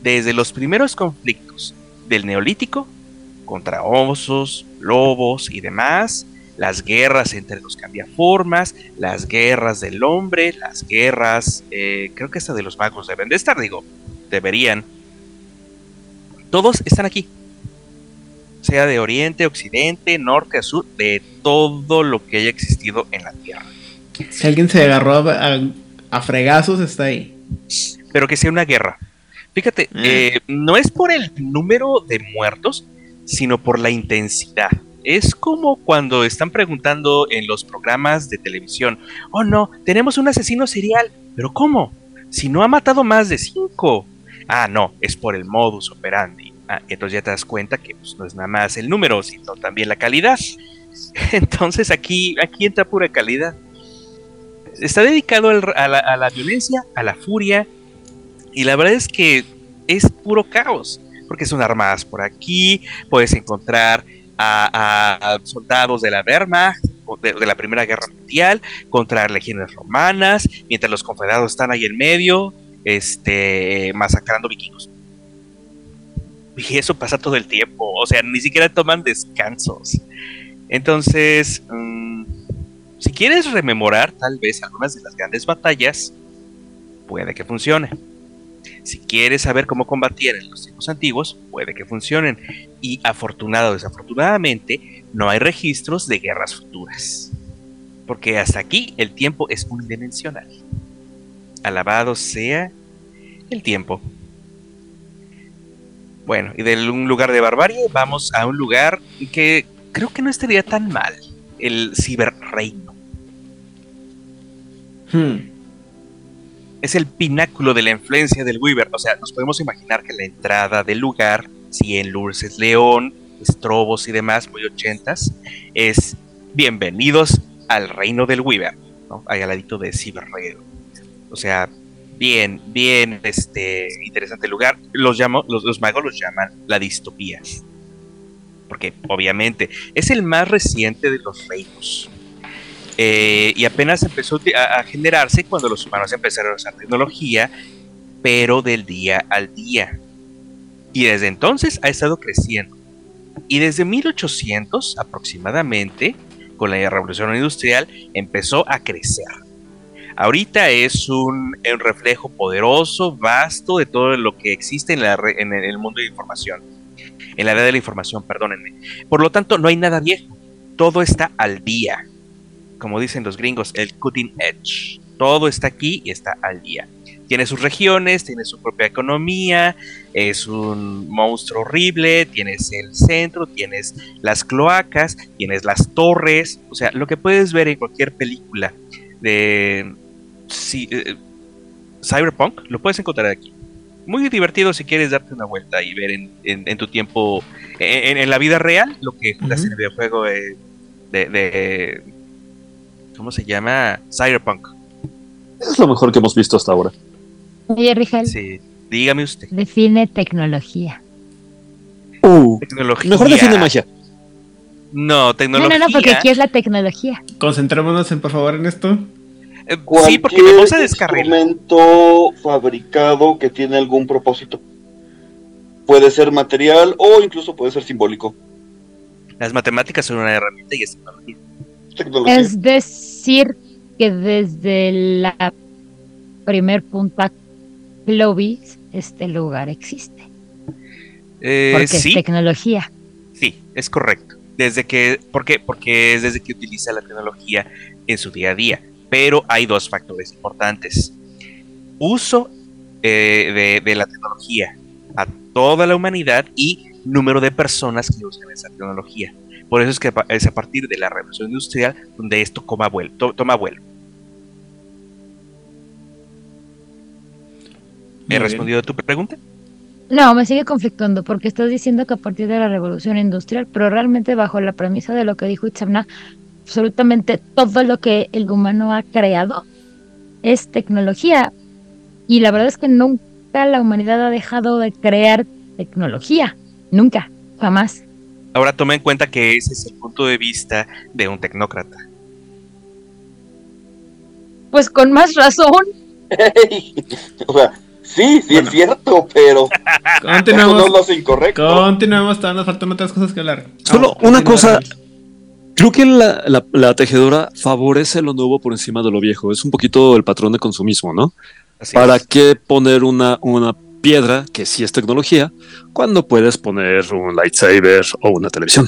desde los primeros conflictos del neolítico contra osos, lobos y demás, las guerras entre los cambiaformas, las guerras del hombre, las guerras, eh, creo que hasta de los magos deben de estar, digo, deberían. Todos están aquí. Sea de oriente, occidente, norte, sur, de todo lo que haya existido en la Tierra. Si alguien se agarró a- a fregazos, está ahí. Pero que sea una guerra. Fíjate, Mm. eh, no es por el número de muertos, sino por la intensidad. Es como cuando están preguntando en los programas de televisión, oh no, tenemos un asesino serial, pero ¿cómo? Si no ha matado más de cinco. Ah, no, es por el modus operandi. Ah, entonces ya te das cuenta que pues, no es nada más el número, sino también la calidad. (laughs) Entonces aquí, aquí entra pura calidad. Está dedicado a, la, a la violencia, a la furia, y la verdad es que es puro caos, porque son armadas por aquí, puedes encontrar a, soldados de la Wehrmacht, de la Primera Guerra Mundial, contra legiones romanas, mientras los confederados están ahí en medio, este, masacrando vikingos. Y eso pasa todo el tiempo, o sea, ni siquiera toman descansos. Entonces, mm, si quieres rememorar tal vez algunas de las grandes batallas, puede que funcione. Si quieres saber cómo combatían en los tiempos antiguos, puede que funcionen. Y afortunado o desafortunadamente, no hay registros de guerras futuras. Porque hasta aquí el tiempo es unidimensional. Alabado sea el tiempo. Bueno, y de un lugar de barbarie vamos a un lugar que creo que no estaría tan mal, el ciberreino. Hmm. Es el pináculo de la influencia del Weaver. O sea, nos podemos imaginar que la entrada del lugar, si en Lourdes León, Estrobos y demás, muy ochentas, es bienvenidos al reino del Weaver, ¿no? Ahí al ladito de Ciberreino. O sea, bien, bien este, interesante lugar. Los, llamo, los magos los llaman la distopía. Porque obviamente es el más reciente de los reinos. Eh, y apenas empezó a, a generarse cuando los humanos empezaron a usar tecnología, pero del día al día. Y desde entonces ha estado creciendo. Y desde 1800 aproximadamente, con la revolución industrial, empezó a crecer. Ahorita es un, un reflejo poderoso, vasto de todo lo que existe en, la, en el mundo de información. En la era de la información, perdónenme. Por lo tanto, no hay nada viejo. Todo está al día. Como dicen los gringos, el cutting edge. Todo está aquí y está al día. Tiene sus regiones, tiene su propia economía, es un monstruo horrible, tienes el centro, tienes las cloacas, tienes las torres, o sea, lo que puedes ver en cualquier película de eh, Cyberpunk, lo puedes encontrar aquí. Muy divertido si quieres darte una vuelta y ver en, en- en tu tiempo, en, en la vida real, lo que juegas en el videojuego de, de, de- ¿Cómo se llama? Cyberpunk. Es lo mejor que hemos visto hasta ahora. Oye, Rigel, Sí, dígame usted. define tecnología. Uh, Tecnología. mejor define magia. No, No, tecnología. no, no, porque aquí es la tecnología. Concentrémonos en, por favor, en esto. Eh, sí, porque me vamos a descarrilar. instrumento fabricado que tiene algún propósito. Puede ser material o incluso puede ser simbólico. Las matemáticas son una herramienta y es tecnología. Tecnología. Es decir, que desde la primer punta Clovis, este lugar existe. Eh, Porque sí, es tecnología. sí, es correcto. Desde que, ¿por qué? Porque es desde que utiliza la tecnología en su día a día. Pero hay dos factores importantes. Uso eh, de, de la tecnología a toda la humanidad y número de personas que usan esa tecnología. Por eso es que es a partir de la revolución industrial donde esto toma vuelo. to- toma vuelo. ¿He respondido a tu pregunta? No, me sigue conflictando porque estás diciendo que a partir de la revolución industrial, pero realmente bajo la premisa de lo que dijo Itzamna, absolutamente todo lo que el humano ha creado es tecnología. Y la verdad es que nunca la humanidad ha dejado de crear tecnología. Nunca, jamás. Ahora toma en cuenta que ese es el punto de vista de un tecnócrata. Pues con más razón. (laughs) o sea, sí, sí Bueno. es cierto, pero no Continuamos. lo hace incorrecto. Continuamos, todavía nos faltan otras cosas que hablar. Solo Vamos, una cosa. Creo que la, la- la tejedora favorece lo nuevo por encima de lo viejo. Es un poquito el patrón de consumismo, ¿no? Así ¿Para es. qué poner una, una piedra, que sí es tecnología, cuando puedes poner un lightsaber o una televisión?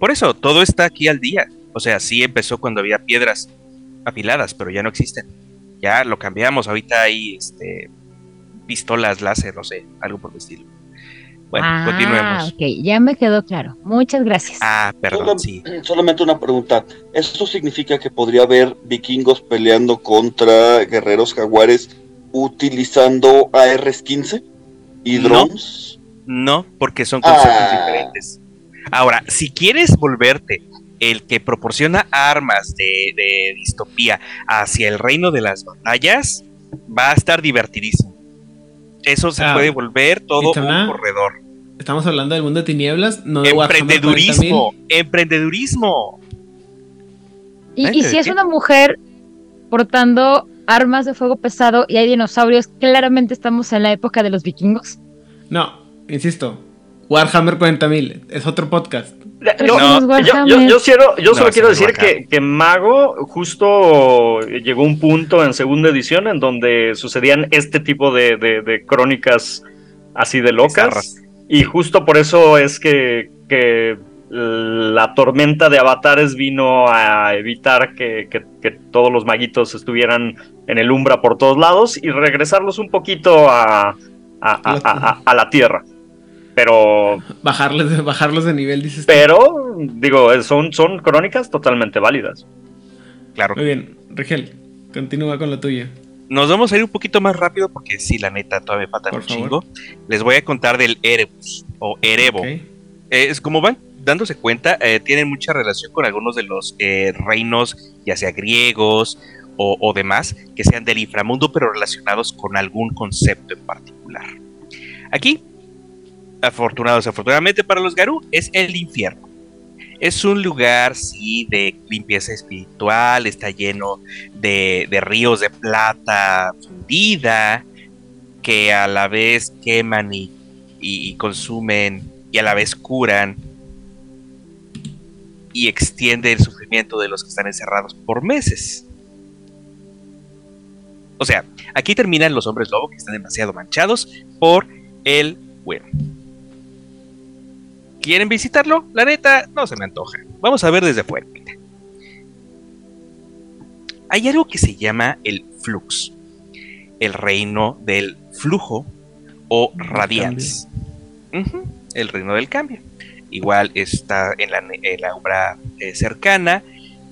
Por eso, todo está aquí al día. O sea, sí empezó cuando había piedras afiladas, pero ya no existen. Ya lo cambiamos. Ahorita hay este, pistolas láser, no sé, algo por el estilo. Bueno, ah, continuemos. ok, ya me quedó claro. Muchas gracias. Ah, Solo- perdón, sí. Solamente una pregunta. ¿Eso significa que podría haber vikingos peleando contra guerreros jaguares utilizando AR-15 y drones? No, porque son conceptos Ah. diferentes. Ahora, si quieres volverte el que proporciona armas de, de distopía hacia el reino de las batallas, va a estar divertidísimo. Eso se Ah, puede volver todo un corredor. Estamos hablando del mundo de tinieblas, no de Emprendedurismo, 40.000. emprendedurismo. Y, y ¿de si es una mujer portando armas de fuego pesado y hay dinosaurios, claramente estamos en la época de los vikingos. No, insisto. Warhammer 40.000 es otro podcast. Pero No, yo, yo, Warhammer- yo quiero- yo No, solo quiero decir que, que Mago justo llegó un punto en segunda edición en donde sucedían este tipo de, de- de crónicas así de locas. Bizarras. Y justo por eso es que, que la tormenta de avatares vino a evitar que, que- que todos los maguitos estuvieran en el umbra por todos lados y regresarlos un poquito a, a- a- a- a- a la tierra. pero, Bajarles, bajarlos de nivel, dices. tú. pero, digo, son, son crónicas totalmente válidas. Claro. Muy bien, Rigel, continúa con lo tuyo. Nos vamos a ir un poquito más rápido porque sí, la neta, todavía me falta un favor. chingo. Les voy a contar del Erebus o Erebo. Ok. Eh, es como van dándose cuenta, eh, tienen mucha relación con algunos de los eh, reinos, ya sea griegos o, demás, que sean del inframundo, pero relacionados con algún concepto en particular. Aquí, afortunados, afortunadamente para los Garú, es el infierno. Es un lugar, sí, de limpieza espiritual, está lleno de, de ríos de plata fundida, que a la vez queman y- y consumen y a la vez curan y extiende el sufrimiento de los que están encerrados por meses. O sea, aquí terminan los hombres lobo que están demasiado manchados por el bueno. ¿Quieren visitarlo? La neta, no se me antoja. Vamos a ver desde fuera. Hay algo que se llama el flux, el reino del flujo o radiance. El reino del cambio. Igual está en la, en la obra eh, cercana.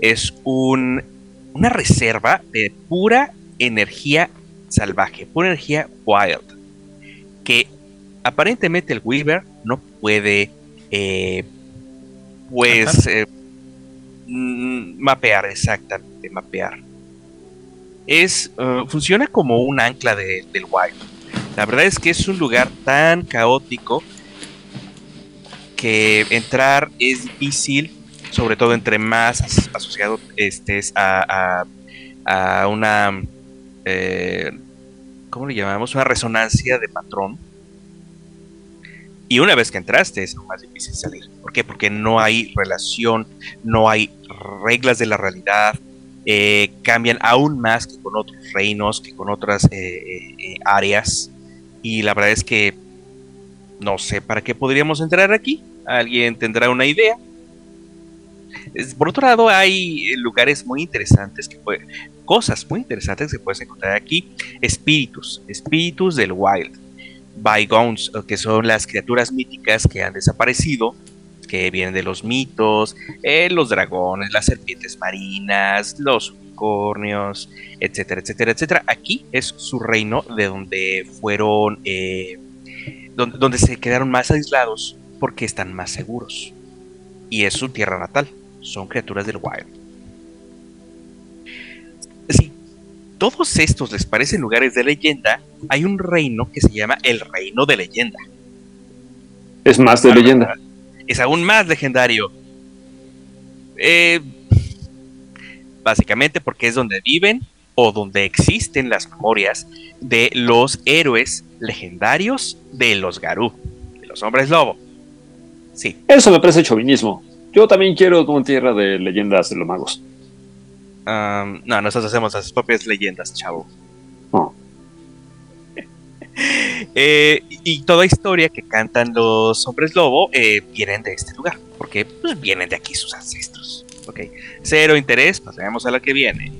Es un, una reserva de pura energía salvaje, pura energía wild. Que aparentemente el Weaver no puede, eh, pues, eh, mm, mapear exactamente, mapear. Es, funciona como un ancla de- del Wild. La verdad es que es un lugar tan caótico que entrar es difícil, sobre todo entre más as- asociado estés a, a- una, eh, ¿cómo le llamamos? Una resonancia de patrón. Y una vez que entraste es más difícil salir. ¿Por qué? Porque no hay relación, no hay reglas de la realidad, eh, cambian aún más que con otros reinos, que con otras eh, áreas. Y la verdad es que no sé para qué podríamos entrar aquí. ¿Alguien tendrá una idea? Por otro lado, hay eh, lugares muy interesantes que puede- cosas muy interesantes que puedes encontrar aquí. Espíritus, espíritus del wild. Bygones, o que son las criaturas míticas que han desaparecido, que vienen de los mitos, eh, los dragones, las serpientes marinas, los unicornios, etcétera, etcétera, etcétera. Aquí es su reino de donde fueron, eh, donde, donde se quedaron más aislados porque están más seguros. Y es su tierra natal. Son criaturas del wild. Si todos estos les parecen lugares de leyenda, hay un reino que se llama el Reino de Leyenda. Es más de leyenda. Es aún más legendario. Eh, básicamente porque es donde viven o donde existen las memorias de los héroes legendarios de los Garú, de los hombres lobo. Sí, Eso me parece chauvinismo. Yo también quiero una tierra de leyendas de los magos. am, no, nosotros hacemos las propias leyendas, chavo. Oh. (laughs) Eh, y toda historia que cantan los hombres lobo eh, vienen de este lugar, porque pues, vienen de aquí sus ancestros. Ok, cero interés, pasemos a la que viene.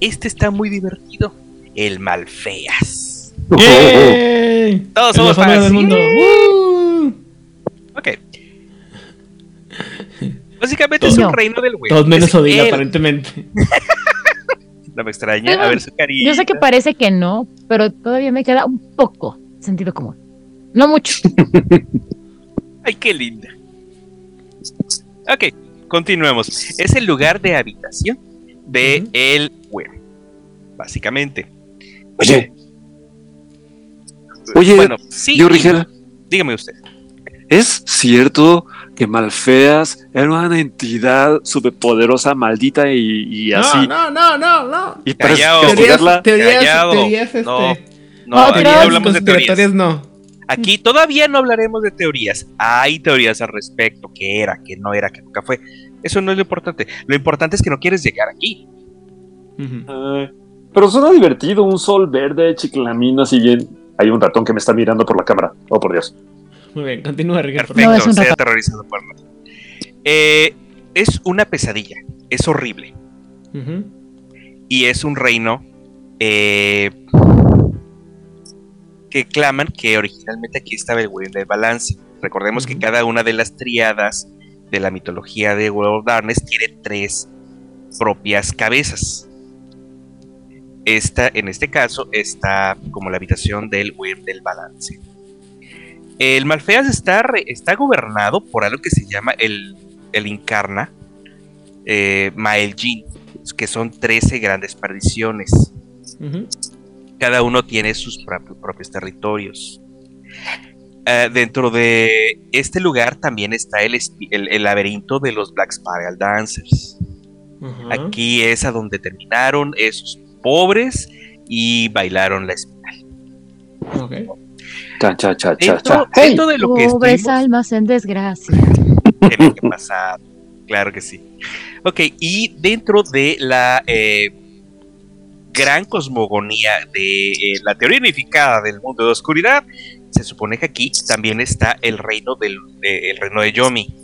Este está muy divertido, el Malfeas. ¡Yay! Todos somos fans. del mundo. Ok. Básicamente es un reino del güey. Todos menos el- aparentemente. (laughs) No me extraña. A ver su cariño. Yo sé que parece que no, pero todavía me queda un poco sentido común. No mucho. (laughs) Ay, qué linda. Ok, continuemos. Es el lugar de habitación de Ujú. el güero. Básicamente. Oye, Oye, bueno, sí. yo, Rigel, Dígame usted. ¿es cierto que Malfeas era una entidad superpoderosa, maldita y, y así? No, no, no, no, no. Y para castigarla, Teorías, Callado. teorías, este. No, No, Otra aquí no hablamos de teorías. no. Aquí todavía no hablaremos de teorías. Hay teorías al respecto. Que era, que no era, que nunca fue. Eso no es lo importante. Lo importante es que no quieres llegar aquí. Ujú. Eh, pero suena divertido, un sol verde, chiclamino, así bien. Hay un ratón que me está mirando por la cámara. Oh, por Dios. Muy bien, continúa, Ricardo. Perfecto, No, es un aterrorizado por. Eh, es una pesadilla. Es horrible. Y es un reino eh, que claman que originalmente aquí estaba el Wyrm del balance. Recordemos que cada una de las triadas de la mitología de World of Darkness tiene tres propias cabezas. Esta, en este caso, está como la habitación del Wyrm del balance. El Malfeas está, está gobernado por algo que se llama el, el Incarna eh, Mael'Jin, que son 13 grandes perdiciones. Cada uno tiene sus propios territorios. Eh, dentro de este lugar también está el, el, laberinto de los Black Spiral Dancers. Aquí es a donde terminaron esos pobres y bailaron la espiral. Okay. Cha, cha, cha, dentro, de lo que Pobres almas en desgracia. Tiene que pasar, claro que sí. Ok, y dentro de la eh, gran cosmogonía de eh, la teoría unificada del mundo de oscuridad, se supone que aquí también está el reino del el reino de Yomi.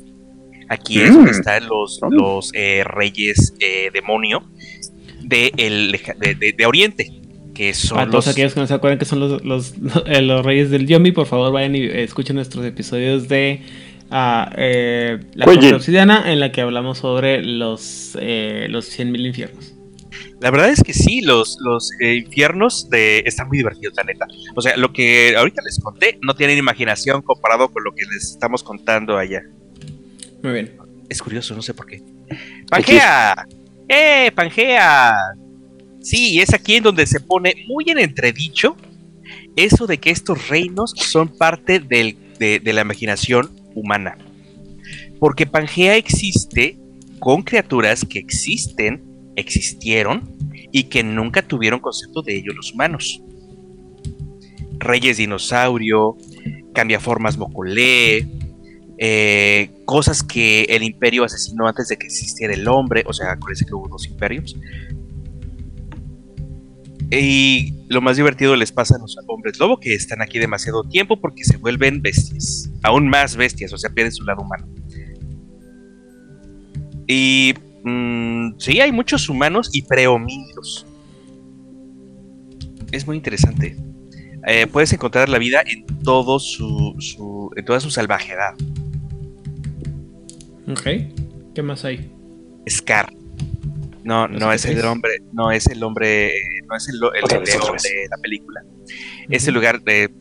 Aquí es donde mm. están los, los eh, reyes demonio de, el, de, Oriente. Que son Para todos aquellos que no se acuerdan que son los, los, (laughs) los reyes del Yomi, por favor vayan y escuchen nuestros episodios de eh, la Corte Obsidiana en la que hablamos sobre los, eh, los 100.000 infiernos. La verdad es que sí, los, los eh, infiernos de, están muy divertidos, la neta. O sea, lo que ahorita les conté no tienen imaginación comparado con lo que les estamos contando allá. Muy bien. Es curioso, no sé por qué. ¡Pangea! ¡Eh, Pangea! Sí, es aquí en donde se pone muy en entredicho eso de que estos reinos son parte del, de, de la imaginación humana. Porque Pangea existe con criaturas que existen, existieron y que nunca tuvieron concepto de ellos los humanos. Reyes dinosaurio, cambiaformas mocolé, eh, cosas que el imperio asesinó antes de que existiera el hombre, o sea, acuérdense que hubo dos imperios, y lo más divertido les pasa a los hombres lobo que están aquí demasiado tiempo porque se vuelven bestias, aún más bestias, o sea, pierden su lado humano. Y mm, sí, hay muchos humanos y prehomínidos. Es muy interesante. Eh, puedes encontrar la vida en todo su, en toda su salvajedad. Ok. ¿Qué más hay? Scar. No, no es el hombre, no es el hombre, no es el, el, de la película. Ese lugar de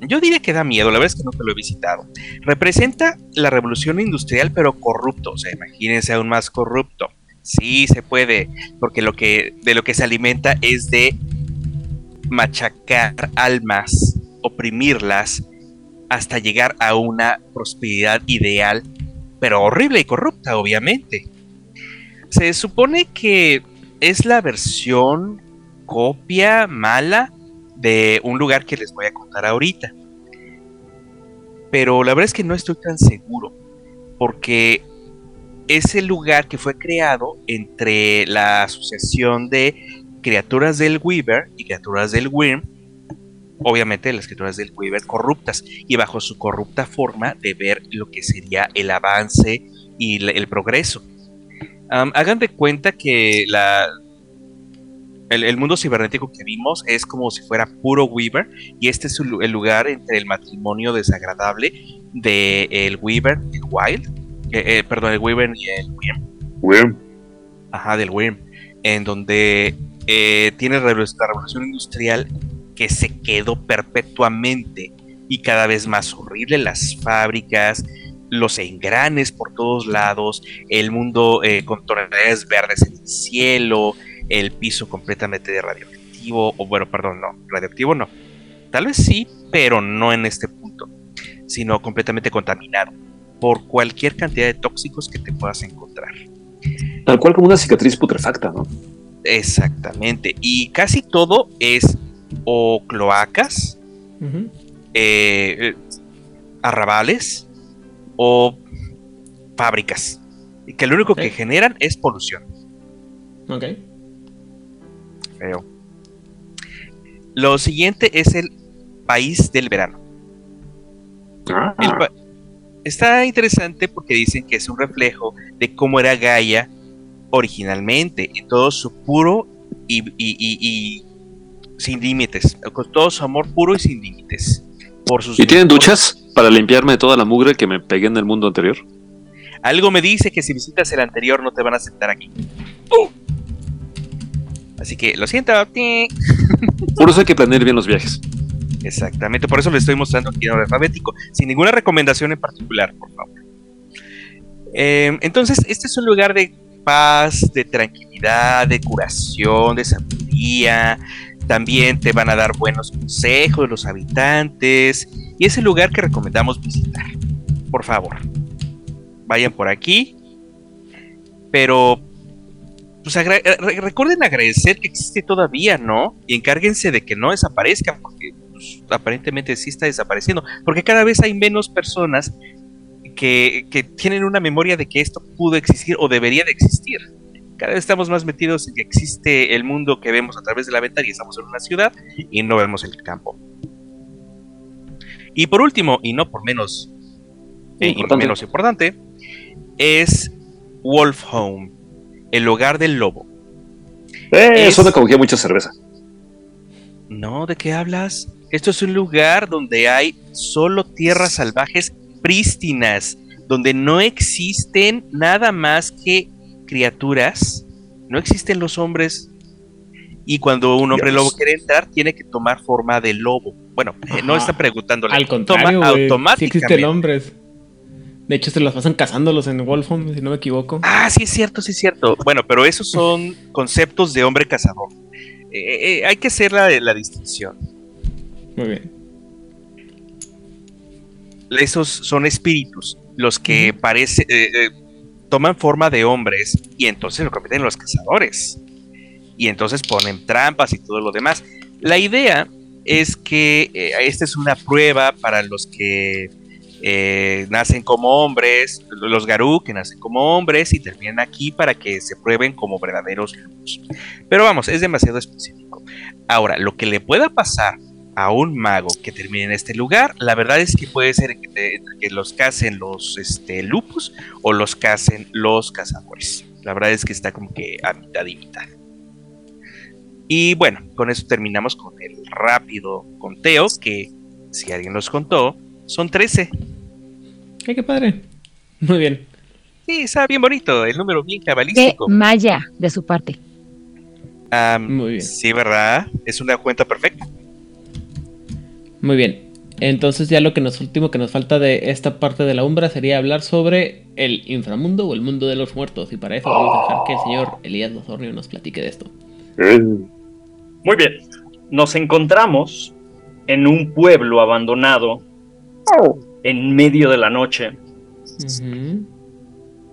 yo diría que da miedo, la verdad es que nunca lo he visitado. Representa la revolución industrial, pero corrupto. O sea, imagínense aún más corrupto. Sí, se puede, porque lo que, de lo que se alimenta es de machacar almas, oprimirlas, hasta llegar a una prosperidad ideal, pero horrible y corrupta, obviamente. Se supone que es la versión copia mala de un lugar que les voy a contar ahorita. Pero la verdad es que no estoy tan seguro, porque es el lugar que fue creado entre la asociación de criaturas del Weaver y criaturas del Wyrm, obviamente las criaturas del Weaver corruptas, y bajo su corrupta forma de ver lo que sería el avance y el progreso hagan de cuenta que la, el, mundo cibernético que vimos es como si fuera puro Weaver y este es el lugar entre el matrimonio desagradable de el Weaver y el Wild, eh, eh, perdón, el Weaver y el Wyrm. Ajá, del Wyrm, en donde eh, tiene la revolución industrial que se quedó perpetuamente y cada vez más horrible, las fábricas, los engranes por todos lados, el mundo eh, con tonalidades verdes en el cielo, el piso completamente de radioactivo, o bueno, perdón, no, radioactivo no. Tal vez sí, pero no en este punto, sino completamente contaminado por cualquier cantidad de tóxicos que te puedas encontrar. Tal cual como una cicatriz putrefacta, ¿no? Exactamente. Y casi todo es o cloacas, eh, arrabales, o fábricas. Y que lo único que generan es polución. Ok. Lo siguiente es el país del verano. Ah. está interesante porque dicen que es un reflejo de cómo era Gaia originalmente, en todo su puro y, sin límites, con todo su amor puro y sin límites. Por sus ¿Y tienen duchas para limpiarme de toda la mugre que me pegué en el mundo anterior? Algo me dice que si visitas el anterior no te van a aceptar aquí. ¡Uh! Así que lo siento. (laughs) Por eso hay que planear bien los viajes. Exactamente, por eso le estoy mostrando aquí en alfabético, sin ninguna recomendación en particular, por favor. Eh, entonces, este es un lugar de paz, de tranquilidad, de curación, de sabiduría. También te van a dar buenos consejos los habitantes. Y es el lugar que recomendamos visitar. Por favor, vayan por aquí. Pero pues agra- eh, re- recuerden agradecer que existe todavía, ¿no? Y encárguense de que no desaparezca, porque pues, aparentemente sí está desapareciendo, porque cada vez hay menos personas que, que tienen una memoria de que esto pudo existir o debería de existir. Cada vez estamos más metidos en que existe el mundo que vemos a través de la ventana y estamos en una ciudad y no vemos el campo. Y por último, y no por menos, eh, y Importante. menos importante, es Wolf Home, el hogar del lobo. Eh, Es- eso me cogía mucha cerveza. No, ¿de qué hablas? Esto es un lugar donde hay solo tierras salvajes prístinas, donde no existen nada más que criaturas, no existen los hombres. Y cuando un hombre Dios. lobo quiere entrar, tiene que tomar forma de lobo. Bueno, eh, no está preguntándole. Al contrario, toma güey. Sí automáticamente. existen hombres. De hecho, se los pasan cazándolos en Wolfham, si no me equivoco. Ah, sí es cierto, sí es cierto. Bueno, pero esos son conceptos de hombre cazador. Eh, eh, hay que hacer la, la distinción. Muy bien. esos son espíritus los que parece eh, eh, toman forma de hombres y entonces lo convierten en los cazadores y entonces ponen trampas y todo lo demás la idea es que eh, esta es una prueba para los que eh, nacen como hombres los garú que nacen como hombres y terminan aquí para que se prueben como verdaderos lobos pero vamos es demasiado específico ahora lo que le pueda pasar a un mago que termine en este lugar, la verdad es que puede ser que los casen los este, lupus o los casen los cazadores. La verdad es que está como que a mitad y mitad. Y bueno, con eso terminamos con el rápido conteo, que si alguien los contó, son 13. Ay, qué padre. Muy bien. Sí, está bien bonito, el número bien Qué cabalístico. maya de su parte. Muy bien. Sí, ¿verdad? Es una cuenta perfecta. Muy bien. Entonces ya lo que nos último que nos falta de esta parte de la umbra sería hablar sobre el inframundo o el mundo de los muertos. Y para eso vamos a dejar que el señor Elías Losornio nos platique de esto. Eh, Muy bien. Nos encontramos en un pueblo abandonado en medio de la noche,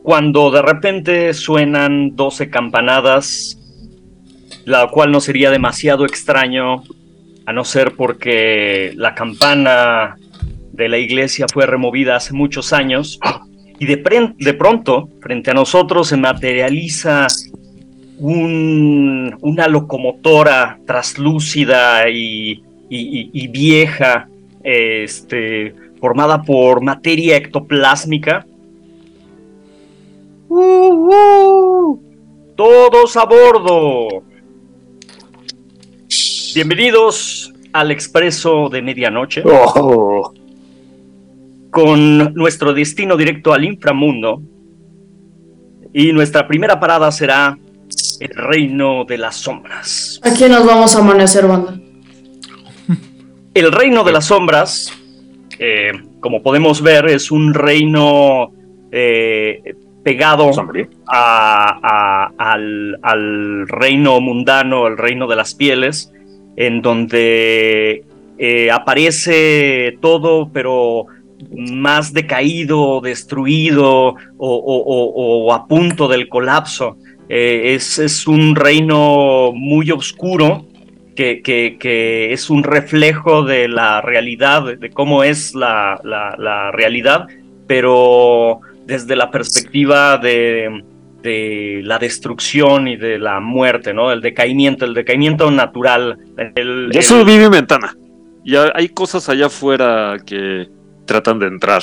cuando de repente suenan 12 campanadas, la cual no sería demasiado extraño, a no ser porque la campana de la iglesia fue removida hace muchos años, y de, de pronto, frente a nosotros se materializa un- una locomotora traslúcida y, y- y- y vieja, este, formada por materia ectoplásmica. ¡Uh, uh! Todos a bordo. Bienvenidos al expreso de medianoche oh, con nuestro destino directo al inframundo. Y nuestra primera parada será el reino de las sombras. Aquí nos vamos a amanecer, banda. El reino de las sombras, eh, como podemos ver, es un reino eh, pegado a- a- al, al reino mundano, el reino de las pieles, en donde eh, aparece todo, pero más decaído, destruido o, o- o- o a punto del colapso. Eh, es, es un reino muy oscuro que, que- que es un reflejo de la realidad, de, cómo es la, la- la realidad, pero desde la perspectiva de, de la destrucción y de la muerte, ¿no? El decaimiento, el decaimiento natural. el- subí mi ventana. Ya hay cosas allá afuera que tratan de entrar.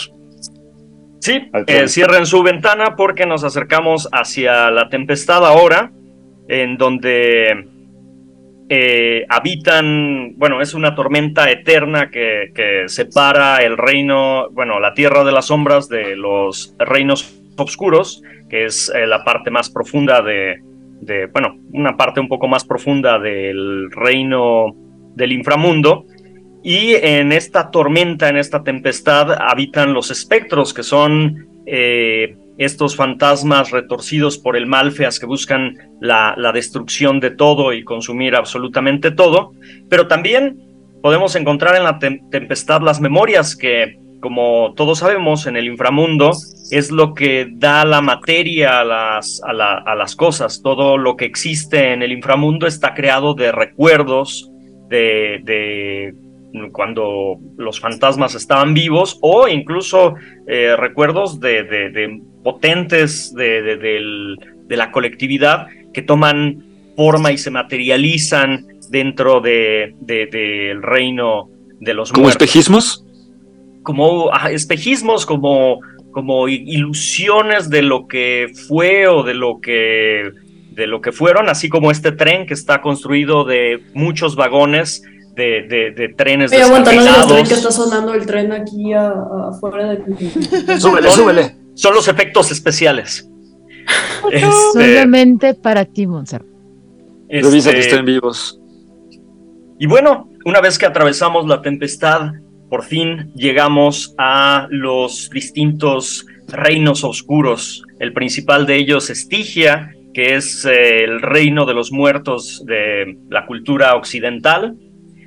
Sí, eh, cierren su ventana porque nos acercamos hacia la tempestad ahora, en donde eh, habitan, bueno, es una tormenta eterna que, que separa el reino, bueno, la tierra de las sombras de los reinos oscuros, que es eh, la parte más profunda de, bueno, una parte un poco más profunda del reino del inframundo. Y en esta tormenta, en esta tempestad, habitan los espectros, que son eh, estos fantasmas retorcidos por el Malfeas que buscan la, la destrucción de todo y consumir absolutamente todo. Pero también podemos encontrar en la tem- tempestad las memorias que, como todos sabemos, en el inframundo es lo que da la materia a las, a, la- a las cosas. Todo lo que existe en el inframundo está creado de recuerdos, de cuando los fantasmas estaban vivos o incluso eh, recuerdos de, de- de potentes de, de- la colectividad que toman forma y se materializan dentro de- de- del reino de los ¿Como muertos espejismos? como ah, espejismos, como, como ilusiones de lo que fue o de lo que, de lo que fueron, así como este tren que está construido de muchos vagones de, de, de trenes Oye, aguanta, no digas que está sonando el tren aquí afuera del. (laughs) Súbele, Son- súbele. Son los efectos especiales. (laughs) Este, Solamente para ti, Monser. Revisa este, que estén vivos. Y bueno, una vez que atravesamos la tempestad, por fin llegamos a los distintos reinos oscuros. El principal de ellos es Stygia, que es eh, el reino de los muertos de la cultura occidental,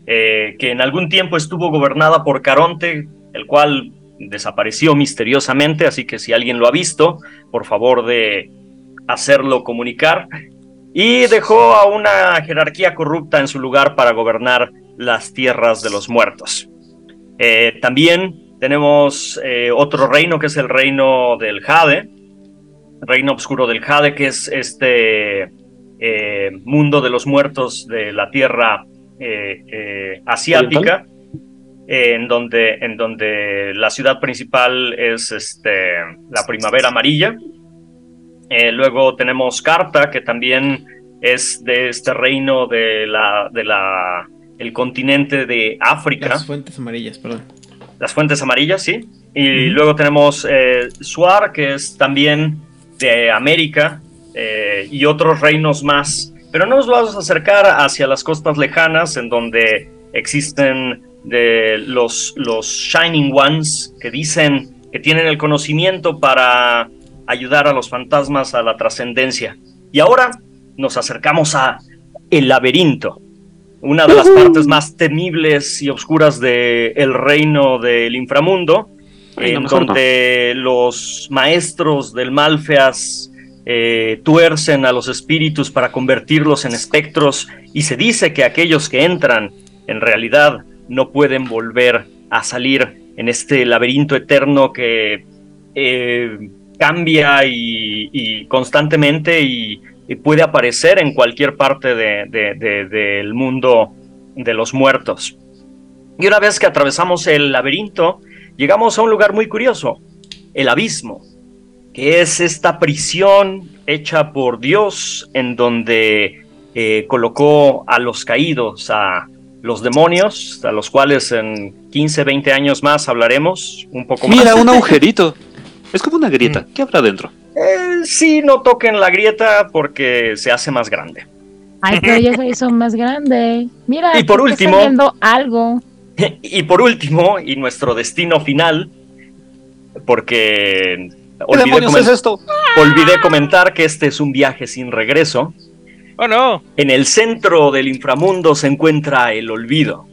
eh, que en algún tiempo estuvo gobernada por Caronte, el cual desapareció misteriosamente, así que si alguien lo ha visto, por favor de hacerlo comunicar. Y dejó a una jerarquía corrupta en su lugar para gobernar las tierras de los muertos. Eh, también tenemos eh, otro reino que es el reino del Jade, reino oscuro del Jade, que es este mundo de los muertos de la tierra eh, eh, asiática, eh, en, donde, en donde la ciudad principal es este, la primavera amarilla. Luego tenemos Carta, que también es de este reino de la, de la el continente de África Las fuentes amarillas, perdón. las fuentes amarillas, sí. Y luego tenemos eh, Suar, que es también de América, eh, y otros reinos más. Pero no nos vamos a acercar hacia las costas lejanas, en donde existen de los, los Shining Ones, que dicen que tienen el conocimiento para ayudar a los fantasmas a la trascendencia. Y ahora nos acercamos a el laberinto una de las partes más temibles y oscuras del reino del inframundo, Ay, no, en no. donde los maestros del Malfeas eh, tuercen a los espíritus para convertirlos en espectros y se dice que aquellos que entran en realidad no pueden volver a salir en este laberinto eterno que eh, cambia y, constantemente y, puede aparecer en cualquier parte de- de- de- del mundo de los muertos. Y una vez que atravesamos el laberinto, llegamos a un lugar muy curioso, el abismo, que es esta prisión hecha por Dios en donde eh, colocó a los caídos, a los demonios, a los cuales en 15, 20 años más hablaremos un poco más. Mira, un (laughs) agujerito. Es como una grieta. ¿Qué habrá dentro? Eh, sí, no toquen la grieta porque se hace más grande. Ay, pero ya se hizo más grande. Mira, Y por último- algo. (laughs) Y por último, y nuestro destino final, porque ¿Qué olvidé, es esto? olvidé comentar que este es un viaje sin regreso. Oh no. En el centro del inframundo se encuentra el olvido,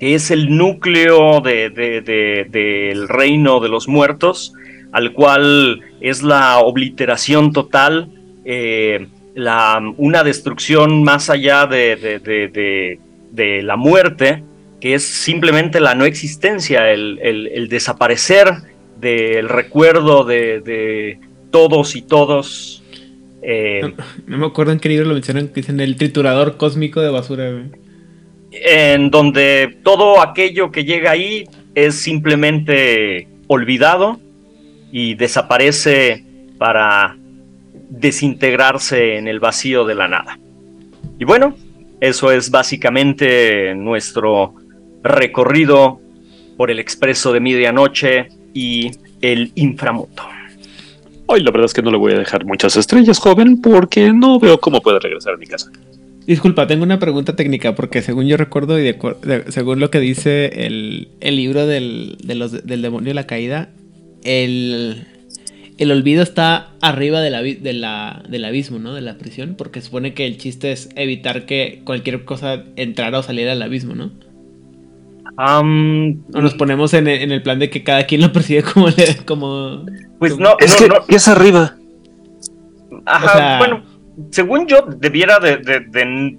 que es el núcleo de- de- de- del reino de los muertos, al cual es la obliteración total, eh, la, una destrucción más allá de, la muerte, que es simplemente la no existencia, el, el- el desaparecer del recuerdo de, de todos y todos. eh, No me acuerdo en qué libro lo mencionan, que dicen el triturador cósmico de basura, en donde todo aquello que llega ahí es simplemente olvidado y desaparece para desintegrarse en el vacío de la nada. Y bueno, eso es básicamente nuestro recorrido por el expreso de medianoche y el inframundo. Hoy la verdad es que no le voy a dejar muchas estrellas, joven, porque no veo cómo puede regresar a mi casa. Disculpa, tengo una pregunta técnica porque según yo recuerdo y de acuer- de- según lo que dice el, el libro del, de los- del demonio de la caída, el, el olvido está arriba de la de la- del abismo, ¿no? De la prisión, porque supone que el chiste es evitar que cualquier cosa entrara o saliera al abismo, ¿no? O nos ponemos en el, en el plan de que cada quien lo percibe (laughs) como... le- como pues no, Es no, que no, es arriba. Ajá, O sea- bueno, según yo, debiera de. de- de-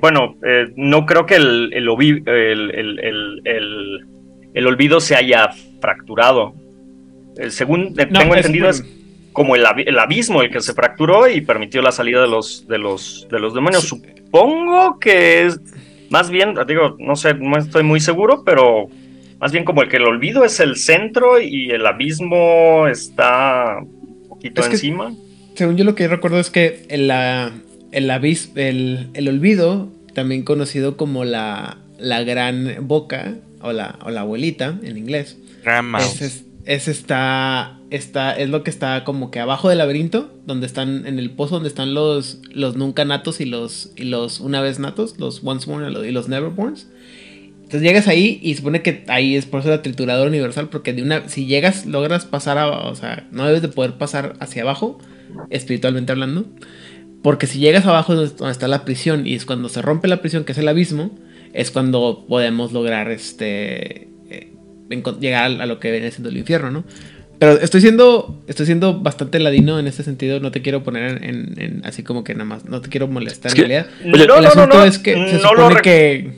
bueno, eh, no creo que el, el, el- el- el- el- el olvido se haya fracturado. Eh, según eh, No, tengo es entendido, por- es como el abismo el que se fracturó y permitió la salida de los, de los, de los demonios. Supongo que es. Más bien, digo, no sé, no estoy muy seguro, pero más bien como el que el olvido es el centro y el abismo está un poquito Es que- encima. Según yo lo que yo recuerdo es que el, la- el, abis- el, el olvido, también conocido como la, la gran boca o la, o la abuelita en inglés, es, es, es está, está, es lo que está como que abajo del laberinto, donde están en el pozo donde están los, los nunca natos y los, y los una vez natos, los once born y los neverborns. Entonces llegas ahí y supone que ahí es por eso la trituradora universal, porque de una, si llegas, logras pasar a, o sea, no debes de poder pasar hacia abajo, espiritualmente hablando, porque si llegas abajo es donde- está la prisión y es cuando se rompe la prisión, que es el abismo, es cuando podemos lograr este eh, llegar a lo que viene siendo el infierno, ¿no? Pero estoy siendo, estoy siendo bastante ladino en este sentido, no te quiero poner en, en- así como que nada más, no te quiero molestar Es en realidad. Oye, el asunto es que se no lo supone rec- que...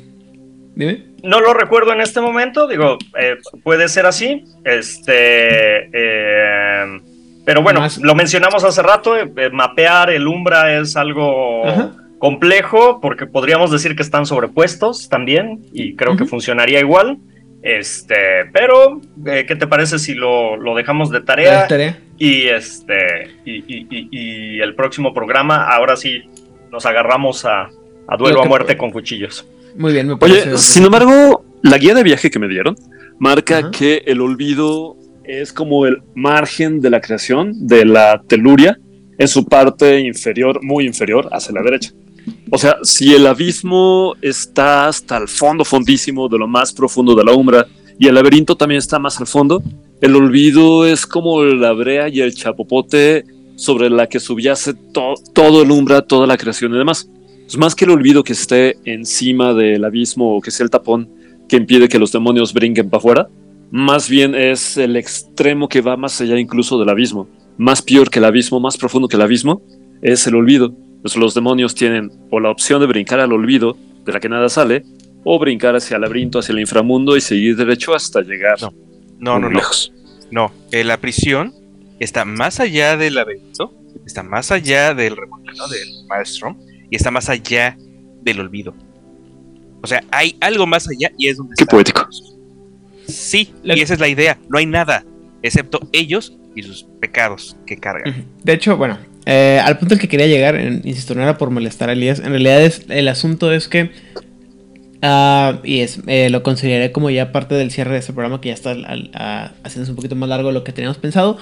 Dime. No lo recuerdo en este momento, digo, eh, puede ser así, este, eh, pero bueno, Más- lo mencionamos hace rato, eh, eh, mapear el Umbra es algo Ajá. complejo porque podríamos decir que están sobrepuestos también y creo que funcionaría igual, este, pero eh, ¿qué te parece si lo, lo dejamos de tarea tarea. y este y, y- y- y el próximo programa ahora sí nos agarramos a, a duelo Lo a muerte con cuchillos? Muy bien, me parece. Oye, sin embargo, la guía de viaje que me dieron marca Ajá. que el olvido es como el margen de la creación de la teluria en su parte inferior, muy inferior, hacia la derecha. O sea, si el abismo está hasta el fondo, fondísimo, de lo más profundo de la umbra, y el laberinto también está más al fondo, el olvido es como la brea y el chapopote sobre la que subyace to- todo el umbra, toda la creación y demás. Es más que el olvido que esté encima del abismo o que sea el tapón que impide que los demonios brinquen para afuera, más bien es el extremo que va más allá incluso del abismo. Más peor que el abismo, más profundo que el abismo, es el olvido. Pues los demonios tienen o la opción de brincar al olvido, de la que nada sale, o brincar hacia el laberinto, hacia el inframundo y seguir derecho hasta llegar No. No, no, muy no. lejos. No, eh, la prisión está más allá del laberinto, está más allá del remolino del maestro y está más allá del olvido. O sea, hay algo más allá y es donde Qué está. poético. Sí, La- y esa es la idea. No hay nada, excepto ellos y sus pecados que cargan. De hecho, bueno, eh, al punto al que quería llegar, en- insisto, no era por molestar a Elías. En realidad es, el asunto es que, ah, y es, eh, lo consideraré como ya parte del cierre de este programa, que ya está al- haciéndose un poquito más largo de lo que teníamos pensado.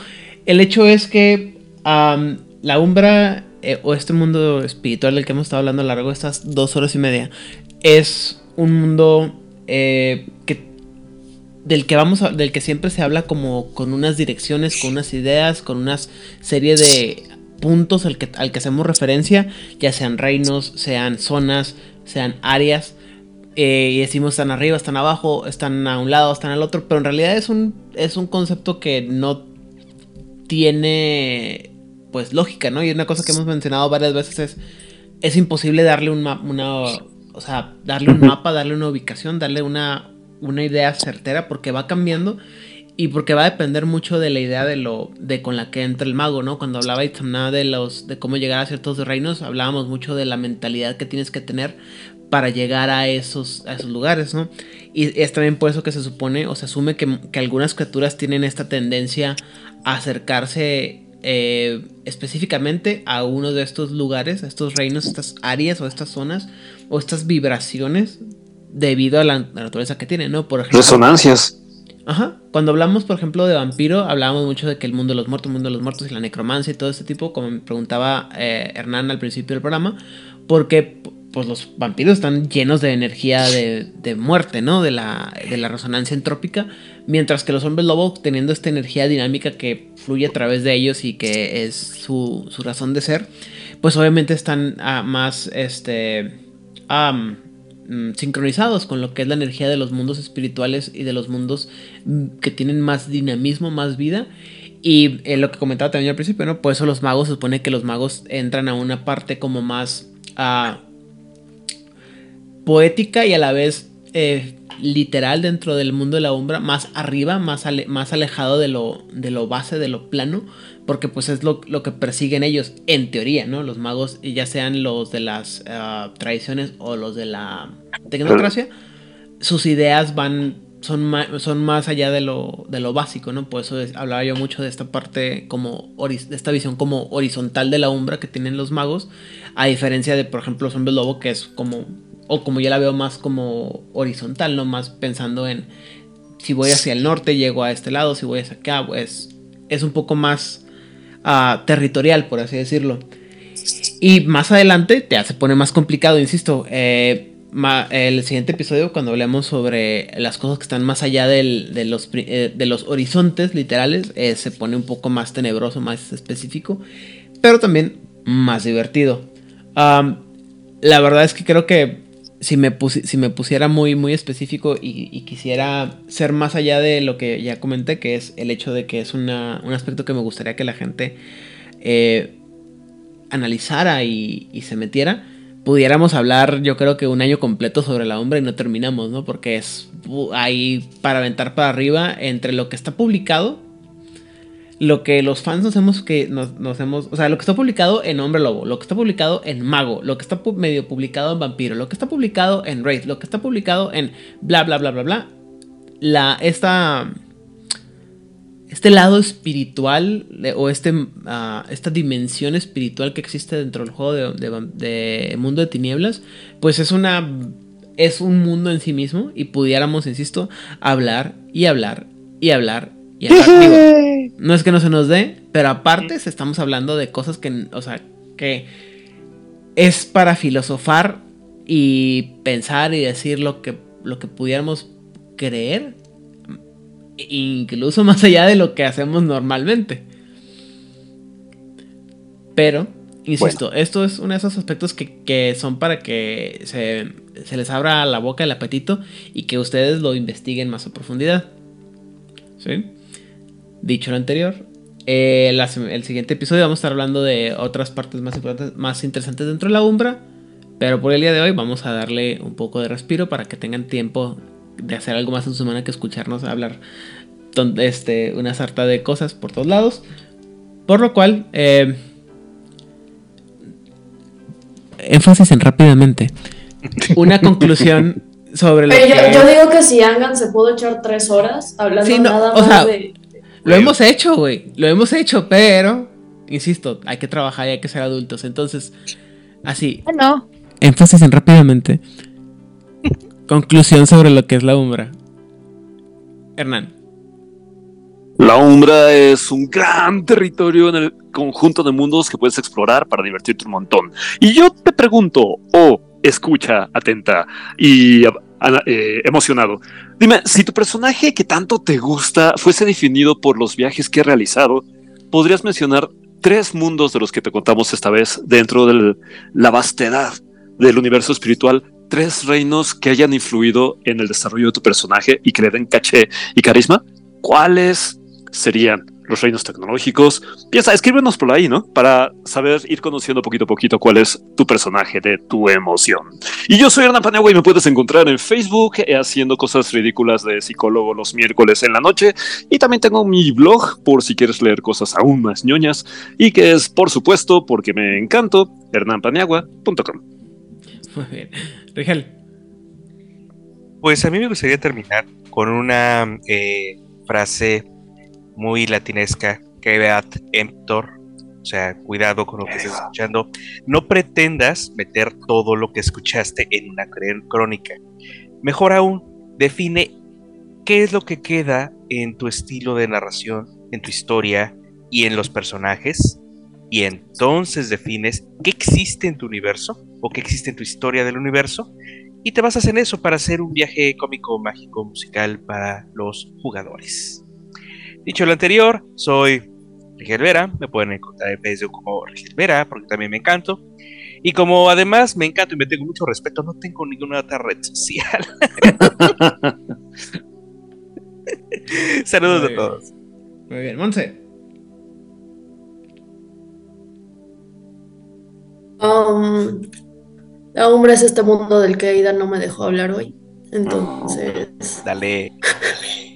El hecho es que la Umbra, eh, o este mundo espiritual del que hemos estado hablando a lo largo de estas dos horas y media, es un mundo eh, del que vamos a- del que siempre se habla como con unas direcciones, con unas ideas, con una serie de puntos al que, al que hacemos referencia, ya sean reinos, sean zonas, sean áreas. eh, y decimos están arriba, están abajo, están a un lado, están al otro, pero en realidad es un, es un concepto que no tiene pues lógica, ¿no? Y una cosa que hemos mencionado varias veces es es imposible darle un ma- una o sea, darle un (laughs) mapa, darle una ubicación, darle una una idea certera porque va cambiando y porque va a depender mucho de la idea de lo de con la que entra el mago, ¿no? Cuando hablaba Itzamna de los de cómo llegar a ciertos reinos, hablábamos mucho de la mentalidad que tienes que tener para llegar a esos, a esos lugares, ¿no? Y es también por eso que se supone o se asume que, que algunas criaturas tienen esta tendencia a acercarse eh, específicamente a uno de estos lugares, a estos reinos, estas áreas o estas zonas o estas vibraciones debido a la, naturaleza que tienen, ¿no? Por ejemplo, Resonancias. Ajá. Cuando hablamos, por ejemplo, de vampiro, hablábamos mucho de que el mundo de los muertos, el mundo de los muertos y la necromancia y todo este tipo, como me preguntaba eh, Hernán al principio del programa, porque pues los vampiros están llenos de energía de, muerte, ¿no? De la, resonancia entrópica, mientras que los hombres lobo, teniendo esta energía dinámica que fluye a través de ellos y que es su, razón de ser, pues obviamente están ah, más, este, am, mm, sincronizados con lo que es la energía de los mundos espirituales y de los mundos mm, que tienen más dinamismo, más vida. Y eh, lo que comentaba también al principio, ¿no? Por eso los magos, se supone que los magos entran a una parte como más ah, poética y a la vez eh, literal dentro del mundo de la sombra, más arriba, más, más alejado de lo, de lo base, de lo plano, porque pues es lo, lo que persiguen ellos, en teoría, ¿no? Los magos, ya sean los de las ah, tradiciones o los de la tecnocracia, sus ideas van, son, ma- son más allá de lo, de lo básico, ¿no? Por eso es- hablaba yo mucho de esta parte como, de esta visión como horizontal de la umbra que tienen los magos, a diferencia de, por ejemplo, los lobo, que es como, o como yo la veo más como horizontal, ¿no? Más pensando en, si voy hacia el norte, llego a este lado, si voy hacia acá, pues es un poco más ah, territorial, por así decirlo. Y más adelante ya se pone más complicado, insisto. eh, el siguiente episodio, cuando hablemos sobre las cosas que están más allá del- de, los, eh, de los horizontes literales, eh, se pone un poco más tenebroso, más específico, pero también más divertido. La verdad es que creo que si me, pusi- si me pusiera muy, muy específico y, quisiera ser más allá de lo que ya comenté, que es el hecho de que es un aspecto que me gustaría que la gente eh, analizara y, se metiera, pudiéramos hablar yo creo que un año completo sobre la sombra y no terminamos, ¿no? Porque es ahí para aventar para arriba entre lo que está publicado, lo que los fans nos hemos que nos, nos hemos, o sea, lo que está publicado en Hombre Lobo, lo que está publicado en Mago, lo que está medio publicado en Vampiro, lo que está publicado en Raid, lo que está publicado en bla bla bla bla bla. La esta este lado espiritual o este, ah, esta dimensión espiritual que existe dentro del juego de, de Mundo de Tinieblas, pues es una es un mundo en sí mismo y pudiéramos, insisto, hablar y hablar y hablar y. Digo, no es que no se nos dé, pero aparte estamos hablando de cosas que, o sea, que es para filosofar y pensar y decir lo que, lo que pudiéramos creer incluso (laughs) más allá de lo que hacemos normalmente. Pero, insisto, esto es uno de esos aspectos que, que son para que se, se les abra la boca el apetito y que ustedes lo investiguen más a profundidad. ¿Sí? Dicho lo anterior, eh, la el siguiente episodio vamos a estar hablando de otras partes más importantes, más interesantes dentro de la Umbra. Pero por el día de hoy vamos a darle un poco de respiro para que tengan tiempo de hacer algo más en su semana que escucharnos hablar este, una sarta de cosas por todos lados. Por lo cual, eh, énfasis en rápidamente. (laughs) Una conclusión sobre lo yo, que yo digo que si Angan se pudo echar tres horas hablando Sí, no, nada o más sea, de. Lo hemos hecho, güey. Lo hemos hecho, pero insisto, hay que trabajar y hay que ser adultos. Entonces, así, Bueno, énfasis en rápidamente. Conclusión sobre lo que es la umbra. Hernán. La Umbra es un gran territorio en el conjunto de mundos que puedes explorar para divertirte un montón. Y yo te pregunto, oh, escucha, atenta y eh, emocionado. Dime, si tu personaje que tanto te gusta fuese definido por los viajes que ha realizado, ¿podrías mencionar tres mundos de los que te contamos esta vez dentro de la vastedad del universo espiritual? Tres reinos que hayan influido en el desarrollo de tu personaje y que le den caché y carisma. ¿Cuáles serían los reinos tecnológicos? Piensa, escríbenos por ahí, ¿no? Para saber ir conociendo poquito a poquito cuál es tu personaje de tu emoción. Y yo soy Hernán Paniagua y me puedes encontrar en Facebook eh, haciendo cosas ridículas de psicólogo los miércoles en la noche. Y también tengo mi blog por si quieres leer cosas aún más ñoñas. Y que es, por supuesto, porque me encanto, hernanpaniagua.com. Muy bien. Rigel. Pues a mí me gustaría terminar con una eh, frase muy latinesca Kevat Emptor. O sea, cuidado con lo que estés escuchando. No pretendas meter todo lo que escuchaste en una cr- crónica. Mejor aún, define qué es lo que queda en tu estilo de narración, en tu historia y en los personajes. Y entonces defines qué existe en tu universo o qué existe en tu historia del universo. Y te basas en eso para hacer un viaje cómico, mágico, musical para los jugadores. Dicho lo anterior, soy Rigel Vera, me pueden encontrar en Facebook como Rigel Vera, porque también me encanto. Y como además me encanto y me tengo mucho respeto, no tengo ninguna otra red social. (laughs) Saludos Muy a bien. todos. Muy bien, Monse. Um, la Umbra es este mundo del que Aida no me dejó hablar hoy. Entonces, Dale. (laughs)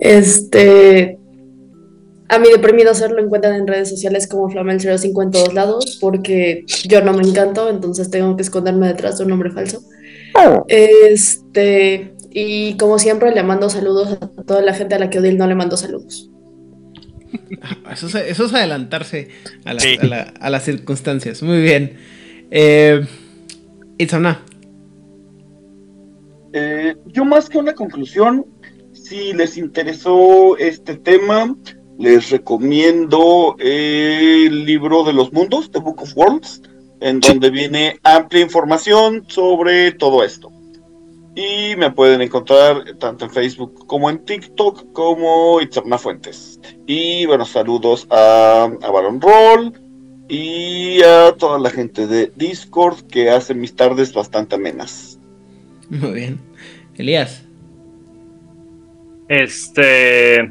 este. A mi deprimido ser lo encuentran en redes sociales como Flamel05 en todos lados, porque yo no me encanto, entonces tengo que esconderme detrás de un nombre falso. Este. Y como siempre, le mando saludos a toda la gente a la que Odil no le mando saludos. (laughs) Eso es, eso es adelantarse a, Sí. a la- a las circunstancias. Muy bien. Eh, Itzana. Eh, yo más que una conclusión, si les interesó este tema, les recomiendo el libro de los mundos, The Book of Worlds, en donde viene amplia información sobre todo esto. Y me pueden encontrar tanto en Facebook como en TikTok como Itzarna Fuentes. Y bueno, saludos a, a Baron Roll y a toda la gente de Discord que hace mis tardes bastante amenas. Muy bien. Elías. Este,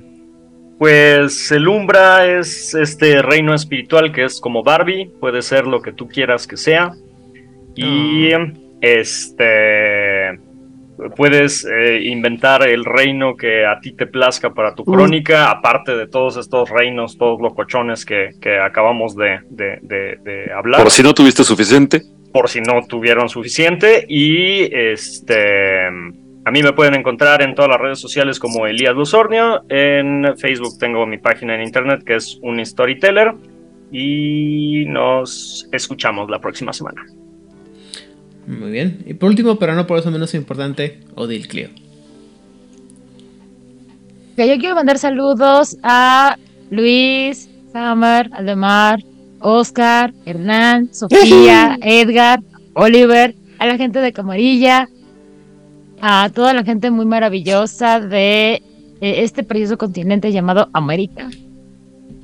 pues el Umbra es este reino espiritual que es como Barbie, puede ser lo que tú quieras que sea. Y este, puedes eh, inventar el reino que a ti te plazca para tu crónica, aparte de todos estos reinos, todos locochones que, que acabamos de, de- de- de hablar Por si no tuviste suficiente. por si no tuvieron suficiente. Y este a mí me pueden encontrar en todas las redes sociales como Elías Luzornio. En Facebook tengo mi página en internet que es un storyteller. Y nos escuchamos la próxima semana. Muy bien. Y por último, pero no por eso menos importante, Odil Clio. Que yo quiero mandar saludos a Luis, Samar, Aldemar, Oscar, Hernán, Sofía, (laughs) Edgar, Oliver, a la gente de Camarilla, a toda la gente muy maravillosa de eh, este precioso continente llamado América,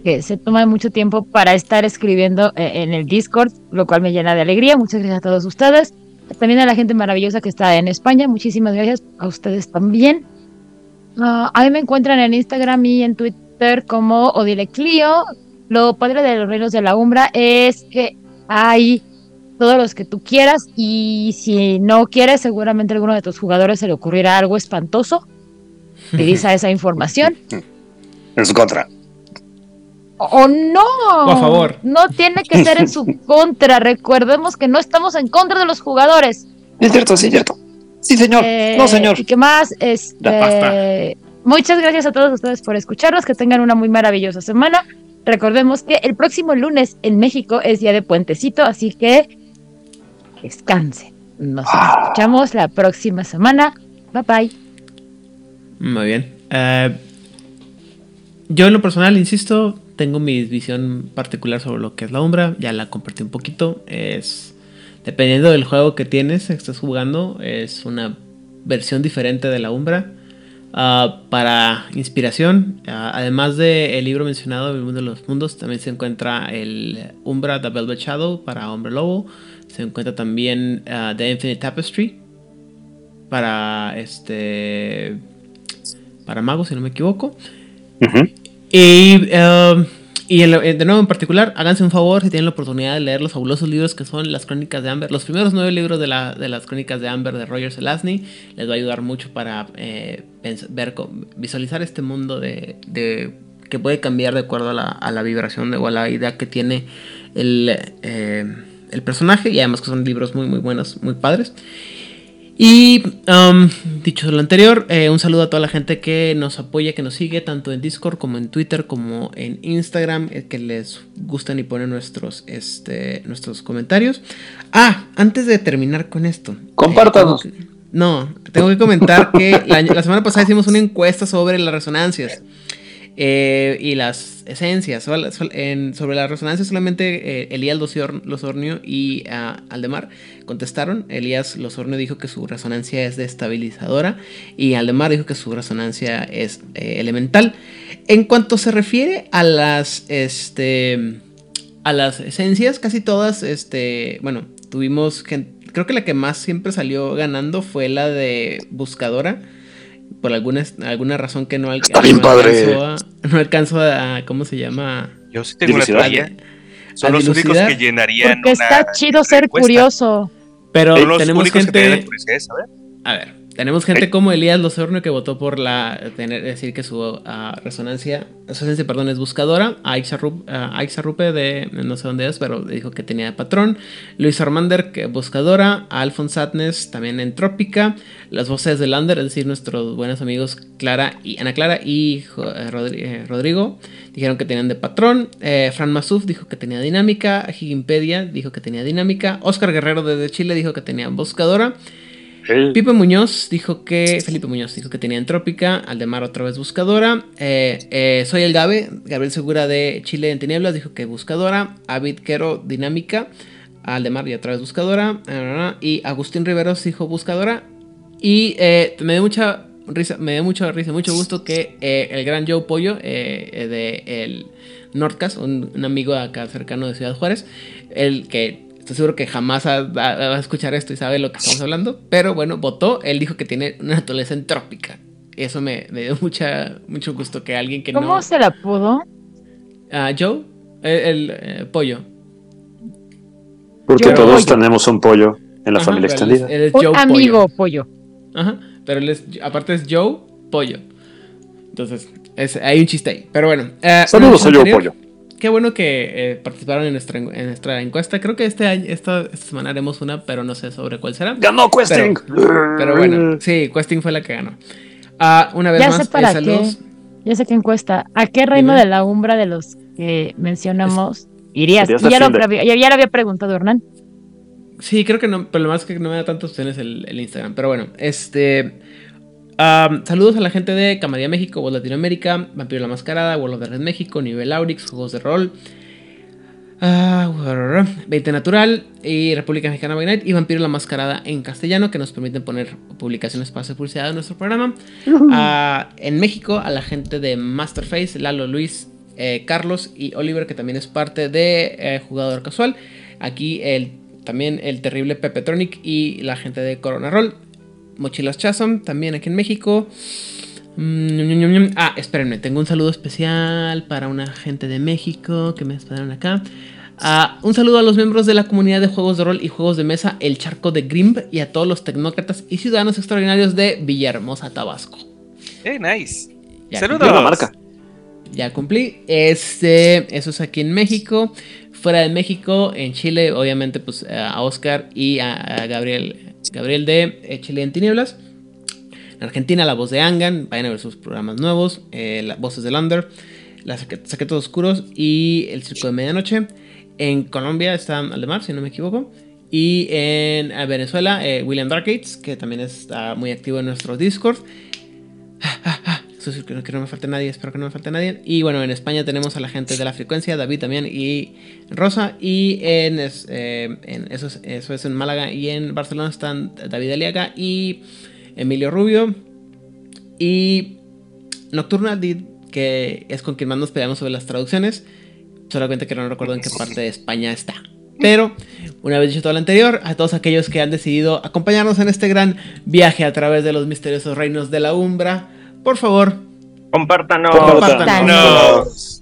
que se toma mucho tiempo para estar escribiendo eh, en el Discord, lo cual me llena de alegría. Muchas gracias a todos ustedes. También a la gente maravillosa que está en España, muchísimas gracias a ustedes también. Ah, a mí me encuentran en Instagram y en Twitter como Odile Clio. Lo padre de los reinos de la Umbra es que hay todos los que tú quieras y si no quieres, seguramente a alguno de tus jugadores se le ocurrirá algo espantoso. Utiliza (laughs) esa información. En su contra. O no. O a favor. No tiene que ser en su (laughs) contra. Recordemos que no estamos en contra de los jugadores. Es cierto, sí, es cierto. Sí, señor. Eh, no, señor. ¿Y qué más? Este, muchas gracias a todos ustedes por escucharnos. Que tengan una muy maravillosa semana. Recordemos que el próximo lunes en México es día de puentecito, así que descansen. Nos Ah. escuchamos la próxima semana. Bye bye. Muy bien. Eh, yo en lo personal, insisto, tengo mi visión particular sobre lo que es la Umbra. Ya la compartí un poquito. Es dependiendo del juego que tienes, que estés jugando, es una versión diferente de la Umbra. Ah, para inspiración, ah, además del libro mencionado, El mundo de los mundos, también se encuentra el Umbra The Velvet Shadow para Hombre Lobo. Se encuentra también ah, The Infinite Tapestry para este para magos, si no me equivoco. Y, um, y eh, de nuevo, en particular, háganse un favor si tienen la oportunidad de leer los fabulosos libros que son las Crónicas de Amber. Los primeros nueve libros de, la- de las Crónicas de Amber de Roger Zelazny les va a ayudar mucho para eh, ver, visualizar este mundo de, de- que puede cambiar de acuerdo a la, a la vibración de, o a la idea que tiene el, eh, el personaje. Y además que son libros muy, muy buenos, muy padres. Y um, dicho lo anterior, eh, un saludo a toda la gente que nos apoya, que nos sigue, tanto en Discord como en Twitter, como en Instagram, eh, que les gustan y ponen nuestros, este, nuestros comentarios. Ah, antes de terminar con esto. Compártanos. eh, que- no, tengo que comentar que la, la semana pasada hicimos una encuesta sobre las resonancias. Eh, y las esencias. Sobre las resonancias solamente eh, Elías Losornio y ah, Aldemar contestaron. Elías Losornio dijo que su resonancia es destabilizadora y Aldemar dijo que su resonancia es eh, elemental. En cuanto se refiere a las, este, a las esencias, casi todas, este, bueno, tuvimos, gen- creo que la que más siempre salió ganando fue la de Buscadora. Por alguna, alguna razón que no, al- Está bien no padre. alcanzó a, no alcanzó a, ¿cómo se llama? Yo sí tengo una teoría. Son los únicos que llenarían Porque una está chido ser encuesta. curioso. Pero Son los tenemos únicos que la gente, curiosidad de saber. a ver, tenemos gente como Elías Losornio que votó por la, tener, decir que su ah, resonancia, resonancia, perdón, es buscadora. Aixa, Rup- ah, Aixa Rupe de, no sé dónde es, pero dijo que tenía patrón. Luis Armander, que buscadora. Alphonse Sadness, también entrópica. Las voces de Lander, es decir, nuestros buenos amigos Clara y Ana Clara y eh, eh, Rodrigo, dijeron que tenían de patrón. Eh, Fran Masuf dijo que tenía dinámica. Higimpedia dijo que tenía dinámica. Oscar Guerrero desde Chile dijo que tenía buscadora. Pipe Muñoz dijo que. Felipe Muñoz dijo que tenía entrópica. Aldemar otra vez buscadora. Eh, eh, soy el Gabe. Gabriel Segura de Chile en Tinieblas dijo que buscadora. Avid Quero dinámica. Aldemar y otra vez buscadora. Ah, Y Agustín Riveros dijo buscadora. Y eh, me dio mucha risa, me dio mucha risa, mucho gusto que el gran Joe Pollo de el Nordcast, un, un amigo acá cercano de Ciudad Juárez, el que estoy seguro que jamás va, a escuchar esto y sabe lo que estamos hablando, pero bueno, votó, él dijo que tiene una naturaleza entrópica. Y eso me, me dio mucha, mucho gusto que alguien que ¿Cómo no... se la pudo? Ah, Joe, el, el, eh, pollo. Porque Yo- todos pollo. tenemos un pollo en la Ajá, familia pero él es- extendida. él es Un Joe Pollo. amigo pollo. Ajá, pero él es, aparte es Joe Pollo. Entonces, es- hay un chiste ahí. Pero bueno. eh, Saludos a anterior, pollo. Qué bueno que eh, participaron en nuestra, en nuestra encuesta. Creo que este año, esta, esta semana haremos una, pero no sé sobre cuál será. Ganó Questing. Pero bueno, sí, Questing fue la que ganó. Ah, una vez Ya más, sé para eh, saludos. Ya sé qué encuesta. ¿A qué reino Dime. de la umbra de los que mencionamos irías? Irías ya, lo, ya, ya lo había preguntado Hernán. Sí, creo que no, pero lo más es que no me da tantas opciones el, el Instagram. Pero bueno, este. Saludos a la gente de Camadía México, World Latinoamérica, Vampiro la Mascarada, World of the Red México, Nivel Aurix, Juegos de Rol, 20 Natural y República Mexicana by Night y Vampiro la Mascarada en castellano que nos permiten poner publicaciones para hacer publicidad en nuestro programa. (laughs) Ah, en México, a la gente de Masterface, Lalo Luis, eh, Carlos y Oliver, que también es parte de eh, Jugador Casual. Aquí el, también el terrible Pepetronic y la gente de Corona Roll. Mochilas Chasm, también aquí en México. Mm. Ah, espérenme, tengo un saludo especial para una gente de México que me esperaron acá. Ah, un saludo a los miembros de la comunidad de juegos de rol y juegos de mesa El Charco de Grimb y a todos los tecnócratas y ciudadanos extraordinarios de Villahermosa, Tabasco. Eh, nice. Ya Saludos. Buena marca. Ya cumplí. Este, eso es aquí en México. Fuera de México, en Chile, obviamente, pues a Oscar y a, a Gabriel, Gabriel de eh, Chile en Tinieblas. En Argentina, la voz de Angan. Vayan a ver sus programas nuevos. eh, voces de Lander. Las Saquetos Oscuros y El Circo de Medianoche. En Colombia está Aldemar, si no me equivoco. Y en eh, Venezuela, William Darkates, que también está muy activo en nuestro Discord. Que no, me falte nadie, espero que no me falte nadie. Y bueno, en España tenemos a la gente de la frecuencia, David también y Rosa. Y en, eh, eso, es, eso es en Málaga y en Barcelona están David Aliaga y Emilio Rubio. Y Nocturna que es con quien más nos peleamos sobre las traducciones. Solamente que no recuerdo en qué parte de España está. Pero, una vez dicho todo lo anterior, a todos aquellos que han decidido acompañarnos en este gran viaje a través de los misteriosos reinos de la Umbra, por favor, Compártanos. Compártanos. No.